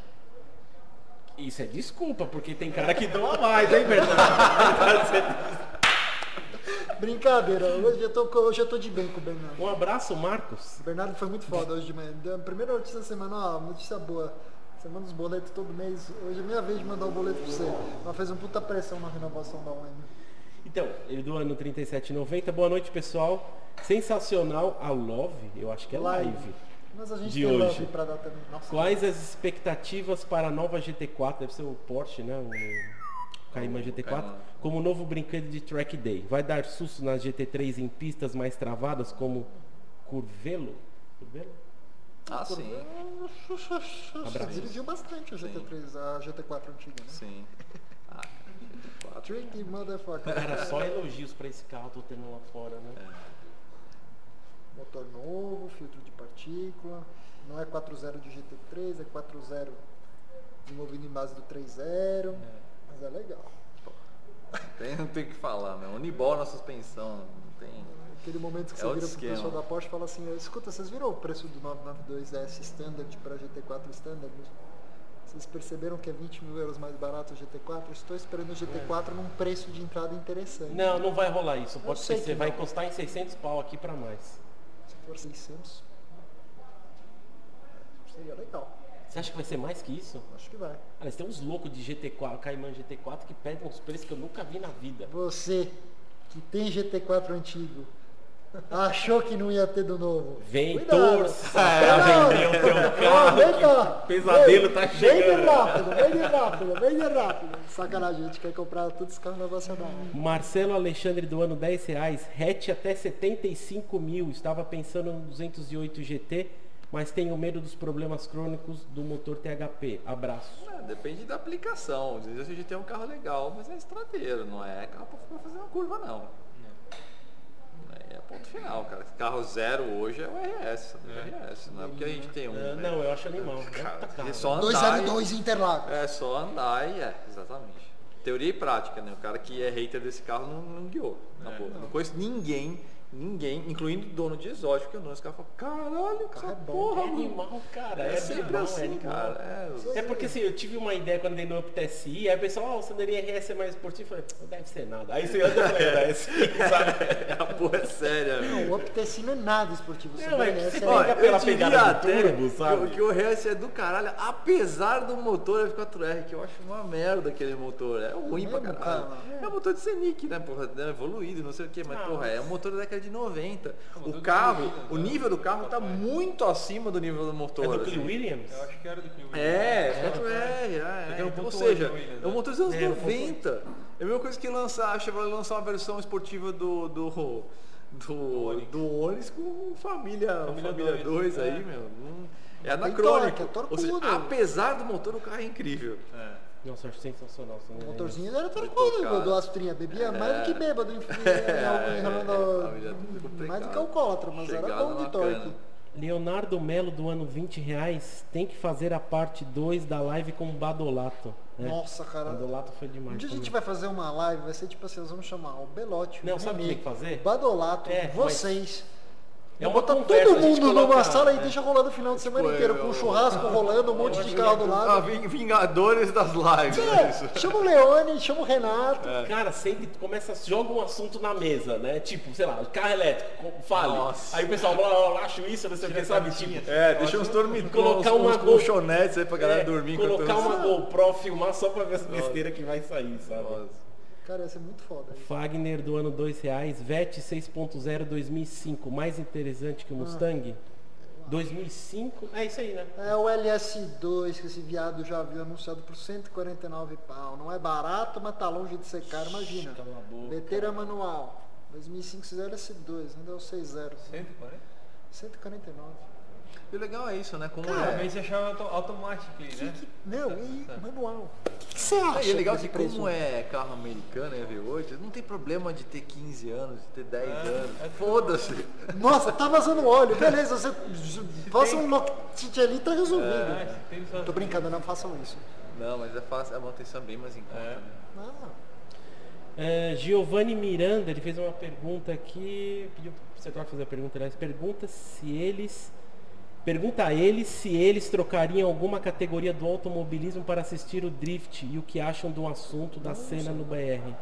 Isso é desculpa, porque tem cara que doa mais, hein, Bernardo? (laughs) Brincadeira, hoje eu, tô, hoje eu tô de bem com o Bernardo. Um abraço, Marcos. O Bernardo foi muito foda hoje de manhã. Primeira notícia da semana, ó, notícia boa. Você manda os boletos todo mês. Hoje é minha vez de mandar o boleto pra você. Mas fez uma puta pressão na renovação da UEM. Então, ele do ano 3790. Boa noite, pessoal. Sensacional a Love, eu acho que é live. live Mas a gente de tem hoje. pra dar também. Nossa, Quais as expectativas para a nova GT4? Deve ser o Porsche, né? O Cayman GT4. Cayman. Como novo brinquedo de track day. Vai dar susto nas GT3 em pistas mais travadas como Curvelo? Curvelo? Ah, sim. Dirigiu bastante a GT3, a GT4 antiga, né? Sim. Ah, GT4. Tricky motherfucker. Era só elogios pra esse carro, tô tendo lá fora, né? É. Motor novo, filtro de partícula. Não é 4.0 de GT3, é 4.0 desenvolvido em base do 3.0. É. Mas é legal. Tem, não tem o que falar, né? Unibol na suspensão, não tem. Aquele momento que é você vira pro pessoal da Porsche e fala assim, escuta, vocês viram o preço do 992S Standard para GT4 Standard? Vocês perceberam que é 20 mil euros mais barato o GT4? Estou esperando o GT4 num preço de entrada interessante. Não, não vai rolar isso. Pode ser, você vai encostar em 600 pau aqui para mais. Se for 600, seria legal. Você acha que vai ser mais que isso? Acho que vai. Tem uns loucos de GT4, Cayman GT4 que pedem uns preços que eu nunca vi na vida. Você que tem GT4 antigo, Achou que não ia ter do novo. Vem torça pra vender o teu carro. Vem cá. Pesadelo vem, tá chegando. Vem de rápido, vem de rápido, vem de rápido. Sacanagem, a gente quer comprar todos os carros nacionais. Marcelo Alexandre do ano 10 reais. Hatch até 75 mil. Estava pensando no 208 GT, mas tenho medo dos problemas crônicos do motor THP. Abraço. É, depende da aplicação. Às vezes o GT é um carro legal, mas é estradeiro, não é carro para fazer uma curva não. Ponto final, cara. Carro zero hoje é o RS. É. RS, não é porque a gente tem um. É, né? não, eu acho animal. Cara, é só andar. 202 Interlagos. É só andar e é, exatamente. Teoria e prática, né? O cara que é hater desse carro não, não guiou. Na é, boa. Não. não conheço ninguém Ninguém, incluindo o dono de exótico, que eu não, esse cara falou, caralho, cara é porra, é animal, cara. É, é sempre animal, é assim, é cara. É, é, porque assim, eu tive uma ideia quando dei no Up TSI, aí o pessoal, oh, o Sanderinha RS é mais esportivo, eu falei, não deve ser nada. Aí você anda e falei, é (laughs) sabe? a porra é séria, Não, o Up TSI não é nada esportivo. Não, mas você pega pela pegada do turbo, sabe? Que, que o RS é do caralho, apesar do motor F4R, que eu acho uma merda aquele motor. É ruim pra caralho. Cara, é. um motor de Scenic, né, porra, evoluído, não sei o que, mas porra, é um motor da década de 90. O carro, o nível do carro está muito acima do nível do motor. É do assim. Williams? Eu acho que era do Williams. É, é, é, é, Ou seja, é um motor dos anos 90. É a mesma coisa que lançar, a Chevrolet lançar uma versão esportiva do, do, do, do Onix com família, família 2 aí, meu. é anacrônico. Ou seja, apesar do motor, o carro é incrível. É. Nossa, acho sensacional. O motorzinho era tranquilo do Astrinha, bebia é. mais do que bêbado em, (laughs) é, é, mais do que alcoólatra, mas Chegada era bom de torque. Leonardo Melo do ano 20 reais tem que fazer a parte 2 da live com Badolato. Né? Nossa, cara. Badolato foi demais. Um dia a gente vai fazer uma live, vai ser tipo assim, nós vamos chamar o Belote. Não, sabe o que tem que fazer? Badolato, é, vocês. Mas é uma botar todo mundo numa sala e deixa rolando o final de semana tipo, inteiro, com um churrasco rolando, um monte de carro do lado. Ah, Vingadores das lives. É, chama o Leone, chama o Renato. É. Cara, sempre começa, joga um assunto na mesa, né? Tipo, sei lá, carro elétrico, fale. Nossa. Aí o pessoal, blá, blá, acho isso, não sei o que, sabe? Tipo, é, deixa uns dormindo, colocar uns, uma colchonetes aí pra galera é, dormir. Colocar uma GoPro, filmar só pra ver as besteiras que vai sair, sabe? Nossa. Cara, ia ser muito foda. Fagner do ano 2 reais, VET 6.0 2005, mais interessante que o ah. Mustang? Ah. 2005, é isso aí, né? É o LS2 que esse viado já viu anunciado por 149 pau. Não é barato, mas tá longe de ser caro, imagina. Leteira manual. 2005 LS2, ainda é o 60. 140? 149. E o legal é isso, né? Como Cara, é. também você achava auto né? Que- não, e Tá. manual. O que você acha? É, e é legal que como é carro americano, é V8, não tem problema de ter 15 anos, de ter 10 É, anos. é Foda-se. Nossa, tá vazando óleo. Beleza, você (laughs) faça um lockit ali tá resolvido. É, Tô brincando, não façam isso. Não, mas é fácil, a manutenção é bem mais em conta, É. né? Ah, É, Giovanni Miranda, ele fez uma pergunta aqui. Pediu pra você troca fazer a pergunta, aliás. Pergunta se eles. Pergunta a eles se eles trocariam alguma categoria do automobilismo para assistir o drift e o que acham do assunto da cena no BR.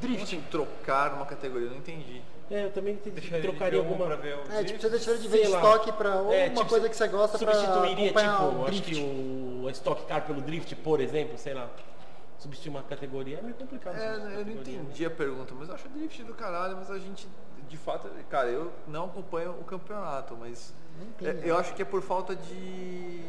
Como assim, trocar uma categoria? Eu não entendi. É, eu também entendi, trocaria de um alguma. pra ver o é, drift. tipo, você deixaria de Sei ver lá. estoque pra ou É, uma tipo, coisa que você gosta pra Substituiria, tipo, o acho drift. que o a Stock Car pelo drift, por exemplo, sei lá. Substituir uma categoria é meio complicado. É, eu não né? entendi a pergunta, mas eu acho drift do caralho, mas a gente, de fato, cara, eu não acompanho o campeonato, mas é, né? eu acho que é por falta de.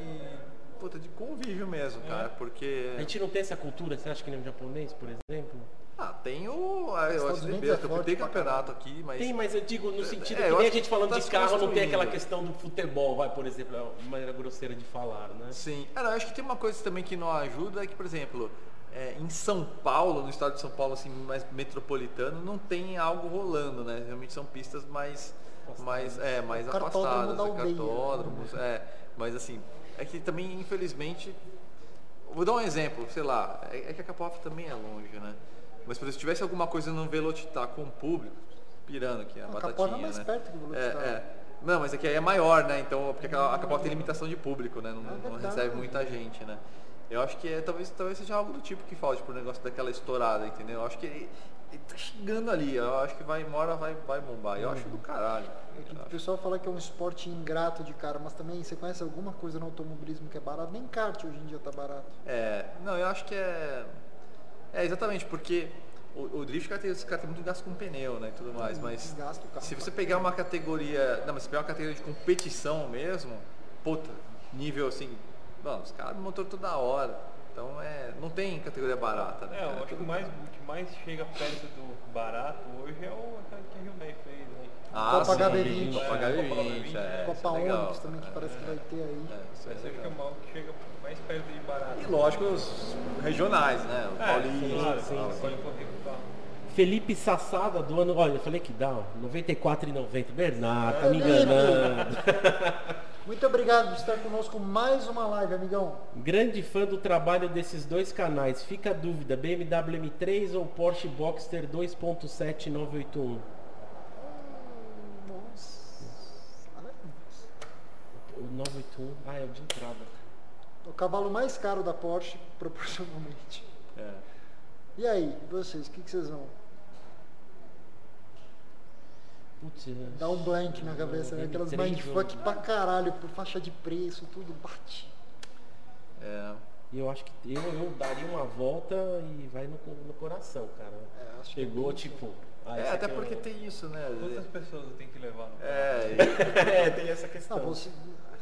Puta, de convívio mesmo, cara, porque. A gente não tem essa cultura, você acha que nem o japonês, por exemplo? Ah, tem o. Ah, eu acho que é tem pra campeonato aqui, mas. Tem, mas eu digo no sentido é, que eu nem a gente falando tá de carro não tem aquela questão do futebol, vai, por exemplo, é uma maneira grosseira de falar, né? Sim. Cara, eu acho que tem uma coisa também que não ajuda, é que, por exemplo, é, em São Paulo, no estado de São Paulo, assim, mais metropolitano, não tem algo rolando, né? Realmente são pistas mais, mais, é, mais afastadas, da né? cartódromos, é. Mas assim, é que também, infelizmente, vou dar um exemplo, sei lá, é, é que a Capoaf também é longe, né? Mas por exemplo, se tivesse alguma coisa no Velocitar com o público, pirando aqui, a A batatinha, é mais né? perto que o Velocitar. É, é. Não, mas é que aí é maior, né? Então, porque a Capoaf tem limitação de público, né? Não, É não recebe muita gente, né? Eu acho que é, talvez, talvez seja algo do tipo que falte pro negócio daquela estourada, entendeu? Eu acho que ele, ele tá chegando ali, eu acho que vai, uma hora vai, vai bombar. Eu acho do caralho. É o pessoal fala que é um esporte ingrato de cara, mas também você conhece alguma coisa no automobilismo que é barato? Nem kart hoje em dia tá barato. É, não, eu acho que é. É exatamente, porque o, o drift cara, tem, esse cara tem muito gasto com pneu, né? E tudo mais, mas. Desgasta o carro. Se você pegar uma categoria. Não, mas se pegar uma categoria de competição mesmo, puta, nível assim. Mano, os caras motor toda hora. Então é. Não tem categoria barata, né? É, eu acho que o mais, o que mais chega perto do barato hoje é o que a Hyundai fez, né? Ah, Copa sim, HB20. Copa É, HB20, é, Copa isso é legal. Onix também, que parece que vai ter aí. É, isso é Esse acho que é o mal que chega mais perto de barato. E lógico, os regionais, né? O É, Paulista. e sim, o carro. Felipe Sassada do ano. Olha, eu falei que dá, ó, 94,90. Bernardo, tá me Felipe! enganando. (laughs) Muito obrigado por estar conosco mais uma live, amigão. Grande fã do trabalho desses dois canais. Fica a dúvida, BMW M3 ou Porsche Boxster 2.7 981? Nossa. O 981, ah, é o de entrada. O cavalo mais caro da Porsche, (laughs) proporcionalmente. É. E aí, vocês, o que, que vocês vão? Putz, é. Dá um blank na cabeça, né? Aquelas M3 mindfuck pra caralho, por faixa de preço, tudo bate. É. E eu acho que eu, eu daria uma volta e vai no, no coração, cara. É, acho que é Chegou bem tipo. ah, É, até é porque o- tem isso, né? Quantas pessoas eu tenho que levar no carro? É, (laughs) é, tem essa Ah, questão. você.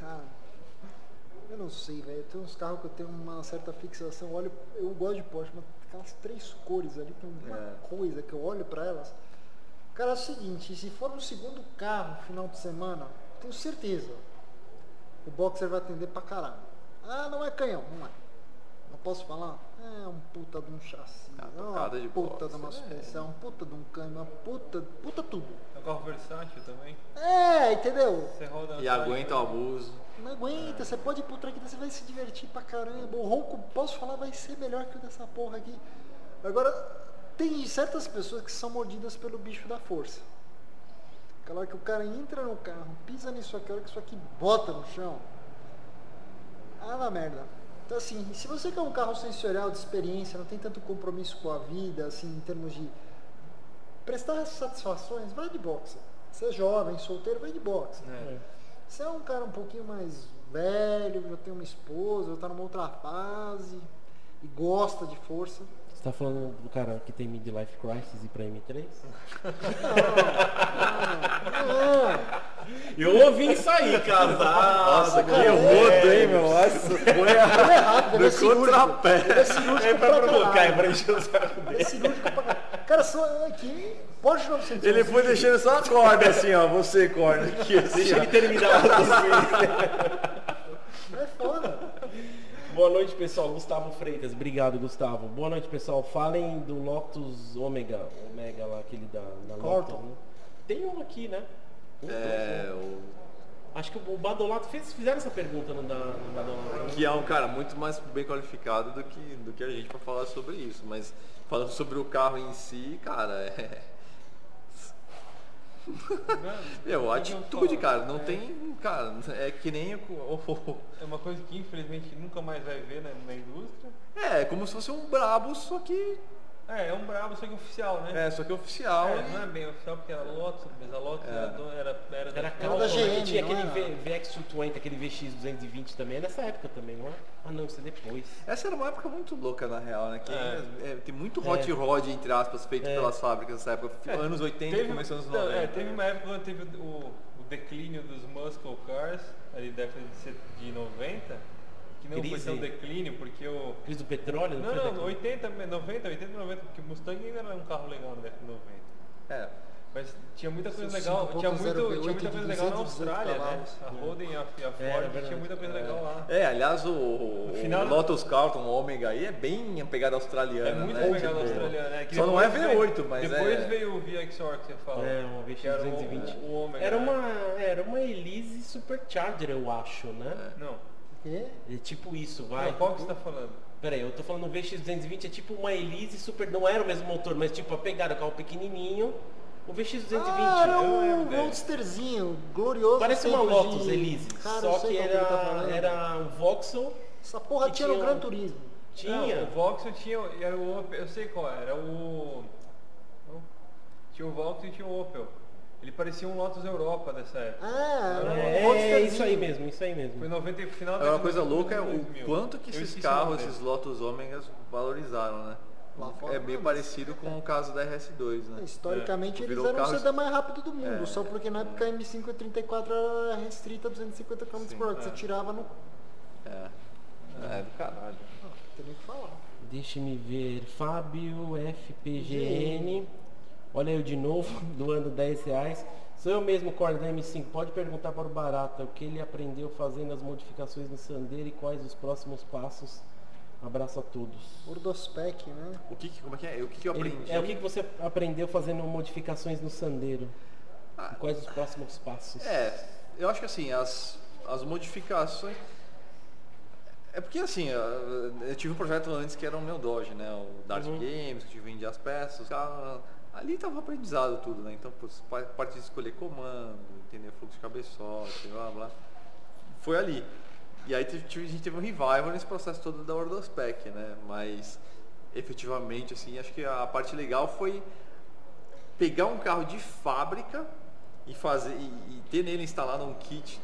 Ah, eu não sei, velho. Tem uns carros que eu tenho uma certa fixação. Eu Olho, eu gosto de Porsche, mas aquelas três cores ali, tem uma É. coisa que eu olho pra elas. Cara, é o seguinte, se for no segundo carro, final de semana, tenho certeza. O boxer vai atender pra caralho. Ah, não é canhão, não é. Não posso falar? É um puta de um chassi, Ah, é uma de puta de uma é. suspensão, um puta de um câmbio, uma puta, puta tudo. É um carro versátil também. É, entendeu? Você roda e aguenta o abuso. Não aguenta, você pode ir pro você vai se divertir pra caramba. O ronco, posso falar, vai ser melhor que o dessa porra aqui. Agora, tem certas pessoas que são mordidas pelo bicho da força. Aquela hora que o cara entra no carro, pisa nisso aqui, a hora que isso aqui bota no chão. Ah, na merda. Então assim, se você quer um carro sensorial de experiência, não tem tanto compromisso com a vida, assim, em termos de prestar satisfações, vai de boxe. Você é jovem, solteiro, vai de boxe. É. Você é um cara um pouquinho mais velho, já tem uma esposa, já tá numa outra fase e gosta de força. Você tá falando do cara que tem midlife crisis e pra M3? Não, Eu ouvi isso aí, casado. Nossa, que cara, rodo, hein, meu? Nossa, foi não é errado, ele é cirúrgico. contrapé. Ele é cirúrgico É pra pra provocar, é pra encher o saco Ele é dele. cirúrgico pra. Cara, só aqui, Porsche 911. Ele foi deixando só a corda assim, ó. Você corda aqui. Assim, Deixa ó. ele terminar. (laughs) (laughs) Boa noite, pessoal. Gustavo Freitas. Obrigado, Gustavo. Boa noite, pessoal. Falem do Lotus Omega. Omega lá, aquele da, da Lotus. Né? Tem um aqui, né? Um, dois, É, né? o Acho que o Badolato fez, fizeram essa pergunta no, da, no Badolato. né? que é um cara muito mais bem qualificado do que, do que a gente para falar sobre isso. Mas falando sobre o carro em si, cara, (laughs) é. Meu, atitude, cara, não tem. Cara, é que nem É uma coisa que infelizmente nunca mais vai ver né, na indústria. É, como se fosse um brabo, só que. É, é um brabo, só que oficial, né? É, só que oficial. É, e- não é bem oficial porque era Lotus, mas a Lotus É. era, era, era, Era da- Calton, né, GM, que tinha aquele era? V- VX220, aquele VX220 também, é nessa época também, não é? Ah não, isso é depois. Essa era uma época muito louca, na real, né? Que É. é, tem muito hot rod, entre aspas, feito É. pelas fábricas nessa época. É, anos 80 e começo anos não, 90. É, teve uma época quando teve o, o declínio dos muscle cars, ali década de, set- de 90, que não Crise. foi tão declínio, porque o. Crise do petróleo? Não, não, daqui? 80, 90, 80, 90, porque o Mustang ainda era um carro legal na década de 90. É. Mas tinha muita coisa Seus legal, tinha, 5.0 muito, tinha V8 muita de coisa legal na 218 Austrália, né? A Holden e a, a É, Ford é tinha muita coisa legal lá. É, aliás, o, o final- Lotus Carlton, o Ômega aí, é bem a pegada australiana. É muito né? legal Tipo, australiana, né? Que Só não é depois V8, veio- mas Depois é. veio o VXR que você fala. É, um que era o- VX220. O, o Ômega. Era né? uma, era uma Elise Supercharger, eu acho, né? Não. Quê? É tipo isso, vai. Não, qual que você tá falando? Pera aí, eu tô falando o VX220 é tipo uma Elise Super, não era o mesmo motor, mas tipo a pegada, o carro pequenininho, o VX220. Ah, era um. Roadsterzinho, glorioso. Parece uma Lotus de- Elise, Cara, só que ele tá era, era um Vauxhall, Essa porra que tinha no tinha Gran um- Turismo. tinha. Não, o Vauxhall tinha. Era o Opel, eu sei qual era. Era o. Tinha o Vauxhall e tinha o Opel. Ele parecia um Lotus Europa dessa época. Ah, era um É, é isso aí mesmo, isso aí Foi mesmo. 90 e final da É uma coisa louca é o 2000. quanto que esses carros, esses Lotus Ômegas valorizaram, né? É não, parecido com o caso da RS2, né? Historicamente É, eles eram o sedã mais rápido do mundo, É, só porque na época a M534 era restrita a 250 km por hora, que você tirava no. É. É, do caralho. Ah, tem nem o que falar. Deixe-me ver, Fábio FPGN, olha eu de novo, (laughs) doando 10 reais. Sou eu mesmo, Corda da M5. Pode perguntar para o Barata o que ele aprendeu fazendo as modificações no Sandero e quais os próximos passos. Abraço a todos. Urdospec, né? O que, que- como é que é? O que, que eu Ele- aprendi? é o que, que você aprendeu fazendo modificações no Sandero? Ah. Quais os próximos passos? É, eu acho que assim, as, as modificações. É porque assim, eu eu tive um projeto antes que era o meu Doge, né? O Dart Uhum. Games, que eu tive vender as peças. cara, Ali tava aprendizado tudo, né? Então, parte de escolher comando, entender fluxo de cabeçote, blá blá. Foi ali. E aí a gente teve um revival nesse processo todo da Ordospec, né? Mas efetivamente, assim, acho que a parte legal foi pegar um carro de fábrica e fazer e, e ter nele instalado um kit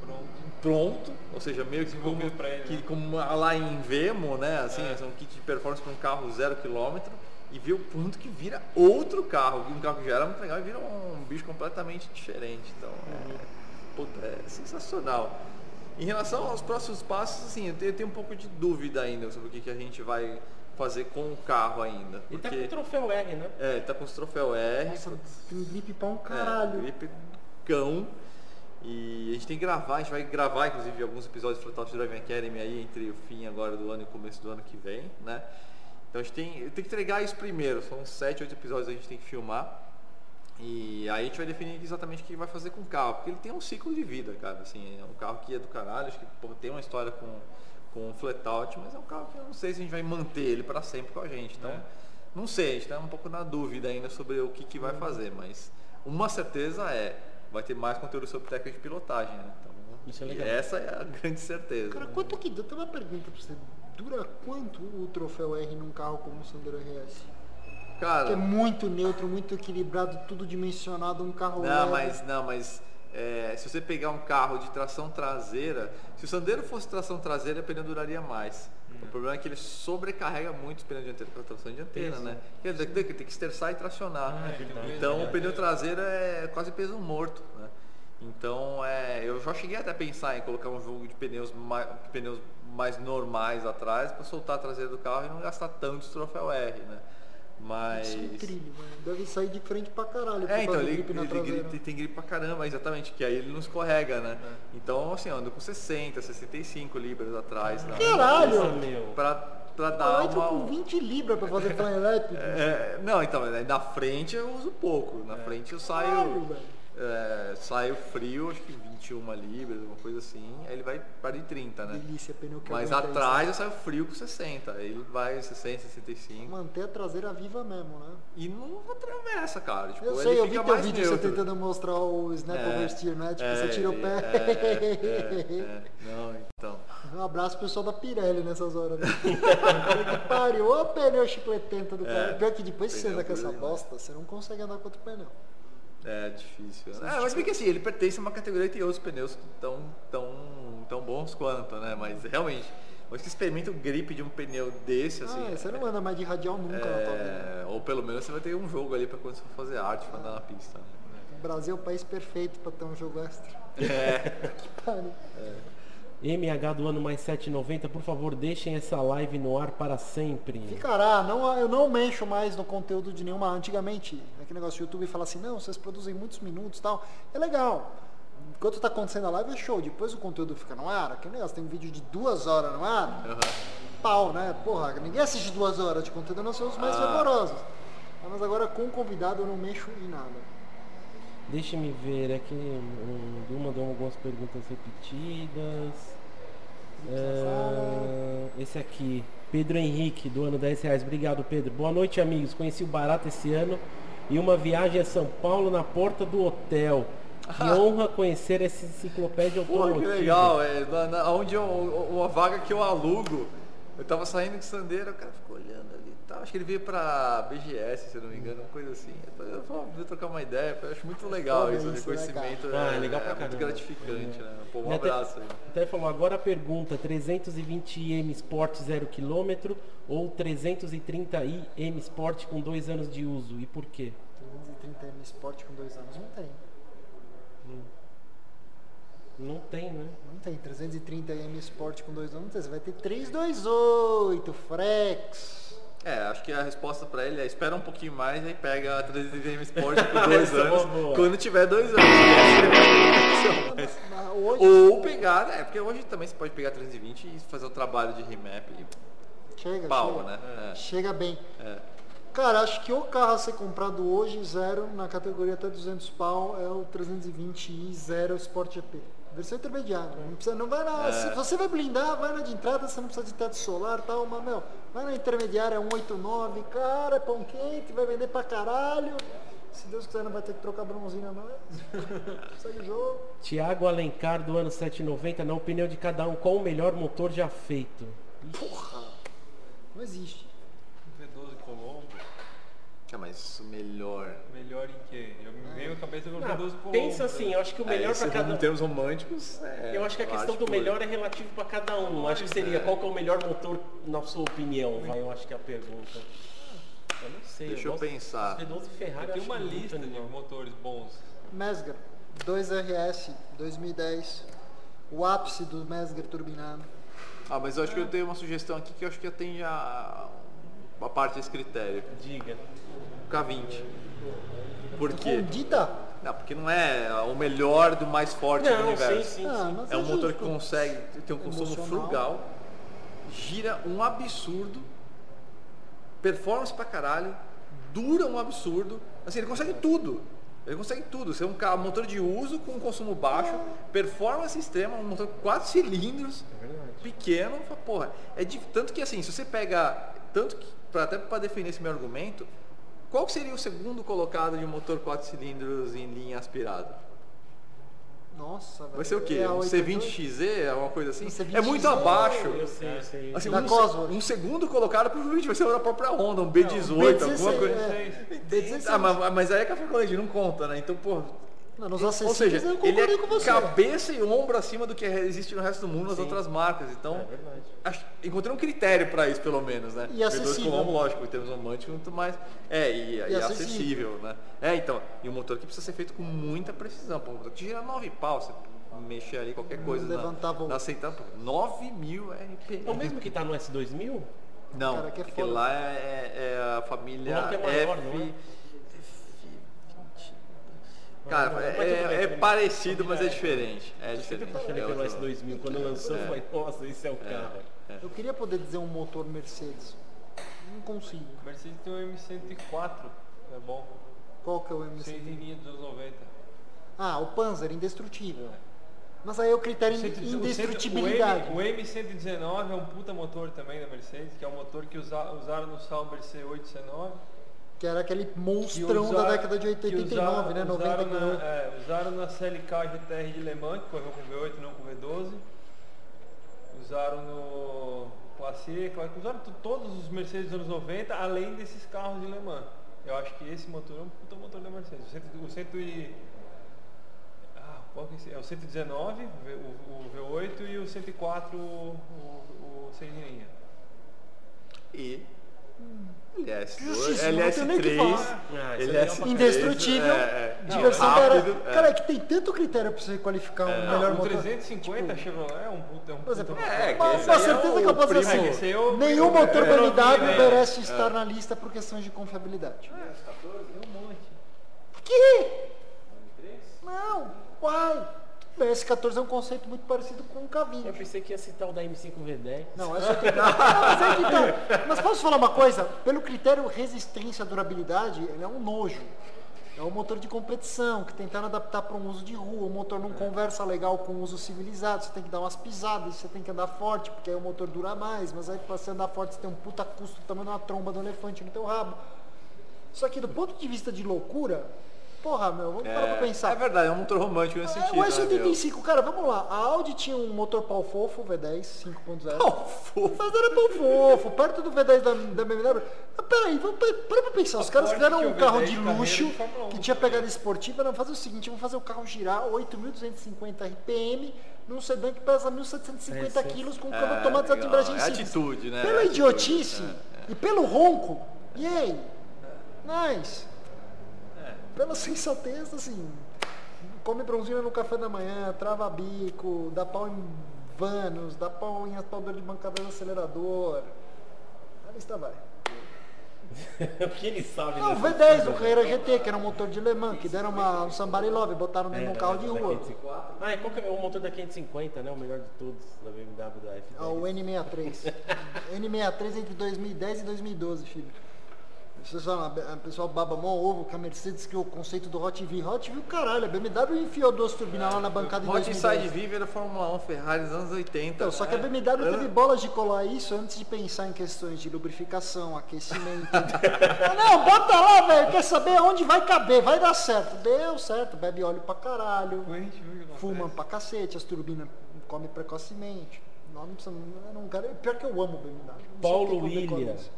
Pronto. pronto, ou seja, meio que como, ele, que, né? como lá em Vemo, né? Assim, É. é um kit de performance para um carro zero quilômetro e ver o quanto que vira outro carro, um carro que já era muito legal e vira um bicho completamente diferente. Então, é, puta, é sensacional. Em relação aos próximos passos, assim, eu tenho, eu tenho um pouco de dúvida ainda sobre o que, que a gente vai fazer com o carro ainda. Ele tá com porque- o troféu R, né? é, ele tá com os troféu R. Nossa, grip pra um é, caralho. gripe cão. E a gente tem que gravar, a gente vai gravar inclusive alguns episódios do Talk Driving Academy aí entre o fim agora do ano e o começo do ano que vem, né? Então a gente tem, tem que entregar isso primeiro, são sete, oito episódios que a gente tem que filmar. E aí a gente vai definir exatamente o que vai fazer com o carro, porque ele tem um ciclo de vida, cara. Assim, é um carro que é do caralho, acho que porra, tem uma história com, com o flatout, mas é um carro que eu não sei se a gente vai manter ele para sempre com a gente. Então, É. não sei, a gente está um pouco na dúvida ainda sobre o que, que vai fazer, mas uma certeza é, vai ter mais conteúdo sobre técnica de pilotagem, né? Então, é essa é a (laughs) grande certeza. Cara, quanto que. Eu tenho uma pergunta pra você. Dura quanto o troféu R num carro como o Sandero RS? Que é Cara, muito neutro, muito equilibrado, tudo dimensionado, um carro Não, leve. mas não, mas é, se você pegar um carro de tração traseira, se o Sandero fosse tração traseira, o pneu duraria mais. O problema é que ele sobrecarrega muito os pneus dianteiros com a tração dianteira, Peso. né? Quer dizer, que tem que esterçar e tracionar. Ah, é então o pneu traseiro é quase peso morto, né? Então é, eu já cheguei até a pensar em colocar um jogo de pneus mais, pneus mais normais atrás para soltar a traseira do carro e não gastar tanto troféu R, né? Mas. Isso é trilho, mano. Deve sair de frente pra caralho. É, então, ele, ele gripe, tem gripe pra caramba, exatamente, que aí ele não escorrega, né? Então, assim, eu ando com 60, 65 libras atrás. né? Caralho! Meu. Pra, pra Ah, dar entra uma. com 20 libras pra fazer flying lap. É, não, então, na frente eu uso pouco. Na frente eu Caralho, saio. velho. É, saio frio, acho que 21 libras, uma coisa assim, aí ele vai para de 30, né? Delícia, pneu que Mas atrás eu saio frio com 60, aí ele vai 60, 65. isso. Manter a traseira viva mesmo, né? E não atravessa, cara. Tipo, Eu sei, eu vi teu vídeo você tentando mostrar o snap É, oversteer, né? Tipo, é, você tira o ele- pé. é, é, é. Não, então. Um abraço pro pessoal da Pirelli nessas horas. Né? (laughs) Que pariu, ô pneu chicletento do cara. Pior que depois que você anda com essa duro bosta, você não consegue andar com outro pneu. É difícil. É, mas bem que assim, ele pertence a uma categoria e tem outros pneus tão, tão, tão bons quanto, né? Mas realmente, mas que experimenta o grip de um pneu desse, assim. ah, você não anda mais de radial nunca é, ou pelo menos você vai ter um jogo ali pra quando você for fazer arte, pra andar na pista. Né? O Brasil é o país perfeito pra ter um jogo extra. É. (laughs) Que pariu. MH do ano mais 790, por favor, deixem essa live no ar para sempre. Ficará, não, eu não mexo mais no conteúdo de nenhuma. Antigamente, aquele negócio do YouTube fala assim, não, vocês produzem muitos minutos e tal. É legal. Enquanto tá acontecendo a live é show. Depois o conteúdo fica no ar, aquele negócio tem um vídeo de duas horas no ar, Aham. pau, né? Porra, ninguém assiste duas horas de conteúdo, a não ser os mais Ah. fervorosos. Mas agora com o convidado eu não mexo em nada. Deixe-me ver, é que um, Du mandou algumas perguntas repetidas. Ah, esse aqui, Pedro Henrique, do ano 10 reais. Obrigado, Pedro. Boa noite, amigos. Conheci o Barato esse ano e uma viagem a São Paulo na porta do hotel. Que (laughs) honra conhecer essa enciclopédia automotiva. que legal, é. Na, na, onde eu, uma vaga que eu alugo, eu tava saindo de Sandeira, o cara ficou olhando ali. Acho que ele veio pra BGS, se eu não me engano, uma coisa assim. Eu falei, "Pô, vou trocar uma ideia, eu acho muito legal Foda isso, o isso, né, reconhecimento? Ah, é, é legal pra é muito gratificante, né? Pô, um E até- abraço aí. Até falou, agora a pergunta, 320i Sport 0 km ou 330i M Sport com dois anos de uso? E por quê? 330 M Sport com dois anos não tem. Não tem, né? Não tem. 330 M Sport com dois anos não tem. Você vai ter 328 Frex. É, acho que a resposta pra ele é espera um pouquinho mais e aí pega a 330 Sport (laughs) com dois é anos. boa. Quando tiver dois anos. Mas- Mas hoje Ou pegar, né? Porque hoje também você pode pegar 320 e fazer o trabalho de remap e chega, pau, chega. né? É. Chega bem. É. Cara, acho que o carro a ser comprado hoje, zero, na categoria até 200 pau, é o 320i Zero Sport GP. Versão intermediária. Não, precisa, não vai na. É. Se você vai blindar, vai na de entrada, você não precisa de teto solar e tal, mas meu, vai na intermediária 189, cara, é pão quente, vai vender pra caralho. Se Deus quiser, não vai ter que trocar bronzina mais. (laughs) Segue o jogo. Tiago Alencar do ano 790, na opinião de cada um, qual o melhor motor já feito? Porra! Não existe. V12 Colombo, Ah, mas o melhor. melhor em quê? Eu veio a cabeça do Ah, V12 Colombo. pensa assim, eu acho que o melhor é, para se cada Em termos românticos, é, Eu acho que a questão do melhor é relativo para cada um. Acho que seria qual que é o melhor motor na sua opinião, vai, eu acho que é a pergunta. Eu não sei. Deixa eu gosto- pensar. V12 Ferrari Tem eu uma muito lista de animal. motores bons. Mesger, 2RS 2010. O ápice do Mesger turbinado. Ah, mas eu acho que eu tenho uma sugestão aqui que eu acho que atende a, a parte desse critério. Diga. O K20. Por quê? Não, porque não é o melhor do mais forte do Não, sim, universo. sim, Ah, sim. mas É um motor que consegue ter um consumo Emocional. frugal, gira um absurdo, performance pra caralho, dura um absurdo. Assim, ele consegue tudo. Ele consegue tudo. Ser um carro, motor de uso com um consumo baixo, performance extrema, um motor com 4 cilindros, É pequeno, porra, é de, tanto que assim, se você pega, tanto que, pra, até para definir esse meu argumento, qual que seria o segundo colocado de um motor 4 cilindros em linha aspirada? Nossa, velho. Vai ser o quê? É a Um 88? C20XZ, alguma coisa assim? Um C20XZ, é muito abaixo. Eu sei, eu sei. Assim, Da um, Cosworth. um segundo colocado provavelmente vai ser da própria Honda, um B18, B16, alguma coisa. é. B16. Ah, mas, mas aí é café com leite, não conta, né? Então, pô. Não, nos Ou seja, eu ele é com você. cabeça e ombro acima do que existe no resto do mundo nas Sim. outras marcas. Então, É acho- encontrei um critério para isso, pelo menos, né? E acessível. Colombo, lógico, em termos românticos, muito mais. É, e, e acessível. acessível, né? É, então, e um motor que precisa ser feito com muita precisão. Pô, um motor que gira 9 pau, você mexer ali qualquer coisa levantar na, voo. na aceitar, pô, 9 mil RPM. É o mesmo que tá no S2000? Não, cara, que é porque foda. lá é, é, a família é maior, F... É? Cara, é, é, é parecido, mas é diferente. É diferente. Eu sempre pelo S2000, quando lançou, falei, nossa, esse é o carro. Eu queria poder dizer um motor Mercedes. Não consigo. Mercedes tem o M104, é bom. Qual que é o M104? Centeninha dos 90. Ah, o Panzer, indestrutível. Mas aí é o critério de indestrutibilidade. O, M, 119 é um puta motor também da Mercedes, que é o motor que usa, usaram no Sauber C8 C9. Que era aquele monstrão da década de 89, né? 90 usaram na, é, usaram na CLK GTR de Le Mans, que correu com V8 não com V12. Usaram no Classic, usaram todos os Mercedes dos anos 90, além desses carros de Le Mans. Eu acho que esse motor é um puta motor da Mercedes. O, 100, o e, ah, qual que é, é o 119, o, o, V8 e o 104, o, o, o sem linha. E LS, LS3, LS3, indestrutível, é, é, diversão rápido, é. Cara, é que tem tanto critério para você qualificar um é, melhor não, motor. 350 tipo, Chevrolet é um puta, é um puta exemplo, é, que Mas com certeza que eu posso dizer assim, é nenhum motor BMW merece estar na lista por questões de confiabilidade. É, 14, um monte. Que? Não, uai. O S14 é um conceito muito parecido com o K20. Eu pensei que ia citar o da M5V10. Não, essa aqui não. mas, é que tá. mas posso falar uma coisa? Pelo critério resistência durabilidade, ele é um nojo. É um motor de competição, que tentaram adaptar para um uso de rua. O motor não conversa legal com o uso civilizado. Você tem que dar umas pisadas, você tem que andar forte, porque aí o motor dura mais. Mas aí para você andar forte, você tem um puta custo também uma tromba do elefante no teu rabo. Só que do ponto de vista de loucura, Porra, meu, vamos é, parar pra pensar. É verdade, é um motor romântico nesse é, sentido. O S85, né, cara, vamos lá. A Audi tinha um motor pau fofo, V10 5.0. Pau fofo. Mas era pau fofo, perto do V10 da, da BMW. Mas peraí, vamos para pra pensar. Os caras fizeram um carro de luxo que tinha pegada esportiva. Não, fazer o seguinte, vamos fazer o carro girar 8.250 RPM num sedã que pesa 1.750 quilos com um câmbio é, automatizado de embreagem É atitude, né? Pela é idiotice é, é. e pelo ronco, e aí? Nice pela sensatez, assim, come bronzina no café da manhã, trava bico, dá pau em vanos, dá pau em aspaldor de bancada no acelerador. A lista vai. (laughs) o que ele sabe Não, o V10, o Carreira GT, que era um motor de Le Mans, que deram uma, um Somebody Love, botaram dentro é, um carro de rua. Ah, e qual que é o motor da 550, né? O melhor de todos da BMW da F10. Ah, o N63. N63 entre 2010 e 2012, filho. O pessoal baba mó ovo que a Mercedes criou o conceito do Hot V. Hot V, caralho, a BMW enfiou duas turbinas lá na bancada de Hot Side V era Fórmula 1 Ferrari dos anos 80. Então, só que a BMW é. teve bolas de colar isso antes de pensar em questões de lubrificação, aquecimento. (laughs) não, bota lá, velho, quer saber aonde vai caber, vai dar certo. Deu certo, bebe óleo pra caralho, fuma pra cacete, as turbinas comem precocemente. Não, não precisa, não, cara, pior que eu amo BMW. Paulo Williams.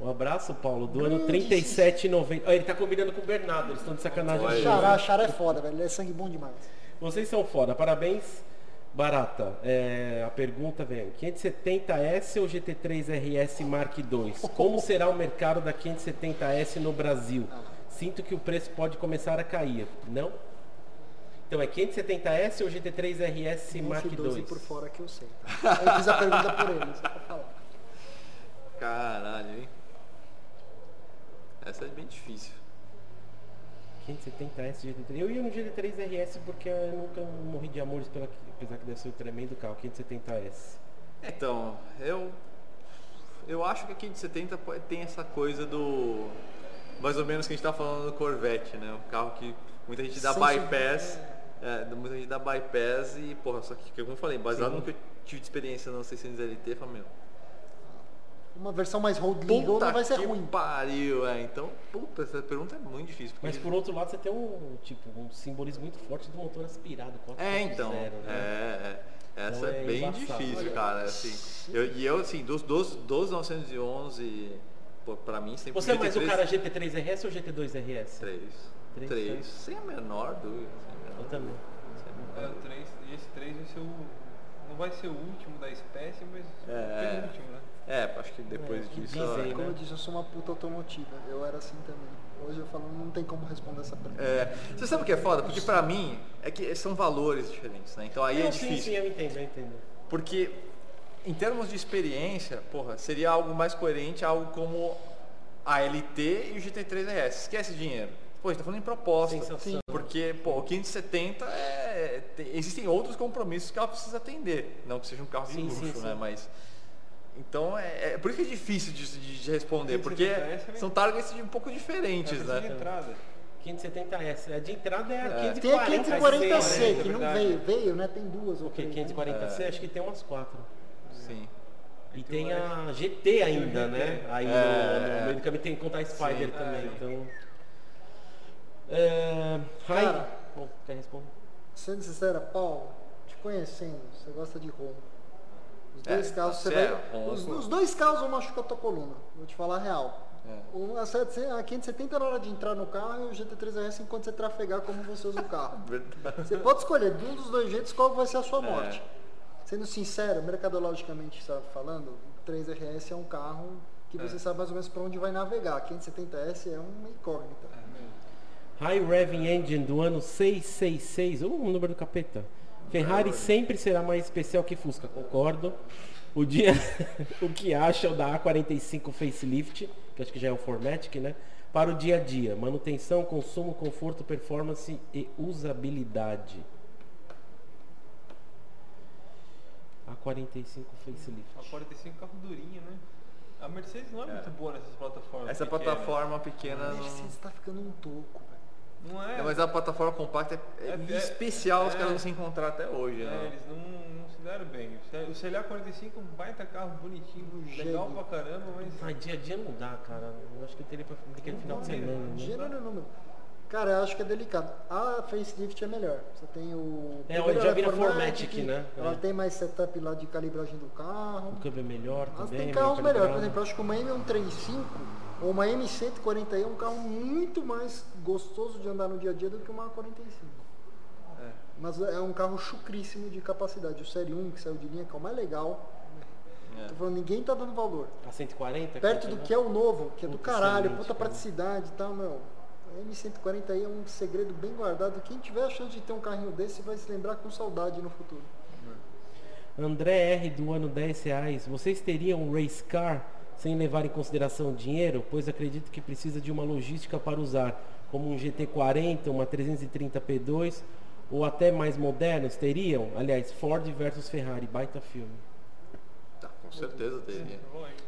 Um abraço, Paulo, do ano 37,90. Oh, ele tá combinando com o Bernardo, eles estão de sacanagem. Olha. Xará, Xará é foda, velho. Ele é sangue bom demais. Vocês são foda, parabéns. Barata, é, a pergunta vem, 570S ou GT3 RS Mark II? (laughs) Como será o mercado da 570S no Brasil? Sinto que o preço pode começar a cair, não? Então é 570S ou GT3 RS Mark II? por fora que eu sei. Tá? Eu fiz a pergunta por ele, só pra falar. Caralho, hein? Essa é bem difícil. 570S GT3. Eu ia no GT3 RS porque eu nunca morri de amores pela apesar que deve ser um tremendo carro, 570S. Então, eu eu acho que a 570 tem essa coisa do mais ou menos que a gente tá falando do Corvette, né? Um carro que muita gente dá bypass, é, muita gente dá bypass e porra, só que como eu falei, baseado Sim. no que eu tive de experiência no 600 LT, eu meu, uma versão mais road legal puta não vai ser que ruim. pariu, é. Então, puta, essa pergunta é muito difícil. Mas por outro lado, você tem um, tipo, um simbolismo muito forte do motor aspirado. É, então. Zero, né? é, é. Essa então é, é, bem embaçado. difícil, cara. Assim, eu, e eu, assim, dos, dos, dos 911, pô, pra mim sempre Você é mais o cara GT3 RS ou GT2 RS? 3. 3, 3 sem a menor dúvida. Eu também. É, o 3, esse 3 vai ser o. Não vai ser o último da espécie, mas é, o último, né? É, acho que depois é, disso. Dizem, né? Como eu disse, eu sou uma puta automotiva. Eu era assim também. Hoje eu falo, não tem como responder essa pergunta. É, você sabe o que é foda? Porque pra mim é que são valores diferentes, né? Então aí é não, é difícil. Sim, sim, eu entendo, eu entendo. Porque em termos de experiência, porra, seria algo mais coerente, algo como a LT e o GT3 RS. Esquece dinheiro. Pô, a gente tá falando em proposta. Sensação. Porque, pô, o 570 é. tem- existem outros compromissos que ela precisa atender. Não que seja um carro de Sim, luxo, sim, sim. né? Mas. Então é, é por isso que é difícil de, de- de responder, porque 570S é são targets de um pouco diferentes, de né? entrada. 570S. A de entrada é a É. 540. Tem a 540C, é que não veio. Veio, né? Tem duas ou O que? três. né? 540C? Acho que tem umas quatro. Sim. E tem a GT ainda, GT. né? Aí no- É. no, meio do caminho tem que contar a Spider Sim. também. É. Então. É, Cara. Bom, quer responder? Sendo sincera, Paulo, te conhecendo, você gosta de ronco. Os É, dois carros, você você é vai. Os, os dois carros vão machucar a tua coluna. Vou te falar a real. É. O, a, 700 a 570 na hora de entrar no carro e o GT3 RS enquanto você trafegar como você usa o carro. (laughs) Você pode escolher de um dos dois jeitos qual vai ser a sua É. morte. Sendo sincero, mercadologicamente sabe, falando, o 3RS é um carro que você sabe mais ou menos para onde vai navegar. A 570S é uma incógnita. High Revving Engine do ano 666, ou o número do capeta. Ferrari sempre será mais especial que Fusca, concordo. O dia, (laughs) o que acham da A45 Facelift, que acho que já é o Formatic, né? Para o dia a dia, manutenção, consumo, conforto, performance e usabilidade. A45 Facelift. A 45 carro durinho, né? A Mercedes não é, muito boa nessas plataformas. Essa pequenas. plataforma pequena A não. Mercedes está ficando um toco. Não é. Não, mas a plataforma compacta é, é É- é- especial, os é. caras não se encontrar até hoje, É, né? eles não, não se deram bem. O C- O CLA 45 baita carro bonitinho, legal pra caramba, mas. Dia a dia não dá, cara. Eu acho que eu teria pra aquele final de semana. né? Gênero é número. Cara, eu acho que é delicado. A facelift é melhor. Você tem o. É, primeiro já é vi na Formatic, né? Ela É. tem mais setup lá de calibragem do carro. O câmbio é melhor Mas também. tem carros melhor melhores. Por exemplo, eu acho que uma M135 ou uma M140 é um carro muito mais gostoso de andar no dia a dia do que uma A45. É. Mas é um carro chucríssimo de capacidade. O Série 1 que saiu de linha, que é o mais legal. É. Tô falando, ninguém tá dando valor. A 140? Perto do que é o novo, que é do caralho, puta praticidade e tal, meu. A M140 aí é um segredo bem guardado. Quem tiver a chance de ter um carrinho desse vai se lembrar com saudade no futuro. André R do ano 10 reais. Vocês teriam um race car sem levar em consideração o dinheiro? Pois acredito que precisa de uma logística para usar, como um GT40, uma 330 P2 ou até mais modernos teriam? Aliás, Ford versus Ferrari, baita filme. Tá, com certeza teria.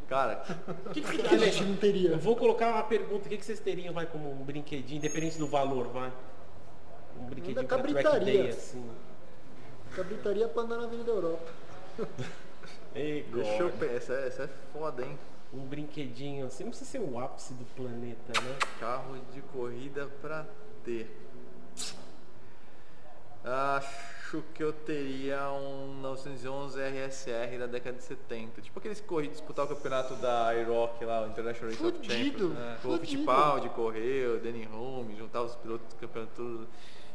Cara, (laughs) O que, que, (laughs) A gente não teria. Eu vou colocar uma pergunta, o que, que vocês teriam vai como um brinquedinho, independente do valor, vai? Um brinquedinho pra track cabritaria. day, assim. Cabritaria pra andar na Avenida Europa. (laughs) Ei, deixa eu pensar. Essa, essa é foda, hein? Um brinquedinho assim, não precisa ser o ápice do planeta, né? Carro de corrida pra ter. Acho que eu teria um 911 RSR da década de 70. Tipo aqueles que corri disputar o campeonato da IROC lá, o International Race of Champions. né? O. Fittipaldi correu, o Danny Holmes, juntar os pilotos do campeonato tudo.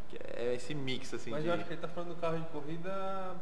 Que é esse mix assim Mas de. eu acho que ele tá falando do carro de corrida.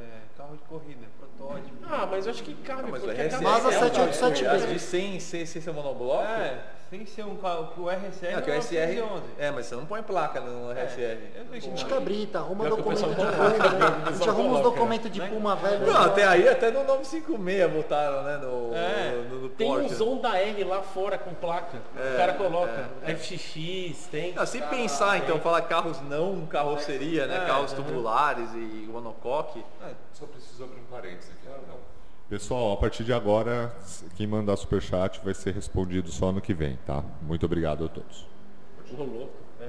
É, carro de corrida, protótipo. Ah, mas eu acho que cabe, Ah, mas porque Mazda é um 787 carro- As de sem, sem, sem ser monobloco? É, sem ser um carro. que O RSR É, que o é um SR. 911. É, mas você não põe placa no RSR. Eu não A gente cabrita, arruma que o documento de Puma, né? (laughs) A gente arruma os coloca, documentos de né? Puma velho. Não, até aí, até no 956 botaram, né? No, É. no, no Tem uns Honda R lá fora com placa. É, o cara coloca é, FXX, tem. Não, se pensar, então, falar carros não carroceria, né? É, carros tubulares e monocoque. Só preciso abrir um parênteses aqui. Não. Pessoal, a partir de agora, quem mandar superchat vai ser respondido só no que vem, tá? Muito obrigado a todos. Louco. É.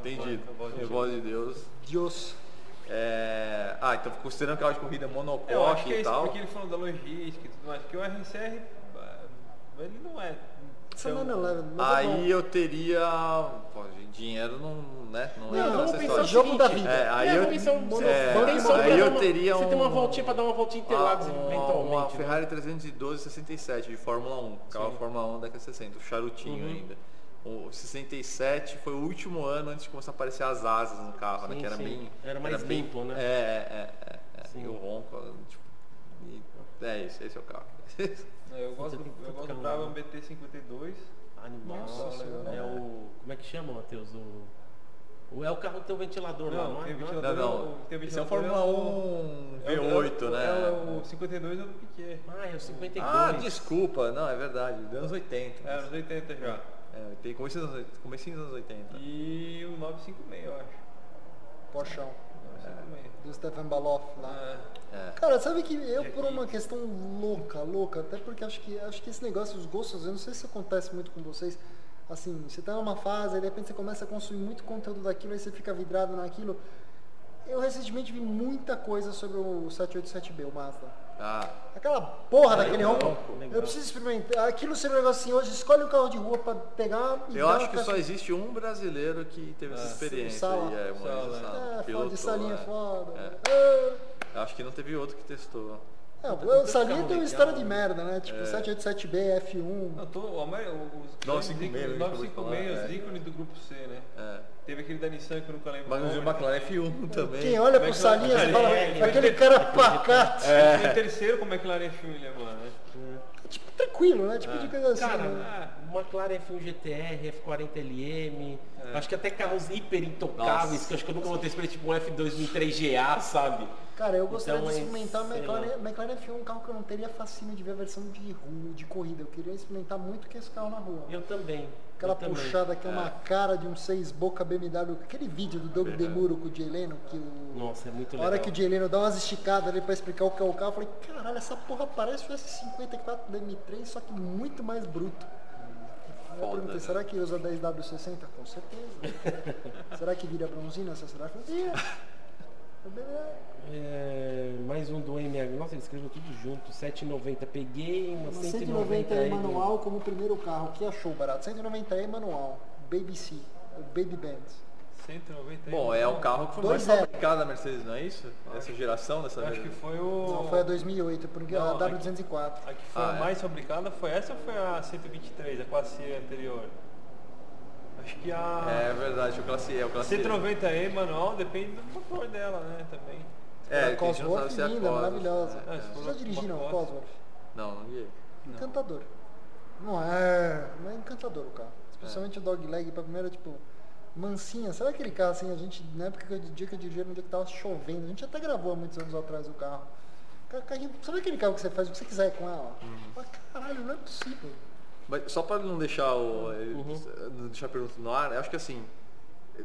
Entendido. a voz de Em voz de Deus. Deus. É... Ah, então considerando carro de corrida monocoque Eu acho que é e isso, tal. porque ele falou da logística e tudo mais. Porque o RSR, ah, ele não é. Não é é bom. Aí eu teria. Pô, dinheiro não, né? Não, Não, é vamos pensar o Jogo seguinte, da vida. É, aí É, eu, pensar um- Mono- é, aí eu uma- teria Você tem uma um- voltinha pra dar uma voltinha Interlagos uma, eventualmente. uma né? Ferrari 312 67 de Fórmula 1, carro Sim. Fórmula 1 da década de 60, o charutinho Uhum. ainda. O 67 foi o último ano antes de começar a aparecer as asas no carro, né? Sim, Que era sim. bem. Era mais bem- limpo, né? É, é, é. é. Sim. E o ronco, tipo. e- é isso, esse é o carro. (laughs) É, Eu gosto, do- Puta, eu gosto do. Brabham BT52. Animal. Nossa é Senhora. o. Como é que chama, Matheus? O. Ou é o carro que tem o ventilador lá, Não, não é? tem Não é? ventilador. Não, não. o- tem Esse é o ventilador Fórmula é 1 é o- V8, é o- né? É o, o 52 é do Piquet. Ah, é o 52. Ah, desculpa, não, é verdade, dos anos 80. É, nos 80 já. É, tem comecinho dos anos- comecinho dos anos 80. E o 956, eu acho. Porchão. 956. Do Stefan Baloff lá. É. É. Cara, sabe que eu por uma questão louca, louca, até porque acho que acho que esse negócio dos gostos, eu não sei se acontece muito com vocês. Assim, você tá numa fase, aí de repente você começa a consumir muito conteúdo daquilo, aí você fica vidrado naquilo. Eu recentemente vi muita coisa sobre o 787B, o Mazda. Ah, Aquela porra daquele ronco. legal. Eu preciso experimentar. Aquilo seria um negócio assim, hoje escolhe um carro de rua pra pegar e eu acho que só existe um brasileiro que teve essa experiência. Sala. aí, é, Sala. Sala, É, foda pilotou, de salinha é. foda. É. É. Acho que não teve outro que testou. É, Puta, o Salinha tem uma história de né? merda, né? Tipo, 787B, F1. Não, tô, o, o- os 956, ícones- a gente acabou de falar, 956, os é. ícones do grupo C, né? É. Teve aquele da Nissan que eu nunca lembro. Mas o o nome. McLaren F1 também. Quem olha pro é que Salinha e fala, É, ele aquele cara vai- pacato. É. Em terceiro como é que McLaren F1 ele é, mano? né? Tipo, tranquilo, né? Tipo de coisa assim. Cara, né? Ah, McLaren F1 GTR, F40LM, acho que até carros hiper intocáveis, Nossa. que eu acho que eu nunca vou ter experiência, tipo um F2003 GA, sabe? Cara, eu gostaria Então, de é, experimentar sei McLaren, McLaren F1, um carro que eu não teria fascínio de ver a versão de rua, de corrida. Eu queria experimentar muito que esse carro na rua. Eu também. Aquela eu também. puxada que é uma cara de um seis boca BMW. Aquele vídeo do Doug Demuro com o Jay Leno, que o... Nossa, é muito A legal. hora que o Jay Leno dá umas esticadas ali pra explicar o que é o carro, eu falei, caralho, essa porra parece o S54 da M3, só que muito mais bruto. Eu Foda, perguntei, né? será que usa 10W60? Com certeza. (laughs) será que vira bronzina? (laughs) Eu falei, "Vira." "É." Mais um do MH. Nossa, ele escreveu tudo junto. 7,90. Peguei uma, Uma 190 190E aí do- manual como primeiro carro. O que achou barato? 190E manual. Baby C. o Baby Benz. 190 Bom, é o carro que foi mais 2.0. fabricado da Mercedes, não é isso? Essa geração dessa Eu acho que foi o. Não, foi a 2008, porque Não, a W204. A que foi Ah, a é. mais fabricada foi essa ou foi a 123, a classe E anterior? Acho que a É verdade, o classe E, o classe E. 190E manual depende do motor dela, né? Também. É, a Cosworth é a linda, Cosworth. maravilhosa. É, É, é. se for Você já dirigiram o Cosworth. Não, não guiei. Encantador. Não é, não é encantador o carro. Especialmente o dog leg pra primeira, tipo, mansinha. Sabe aquele carro assim, a gente, na época que eu, dia que eu dirigia, no dia que tava chovendo, a gente até gravou há muitos anos atrás o carro. Carrinho, sabe aquele carro que você faz o que você quiser com ela? Mas, caralho, não é possível. Mas só para não deixar o. Uhum. Não deixar a pergunta no ar, eu acho que assim.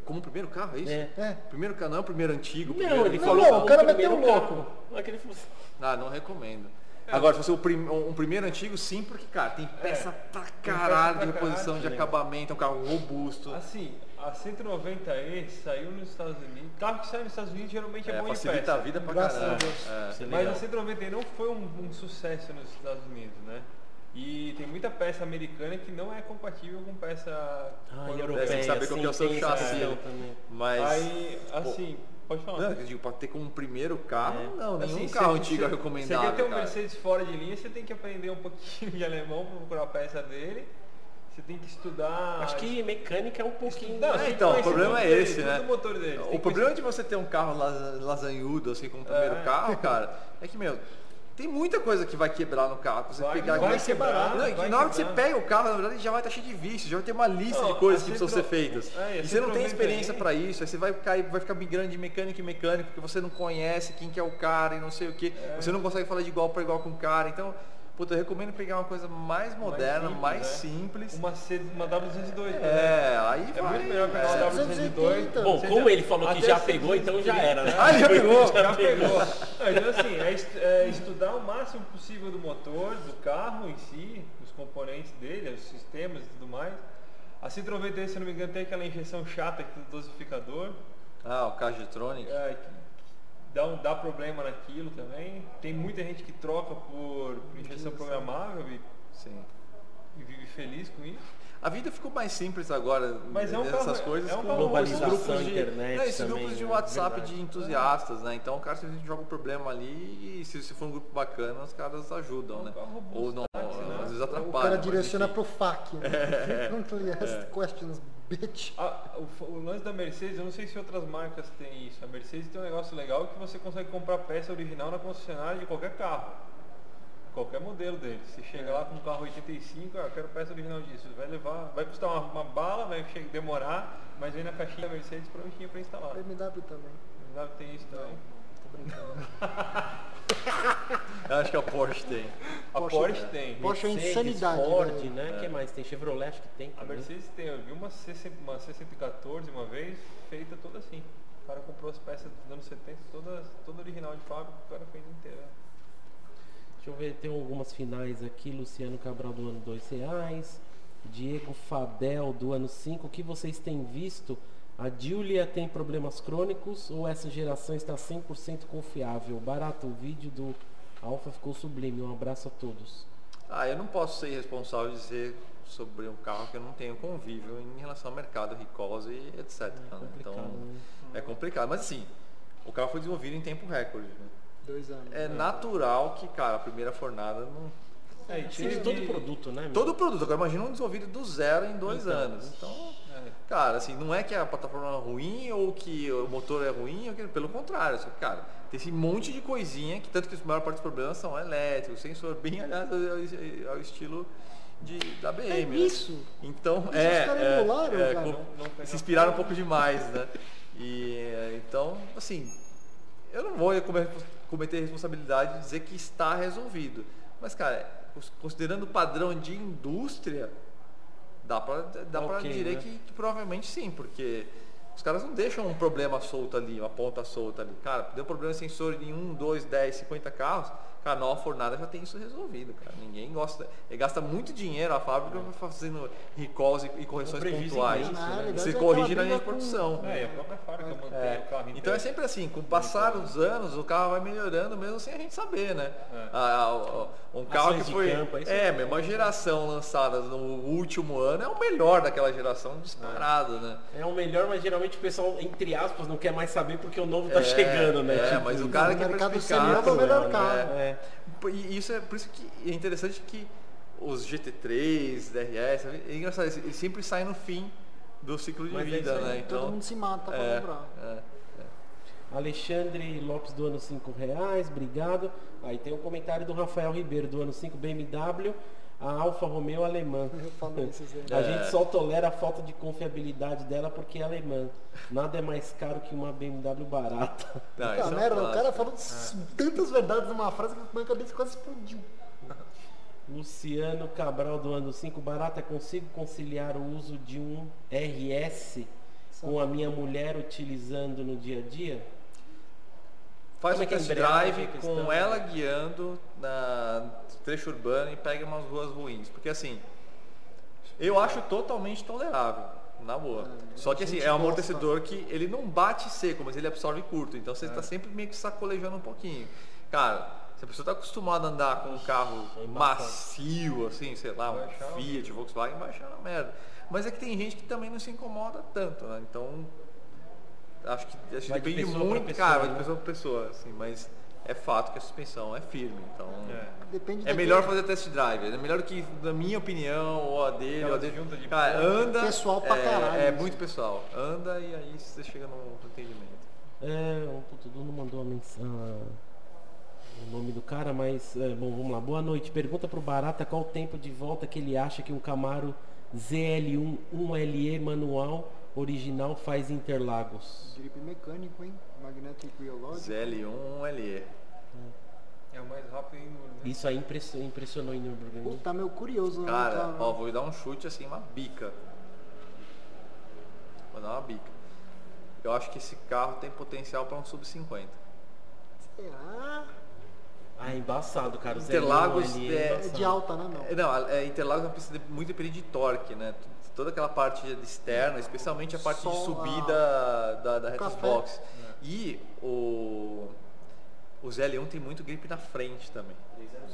Como primeiro carro, é isso? É. É. Primeiro carro não é o primeiro antigo. o Não, primeiro... ele Não, falou não, o cara meteu o carro. louco. Não é que ele falou assim, Ah, não recomendo. Agora, se fosse o prim- um primeiro antigo, sim, porque, cara, tem peça pra caralho de reposição, caralho, de né? acabamento, é um carro robusto. Assim, a 190E saiu nos Estados Unidos. Carro que sai nos Estados Unidos geralmente é, É, bom em facilita peça. a vida pra Graças caralho. É. É Mas a 190 não foi um, um sucesso nos Estados Unidos, né? E tem muita peça americana que não é compatível com peça Ah, e europeia. tem que saber qual que é o seu chassi. Mas. Aí, assim, pode falar. Não, eu digo, pra ter como primeiro carro, É. não, nenhum Assim, carro cê- antigo é recomendável. Você quer ter um cara. Mercedes fora de linha, você tem que aprender um pouquinho de alemão para procurar a peça dele. Você tem que estudar. Acho que mecânica é um pouquinho. Não, É, então, o problema é esse, né? dele. Tem O que problema de você ter um carro la- lasanhudo, assim, como primeiro É. carro, cara, é que, meu, tem muita coisa que vai quebrar no carro. Você Vai- pegar vai quebrar. Não, vai na hora que você pega o carro, na verdade, já vai estar cheio de vícios, já vai ter uma lista Não, de coisas a que precisam ser feitas. É, e você não tem 190 experiência pra isso, aí você vai cair, vai ficar migrando de mecânico em mecânico, porque você não conhece quem que é o cara e não sei o que. É. Você não consegue falar de igual para igual com o cara. Então, puta, eu recomendo pegar uma coisa mais moderna, mais simples. Uma, C, uma W202. né? É, aí É vai. muito melhor pegar é. uma W202. Bom, como já- ele falou que já pegou, então já era, né? Ah, já (laughs) pegou? Já pegou. Então assim, é, est- é estudar o máximo possível do motor, do carro em si, os componentes dele, os sistemas e tudo mais. A Citroën desse, se não me engano, tem aquela injeção chata aqui do dosificador, Ah, o Cajitronic. é, que dá, um, dá problema naquilo também. Tem muita gente que troca por injeção programável e, Sim. e vive feliz com isso. A vida ficou mais simples agora Mas é um nessas carro- coisas é um com Globalização, grupos de, internet não, esses também, grupos de né? WhatsApp Verdade. de entusiastas, né? Então o cara simplesmente joga um problema ali e se, se for um grupo bacana, os caras ajudam, né? É um robusto, Ou não, táxi, né? às vezes O atrapalham. cara mas direciona enfim. pro FAQ. Né? (laughs) Frequently asked questions, bitch. Ah, o, o lance da Mercedes, eu não sei se outras marcas têm isso. A Mercedes tem um negócio legal que você consegue comprar peça original na concessionária de qualquer carro. qualquer modelo dele. Você chega lá com um carro 85, ah, eu quero peça original disso. Vai levar, vai custar uma, uma bala, vai demorar, mas vem na caixinha da Mercedes prontinha para instalar. BMW também. BMW tem isso também. Tô brincando. (laughs) Eu acho que a Porsche tem. A Porsche, Porsche, é. tem. Porsche é insanidade, Ford, né? que mais? Tem Chevrolet, acho que tem. A também. Mercedes tem, eu vi uma, C, uma C114 uma vez, feita toda assim. O cara comprou as peças dos anos 70, todas, toda original de fábrica, o cara fez inteira. Deixa eu ver, tem algumas finais aqui. Luciano Cabral do ano dois reais. Diego Fadel do ano 5. O que vocês têm visto? A Julia tem problemas crônicos ou essa geração está 100% confiável? Barato, o vídeo do Alfa ficou sublime. Um abraço a todos. Ah, eu não posso ser responsável de dizer sobre um carro que eu não tenho convívio em relação ao mercado, recalls e etc. né? complicado, então né? é complicado. Mas assim, o carro foi desenvolvido em tempo recorde. né? Dois anos. É natural que, cara, a primeira fornada não. É, e de todo produto, né? meu? Todo produto, agora imagina um desenvolvido do zero em dois Então, anos. Então, cara, assim, não é que a plataforma é ruim ou que o motor é ruim, ou que, pelo contrário, só que, cara, tem esse monte de coisinha que tanto que a maior parte dos problemas são elétricos, sensor bem (laughs) aliás ao, ao estilo de, da BM. É né? isso. Então, Isso é, os caras é, emularam, é, Não- não se inspiraram um pouco demais, né? E é, então, assim, eu não vou come- cometer a responsabilidade de dizer que está resolvido. Mas, cara, considerando o padrão de indústria, dá pra, dá pra Ok, dizer né? que, que provavelmente sim, porque os caras não deixam um problema solto ali, uma ponta solta ali. Cara, deu problema de sensor em 1, 2, 10, 50 carros, cara, a nova fornada já tem isso resolvido, cara. Ninguém gosta. Ele gasta muito dinheiro, a fábrica fazendo recalls e, e correções pontuais. imenso, Na realidade, Você é corrige na linha de briga com- produção. É, e a própria fábrica mantém É. o carro Então é sempre assim, com o passar dos anos, o carro vai melhorando mesmo sem a gente saber, né? É. Ah, um carro Ações que foi. campo, é isso é, mesmo. uma geração lançada no último ano é o melhor daquela geração disparado, né? É o melhor, mas geralmente o pessoal, entre aspas, não quer mais saber porque o novo tá É, chegando, né? É, Tipo, mas o cara que é mercado precificado, semi-novo é o melhor né? carro. É. E isso é por isso que é interessante que os GT3, DRS, é engraçado, eles sempre saem no fim do ciclo de Mas é vida, aí, né? Todo Então, mundo se mata pra é, lembrar. é. Alexandre Lopes do ano 5 reais, obrigado. Aí tem um comentário do Rafael Ribeiro do ano 5 BMW, a Alfa Romeo alemã. (laughs) Eu falo isso. A É. gente só tolera a falta de confiabilidade dela porque é alemã. Nada é mais caro que uma BMW barata. Não, Puta é um merda, o clássico. cara falou tantas verdades numa frase que a minha cabeça quase explodiu. (laughs) Luciano Cabral do ano 5 barata, consigo conciliar o uso de um RS com a minha mulher utilizando no dia a dia? Faz um é é a test drive com ela guiando na trecho urbano e pega umas ruas ruins. Porque assim, eu acho totalmente tolerável, na boa. Só que assim, é um gosta. amortecedor que ele não bate seco, mas ele absorve curto. Então você está sempre meio que sacolejando um pouquinho. Cara, se a pessoa está acostumada a andar com um carro É macio, assim, sei lá, um Fiat, Volkswagen, vai achar uma merda. Mas é que tem gente que também não se incomoda tanto, né? Então, acho que acho que de depende pra muito, pessoa, cara, vai de né? pessoa para pessoa, assim, mas é fato que a suspensão é firme, então É. Depende é melhor fazer test drive, é melhor que na minha opinião ou a dele, ou a dele. de Cara, anda, Pessoal pra é, caralho é isso. muito pessoal. Anda e aí você chega no entendimento. É, o Tutu não mandou a mensagem. O nome do cara, mas é, bom, vamos lá. Boa noite. Pergunta pro Barata qual o tempo de volta que ele acha que um Camaro ZL1 1LE manual original faz Interlagos. Grip mecânico, hein? Magnetic Wheel Logic. ZL1 LE. É o mais rápido em Nürburgring, né? Isso aí impressionou, impressionou em Nürburgring. Tá meio curioso, né? Cara, ó, vou dar um chute assim, uma bica. Vou dar uma bica. Eu acho que esse carro tem potencial para um sub 50. Será? Ah, embaçado, cara. O Interlagos ZL1 é- É embaçado. de alta, né, É, não? Não, é, Interlagos é uma pista de- muito dependente de torque, né? Toda aquela parte de externa, especialmente a parte de Só subida da, da reta Café. box. E o, o ZL1 tem muito grip na frente também.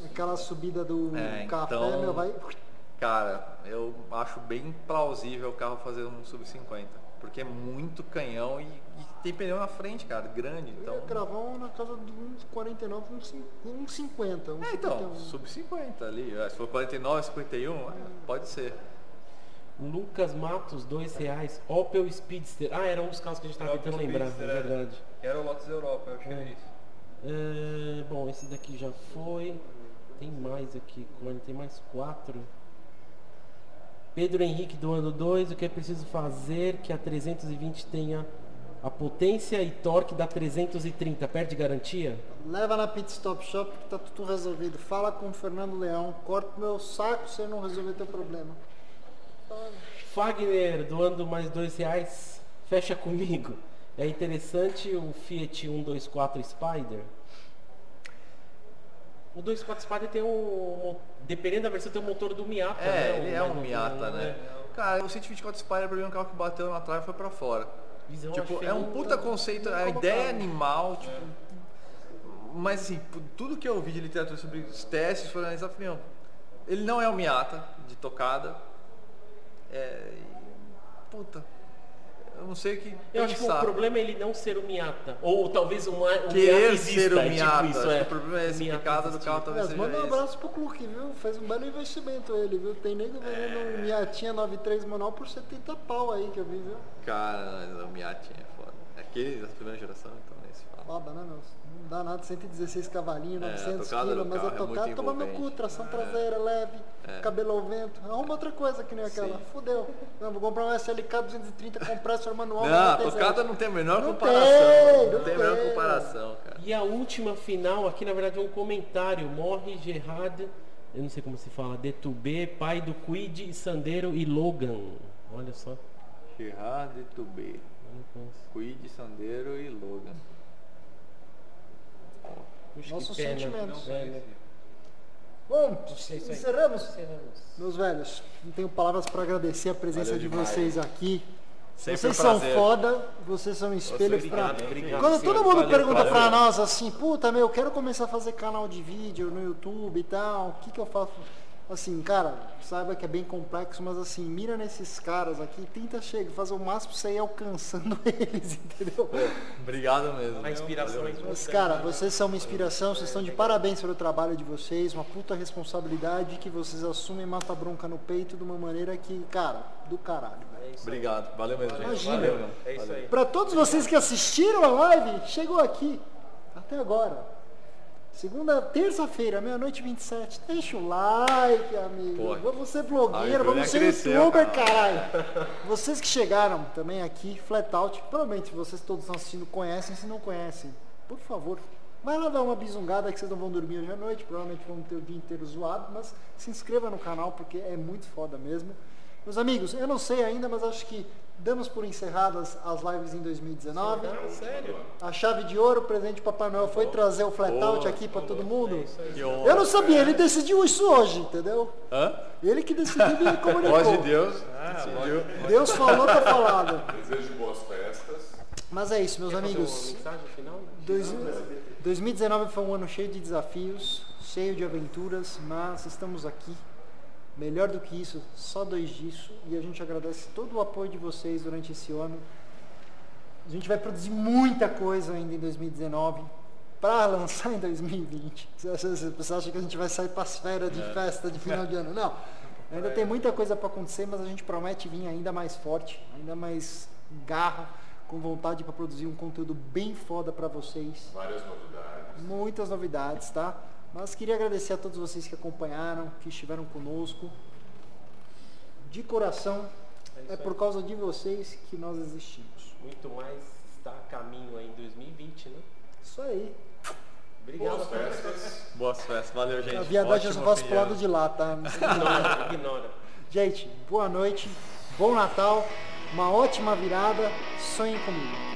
Aquela subida do É, café, então- meu, vai... Cara, eu acho bem plausível o carro fazer um sub 50. Porque é muito canhão e, e tem pneu na frente, cara, grande. Então, Eu ia cravar um na casa de uns 49, uns cin- uns 50, uns é, então, 51. sub 50 ali. Se for 49, 51, é, pode ser. Lucas Matos, dois reais. Opel Speedster. Ah, era um dos carros que a gente estava tentando lembrar, é é. verdade. Era o Lotus Europa, eu acho que era É. isso. É, bom, esse daqui já foi. tem mais aqui, Cone, tem mais quatro. Pedro Henrique do ano 2, o que é preciso fazer que a 320 tenha a potência e torque da 330? Perde garantia? Leva na Pit Stop Shop que tá tudo resolvido. Fala com o Fernando Leão, corta o meu saco se não resolver teu problema. Fagner doando mais dois reais, fecha comigo. É interessante o Fiat 124 Spider? O 2.4 Spider tem um. Dependendo da versão, tem o um motor do Miata. É, né? ele é um Miata, né? Cara, o 124 Spider pra mim é um carro que bateu na trave e foi pra fora. Visão tipo, é um puta conceito, a ideia é animal, tipo. Mas assim, tudo que eu ouvi de literatura sobre os testes foram analisados, meu, ele não é um Miata de tocada. É. Puta, eu não sei o que Eu pensar. acho que o problema é ele não ser o Miata. Ou talvez um, um Querer Miata ser o é tipo Miata. isso, Acho é. que o problema é esse, Miata picada do carro talvez Mas seja manda um esse. abraço pro Kluke, viu? Fez um belo investimento ele, viu? Tem nego vendendo um Miatinha 93 manual por 70 pau aí que eu vi, viu? Cara, o Miata é foda. É aquele da primeira geração, então. Foda, né, meu? Não dá nada, 116 cavalinhos, É, a 900 tocada quilos, mas a carro é tocada muito toma meu cu, tração traseira, leve, cabelo ao vento. Arruma outra coisa que nem aquela. Sim. Fudeu. Não, vou comprar um SLK 230 compressor manual. Não, a 97. tocada não tem a menor Não comparação. tem, não não tem a menor comparação, cara. E a última final, aqui na verdade é um comentário. Morre Gerard, eu não sei como se fala, Detubé, pai do Quid, Sandero e Logan. Olha só. Gerard de Tubê, Olha como- Quid, Sandero e Logan. Puxa, Nossos pena. sentimentos. É? Bom, É encerramos? Encerramos. Meus velhos, não tenho palavras para agradecer a presença Valeu de demais. vocês aqui. Sempre vocês um são foda, vocês são um espelho obrigado. Quando todo mundo Valeu, pergunta pra nós assim, puta meu, eu quero começar a fazer canal de vídeo no YouTube e tal, o que que eu faço? Assim, cara, saiba que é bem complexo, mas assim, mira nesses caras aqui, tenta chegar, fazer o máximo pra você ir alcançando (laughs) eles, entendeu? Obrigado mesmo. A inspiração é Mas, cara, vocês são uma inspiração, vocês estão de parabéns pelo trabalho de vocês, uma puta responsabilidade que vocês assumem mata bronca no peito de uma maneira que, cara, do caralho. velho. Obrigado. Valeu mesmo, gente. Imagina. Valeu, mano. É isso aí. Pra todos vocês que assistiram a live, chegou aqui, até agora. Segunda, terça-feira, meia-noite e 27. Deixa o like, amigo. Pô, vamos ser blogueiro, vamos ser cresceu, youtuber, cara. caralho. (laughs) Vocês que chegaram também aqui, flat out, provavelmente vocês todos estão assistindo conhecem, se não conhecem, por favor, vai lá dar uma bisungada que vocês não vão dormir hoje à noite, provavelmente vão ter o dia inteiro zoado, mas se inscreva no canal porque é muito foda mesmo. Meus amigos, eu não sei ainda, mas acho que damos por encerradas as lives em 2019. Sério? A chave de ouro, o presente de Papai Noel foi trazer o flat out Oh. aqui pra todo mundo. Honra. Eu não sabia, ele decidiu isso hoje, entendeu? Hã? Ele que decidiu me (laughs) comunicou. Voz de Deus. decidiu. Deus falou, tá falado. Desejo boas festas. Mas é isso, meus Uma amigos. mensagem final? Dois- 2019 foi um ano cheio de desafios, cheio de aventuras, mas estamos aqui. Melhor do que isso, só dois disso. E a gente agradece todo o apoio de vocês durante esse ano. A gente vai produzir muita coisa ainda em 2019 para lançar em 2020. Você acha, que a gente vai sair para as férias de festa de final de ano? Não. Ainda tem muita coisa para acontecer, mas a gente promete vir ainda mais forte, ainda mais garra, com vontade para produzir um conteúdo bem foda para vocês Várias novidades. muitas novidades, tá? Mas queria agradecer a todos vocês que acompanharam, que estiveram conosco. De coração, é por causa de vocês que nós existimos. Muito mais está a caminho aí em 2020, né? Isso aí. Obrigado. Boas festas. Boas festas. Valeu, gente. a viadagem eu só faço pro de lado de lá, tá? (laughs) Ignora, ignora. Gente, boa noite, bom Natal, uma ótima virada, sonhem comigo.